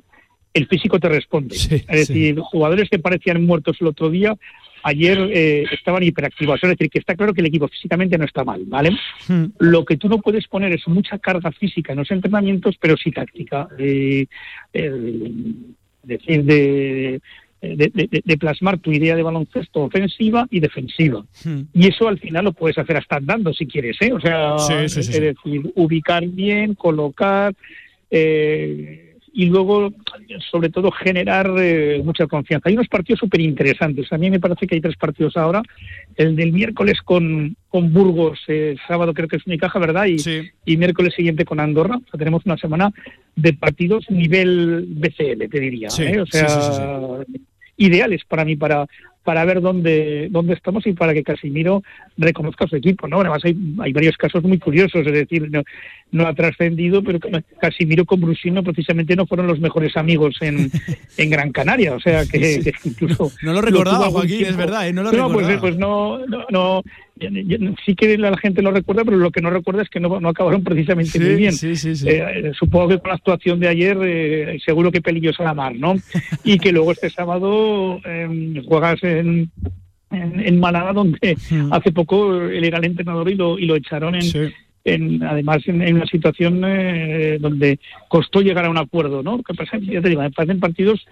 el físico te responde. es decir, jugadores que parecían muertos el otro día, ayer eh, estaban hiperactivos. Es decir, que está claro que el equipo físicamente no está mal, ¿vale? Lo que tú no puedes poner es mucha carga física en los entrenamientos, pero sí táctica. Eh, el- decir, de, de, de- de plasmar tu idea de baloncesto ofensiva y defensiva. Y eso al final lo puedes hacer hasta andando si quieres, ¿eh? O sea, Sí, es decir, ubicar bien, colocar eh, y luego, sobre todo, generar eh, mucha confianza. Hay unos partidos súper interesantes. A mí me parece que hay tres partidos ahora. El del miércoles con, con Burgos, eh, sábado creo que es Unicaja, ¿verdad? Y, y miércoles siguiente con Andorra. O sea, tenemos una semana de partidos nivel BCL, te diría. Sí, ¿eh? O sea, sí, ideales para mí, para para ver dónde dónde estamos y para que Casimiro reconozca su equipo, ¿no? Además hay, hay varios casos muy curiosos, es decir, no, no ha trascendido, pero Casimiro con Brusino precisamente no fueron los mejores amigos en, en Gran Canaria, o sea que, Sí. que incluso No lo recordaba, algún Joaquín, es verdad, ¿eh? No lo pues, recordaba. eh, pues no, no, no, sí que la gente lo recuerda, pero lo que no recuerda es que no, no acabaron precisamente Sí, muy bien. sí, sí, sí. Eh, eh, supongo que con la actuación de ayer, eh, seguro que pelillos a la mar, ¿no? y que luego este sábado eh, juegas en, en, en Málaga, donde hace poco él era el entrenador y lo, y lo echaron en, en- además en, en una situación eh, donde costó llegar a un acuerdo, ¿no? Que pasa, ya te digo, me parecen partidos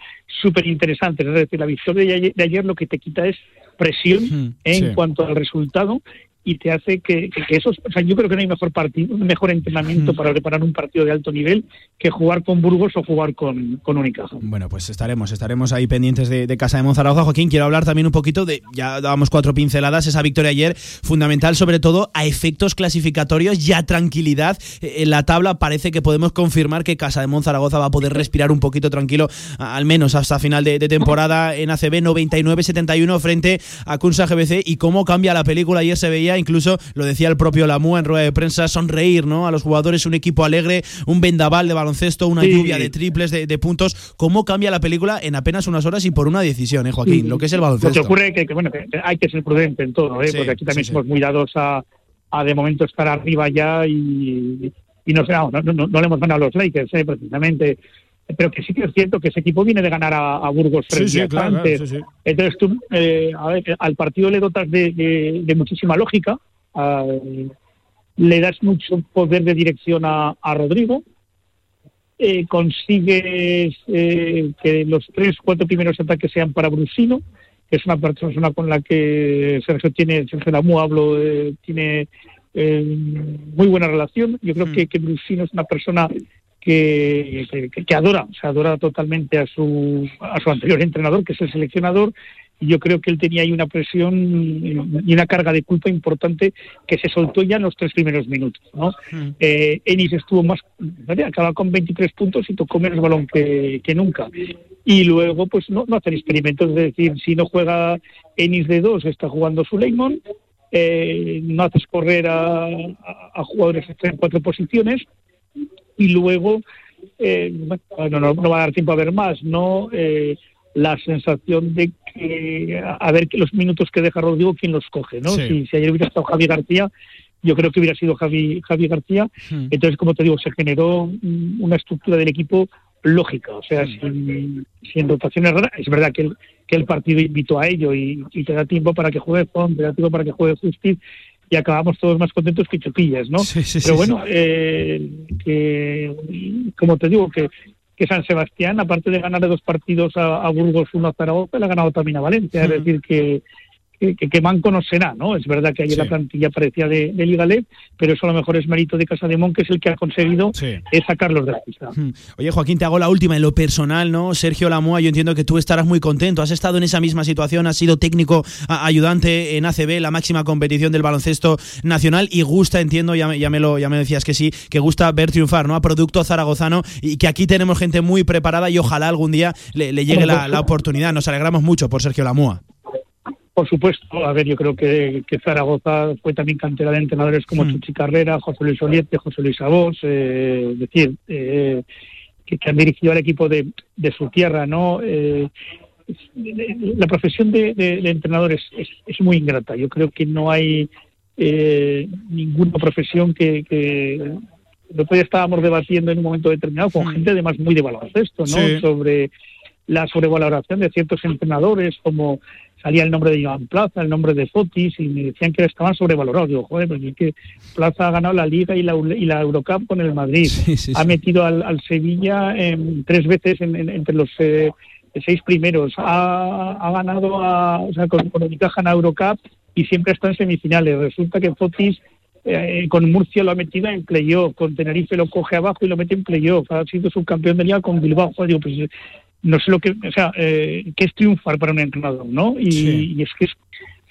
súper interesantes. Es decir, la victoria de ayer, de ayer lo que te quita es presión en sí. cuanto al resultado y te hace que, que, esos, o sea, yo creo que no hay mejor partido, mejor entrenamiento para preparar un partido de alto nivel que jugar con Burgos o jugar con, con Unicaja. Bueno, pues estaremos, estaremos ahí pendientes de, de Casa de Monzaragoza. Joaquín, quiero hablar también un poquito de, ya dábamos cuatro pinceladas, esa victoria ayer, fundamental sobre todo a efectos clasificatorios y a tranquilidad eh, en la tabla. Parece que podemos confirmar que Casa de Monzaragoza va a poder respirar un poquito tranquilo, al menos hasta final de, de temporada en ACB 99-71 frente a Kunsa GBC y cómo cambia la película. Ayer se veía, incluso lo decía el propio Lamua en rueda de prensa, sonreír ¿no? a los jugadores, un equipo alegre, un vendaval de baloncesto, una Sí. lluvia de triples, de, de puntos. ¿Cómo cambia la película en apenas unas horas y por una decisión, eh, Joaquín? Lo que es el Lo que baloncesto. ocurre es que, que, bueno, que hay que ser prudente en todo, ¿eh? Sí, porque aquí también somos muy dados a, a de momento estar arriba ya y, y no, sé, no, no, no, no le hemos ganado a los Lakers, eh, precisamente. Pero que sí que es cierto que ese equipo viene de ganar a, a Burgos tres Sí, sí, días claro, antes. claro, sí, sí. Entonces tú, eh, a ver, al partido le dotas de, de- de muchísima lógica, a- le das mucho poder de dirección a, a Rodrigo, eh, consigues eh, que los tres, cuatro primeros ataques sean para Brusino, que es una persona con la que Sergio tiene, Sergio Lamu hablo, eh, tiene eh, muy buena relación. Yo creo que, que Brusino es una persona que, que, que adora, o sea, adora totalmente a su, a su anterior entrenador, que es el seleccionador, y yo creo que él tenía ahí una presión y una carga de culpa importante que se soltó ya en los tres primeros minutos. ¿no? Eh, Ennis estuvo más, acaba con 23 puntos y tocó menos balón que, que nunca. Y luego, pues no, no hacer experimentos, es decir, si no juega Ennis de dos, está jugando Suleiman, eh, no haces correr a, a- a jugadores en cuatro posiciones y luego, eh, bueno, no, no va a dar tiempo a ver más, ¿no? Eh, la sensación de que a ver que los minutos que deja Rodrigo, quién los coge, ¿no? Sí. Si, si ayer hubiera estado Javi García, yo creo que hubiera sido Javi, Javi García. Hmm. Entonces, como te digo, se generó una estructura del equipo lógica, o sea, sin, sin rotaciones raras. Es verdad que el, que el partido invitó a ello y, y te da tiempo para que juegue Font, te da tiempo para que juegue Justiz y acabamos todos más contentos que chupillas, ¿no? sí, Pero sí, bueno, eh, que, como te digo, que, que San Sebastián, aparte de ganar dos partidos a, a Burgos, uno a Zaragoza, le ha ganado también a Valencia. Es decir, que, que, que, manco no será, ¿no? Es verdad que ayer Sí. la plantilla parecía de, de Liga pero eso a lo mejor es mérito de Casa de Mon, que es el que ha conseguido eh, sacarlos de la pista. Hmm. Oye, Joaquín, te hago la última en lo personal, ¿no? Sergio Lamoa, yo entiendo que tú estarás muy contento. Has estado en esa misma situación, has sido técnico ayudante en ACB, la máxima competición del baloncesto nacional, y gusta, entiendo, ya me, ya me lo, ya me decías que sí, que gusta ver triunfar, ¿no? A producto zaragozano, y que aquí tenemos gente muy preparada y ojalá algún día le, le llegue la, la oportunidad. Nos alegramos mucho por Sergio Lamoa. Por supuesto, a ver, yo creo que, que Zaragoza fue también cantera de entrenadores como Chuchi Carrera, José Luis Oliete, José Luis Abos, eh, es decir, eh, que, que han dirigido al equipo de, de su tierra, ¿no? Eh, la profesión de, de- de entrenador es, es, es muy ingrata. Yo creo que no hay eh, ninguna profesión que, que el otro día estábamos debatiendo en un momento determinado con gente además muy de baloncesto, ¿no? Sí. Sobre la sobrevaloración de ciertos entrenadores, como salía el nombre de Joan Plaza, el nombre de Fotis, y me decían que estaban sobrevalorados. Digo, joder, pues es que Plaza ha ganado la Liga y la, y la Eurocup con el Madrid. ha metido al, al Sevilla em, tres veces en- en- entre los eh, seis primeros. Ha, ha ganado a, o sea, con, con Unicaja en la Eurocup y siempre está en semifinales. Resulta que Fotis eh, con Murcia lo ha metido en playoff, con Tenerife lo coge abajo y lo mete en playoff. Ha sido subcampeón de liga con Bilbao. Joder, digo, pues, eh, no sé lo que, o sea, eh, qué es triunfar para un entrenador, ¿no? Y, y es que es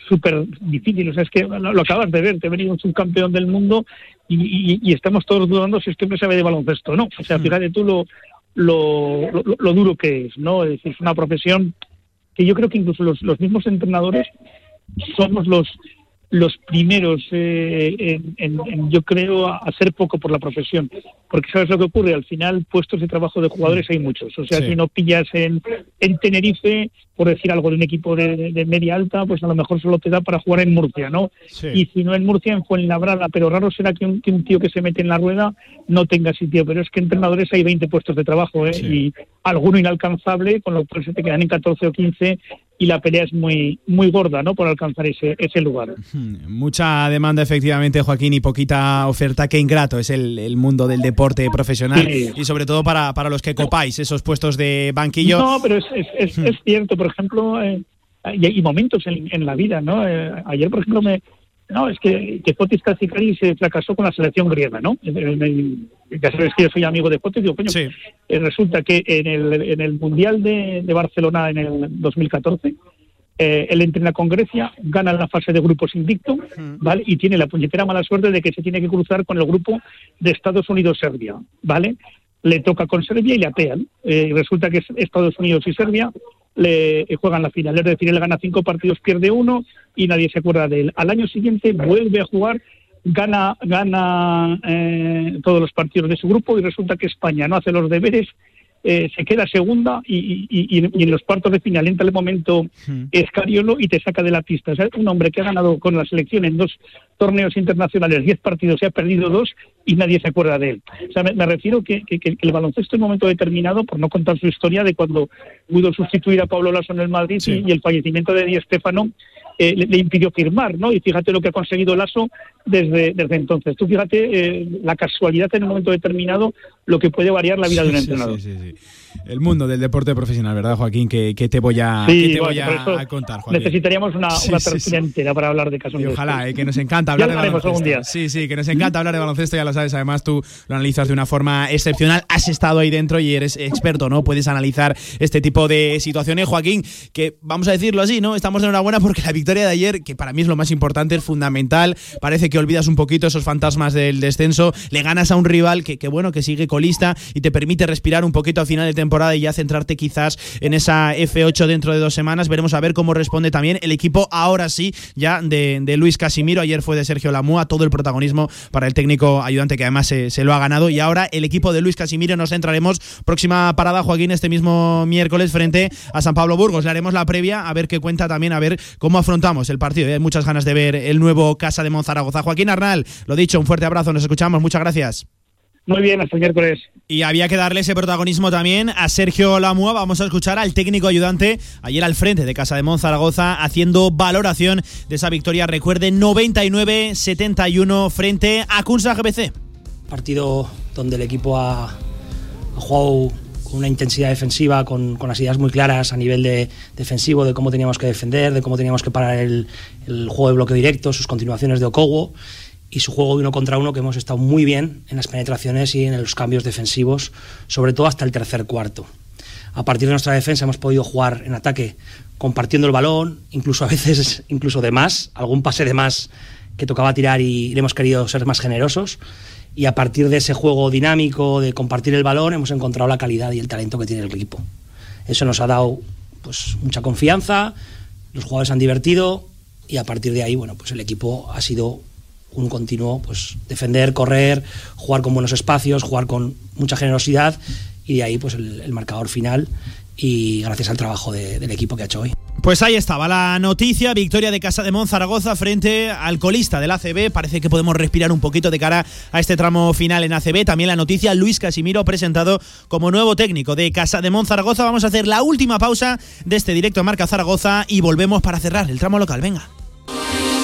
súper difícil, o sea, es que lo, lo acabas de ver, te ha venido un subcampeón del mundo y, y- y estamos todos dudando si este hombre sabe de baloncesto o no. O sea, fíjate tú lo, lo, lo- lo duro que es, ¿no? Es decir, es una profesión que yo creo que incluso los, los mismos entrenadores somos los los primeros eh, en, en- en, yo creo a hacer poco por la profesión. Porque sabes lo que ocurre al final puestos de trabajo de jugadores hay muchos. O sea Sí. si no pillas en, en Tenerife por decir algo de un equipo de, media alta pues a lo mejor solo te da para jugar en Murcia no Sí. y si no en Murcia en Fuenlabrada. Pero raro será que un, que un tío que se mete en la rueda no tenga sitio. Pero es que entrenadores hay 20 puestos de trabajo ¿eh? y alguno inalcanzable con lo cual se te quedan en 14 o 15 y la pelea es muy muy gorda no por alcanzar ese ese lugar Mucha demanda, efectivamente, Joaquín, y poquita oferta. Qué ingrato es el, el mundo del deporte profesional Sí. y sobre todo para, para los que copáis esos puestos de banquillo. No, pero es, es, es, es cierto, por ejemplo, eh, y hay momentos en, en la vida, ¿no? Eh, ayer, por ejemplo, me. No, es que, que Fotis Kazikari se fracasó con la selección griega, ¿no? Ya sabes que yo soy amigo de Fotis, digo, coño, eh, resulta que en el, en el Mundial de, de Barcelona en el 2014, eh, él entrena con Grecia, gana la fase de grupos invicto, ¿vale? Y tiene la puñetera mala suerte de que se tiene que cruzar con el grupo de Estados Unidos-Serbia, ¿vale? Le toca con Serbia y le atean. Eh, y resulta que es Estados Unidos y Serbia le eh, juegan la final. Es decir, él gana cinco partidos, pierde uno y nadie se acuerda de él. Al año siguiente vuelve a jugar, gana, gana eh, todos los partidos de su grupo y resulta que España no hace los deberes eh, se queda segunda y, y- y- y en los cuartos de final entra el momento Escariolo y te saca de la pista. O sea, un hombre que ha ganado con la selección en dos torneos internacionales, 10 partidos, se ha perdido dos y nadie se acuerda de él. O sea, me, me refiero que, que- que el baloncesto en un momento determinado, por no contar su historia de cuando pudo sustituir a Pablo Lasso en el Madrid y, y el fallecimiento de Di Stéfano, eh, le, le impidió firmar, ¿no? Y fíjate lo que ha conseguido Lasso desde, desde entonces. Tú fíjate eh, la casualidad en un momento determinado, lo que puede variar la vida de un Sí, sí, entrenador. sí, sí, sí. El mundo del deporte profesional, ¿verdad, Joaquín? Que, que te voy a, Sí, que te voy a, contar, Joaquín. Necesitaríamos una, Sí, una sí, tertulia entera para hablar de casos Y ojalá, estos. eh, que nos encanta hablar de baloncesto. día. Sí, sí, que nos encanta hablar de baloncesto, ya lo sabes. Además, tú lo analizas de una forma excepcional. Has estado ahí dentro y eres experto, ¿no? Puedes analizar este tipo de situaciones. Joaquín, que vamos a decirlo así, ¿no? Estamos de enhorabuena porque la victoria de ayer, que para mí es lo más importante, es fundamental. Parece que olvidas un poquito esos fantasmas del descenso. Le ganas a un rival que, que bueno, que sigue colista y te permite respirar un poquito a final de temporada y ya centrarte quizás en esa F8 dentro de dos semanas. Veremos a ver cómo responde también el equipo, ahora sí, ya de, Luis Casimiro. Ayer fue de Sergio Lamúa, todo el protagonismo para el técnico ayudante que además se, se lo ha ganado. Y ahora el equipo de Luis Casimiro nos centraremos. Próxima parada, Joaquín, este mismo miércoles frente a San Pablo Burgos. Le haremos la previa, a ver qué cuenta también, a ver cómo afrontamos el partido. Hay muchas ganas de ver el nuevo Casa de Monzaragoza. Joaquín Arnal, lo dicho, un fuerte abrazo, nos escuchamos, muchas gracias. Muy bien, hasta el miércoles. Y había que darle ese protagonismo también a Sergio Lamua. Vamos a escuchar al técnico ayudante ayer al frente de Casa de Monzaragoza haciendo valoración de esa victoria. Recuerde 99-71 frente a Kunsa GBC. partido donde el equipo ha, ha jugado con una intensidad defensiva, con, con las ideas muy claras a nivel de defensivo, de cómo teníamos que defender, de cómo teníamos que parar el, el juego de bloque directo, sus continuaciones de Okowo y su juego de uno contra uno, que hemos estado muy bien en las penetraciones y en los cambios defensivos, sobre todo hasta el tercer cuarto. A partir de nuestra defensa hemos podido jugar en ataque compartiendo el balón, incluso a veces incluso de más, algún pase de más que tocaba tirar y hemos querido ser más generosos. Y a partir de ese juego dinámico de compartir el balón hemos encontrado la calidad y el talento que tiene el equipo. Eso nos ha dado pues mucha confianza, los jugadores han divertido y a partir de ahí, bueno, pues el equipo ha sido un continuo, pues defender, correr, jugar con buenos espacios, jugar con mucha generosidad y de ahí pues el, marcador final y gracias al trabajo de- del equipo que ha hecho hoy. Pues ahí estaba la noticia, victoria de Casa de Monzaragoza frente al colista del ACB. Parece que podemos respirar un poquito de cara a este tramo final en ACB. También la noticia, Luis Casimiro presentado como nuevo técnico de Casa de Monzaragoza. Vamos a hacer la última pausa de este directo a Marca Zaragoza y volvemos para cerrar el tramo local. Venga.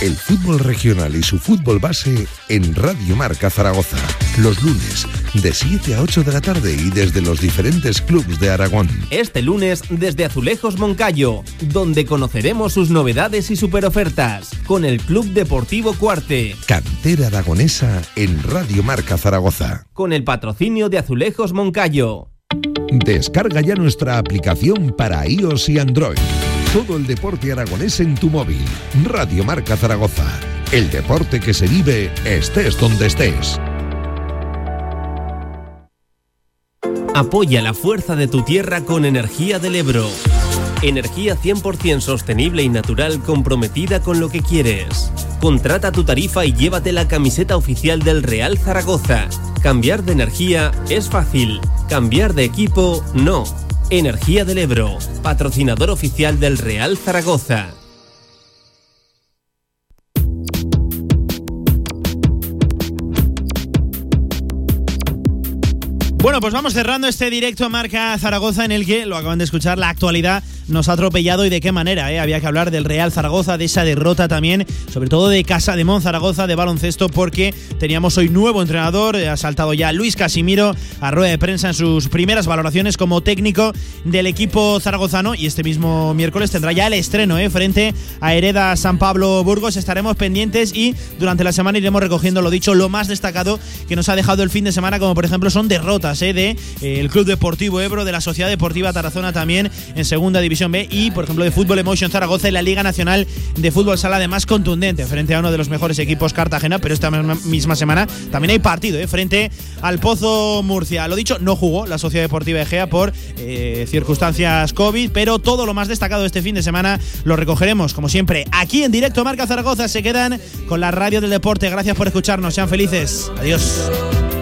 El fútbol regional y su fútbol base en Radio Marca Zaragoza. Los lunes, de 7 a 8 de la tarde y desde los diferentes clubes de Aragón. Este lunes desde Azulejos Moncayo, donde conoceremos sus novedades y superofertas con el Club Deportivo Cuarte, Cantera aragonesa en Radio Marca Zaragoza. con el patrocinio de Azulejos Moncayo. Descarga ya nuestra aplicación para iOS y Android. Todo el deporte aragonés en tu móvil. Radio Marca Zaragoza. El deporte que se vive estés donde estés. Apoya la fuerza de tu tierra con Energía del Ebro. Energía 100% sostenible y natural comprometida con lo que quieres. Contrata tu tarifa y llévate la camiseta oficial del Real Zaragoza. Cambiar de energía es fácil. Cambiar de equipo, no. Energía del Ebro, patrocinador oficial del Real Zaragoza. Bueno, pues vamos cerrando este directo a Marca Zaragoza en el que, lo acaban de escuchar, la actualidad nos ha atropellado y de qué manera. ¿eh? Había que hablar del Real Zaragoza, de esa derrota también, sobre todo de Casa de Mon Zaragoza de baloncesto, porque teníamos hoy nuevo entrenador, eh, ha saltado ya Luis Casimiro a rueda de prensa en sus primeras valoraciones como técnico del equipo zaragozano y este mismo miércoles tendrá ya el estreno ¿eh? frente a Hereda San Pablo Burgos. Estaremos pendientes y durante la semana iremos recogiendo lo dicho, lo más destacado que nos ha dejado el fin de semana, como por ejemplo son derrotas eh, de eh, el Club Deportivo Ebro, de la Sociedad Deportiva Tarazona también en Segunda División B y, por ejemplo, de Fútbol Emotion Zaragoza en la Liga Nacional de Fútbol Sala, además contundente frente a uno de los mejores equipos Cartagena, pero esta misma semana también hay partido eh, frente al Pozo Murcia. Lo dicho, no jugó la Sociedad Deportiva Egea por eh, circunstancias COVID, pero todo lo más destacado de este fin de semana lo recogeremos, como siempre, aquí en directo Marca Zaragoza. Se quedan con la radio del deporte. Gracias por escucharnos. Sean felices. Adiós.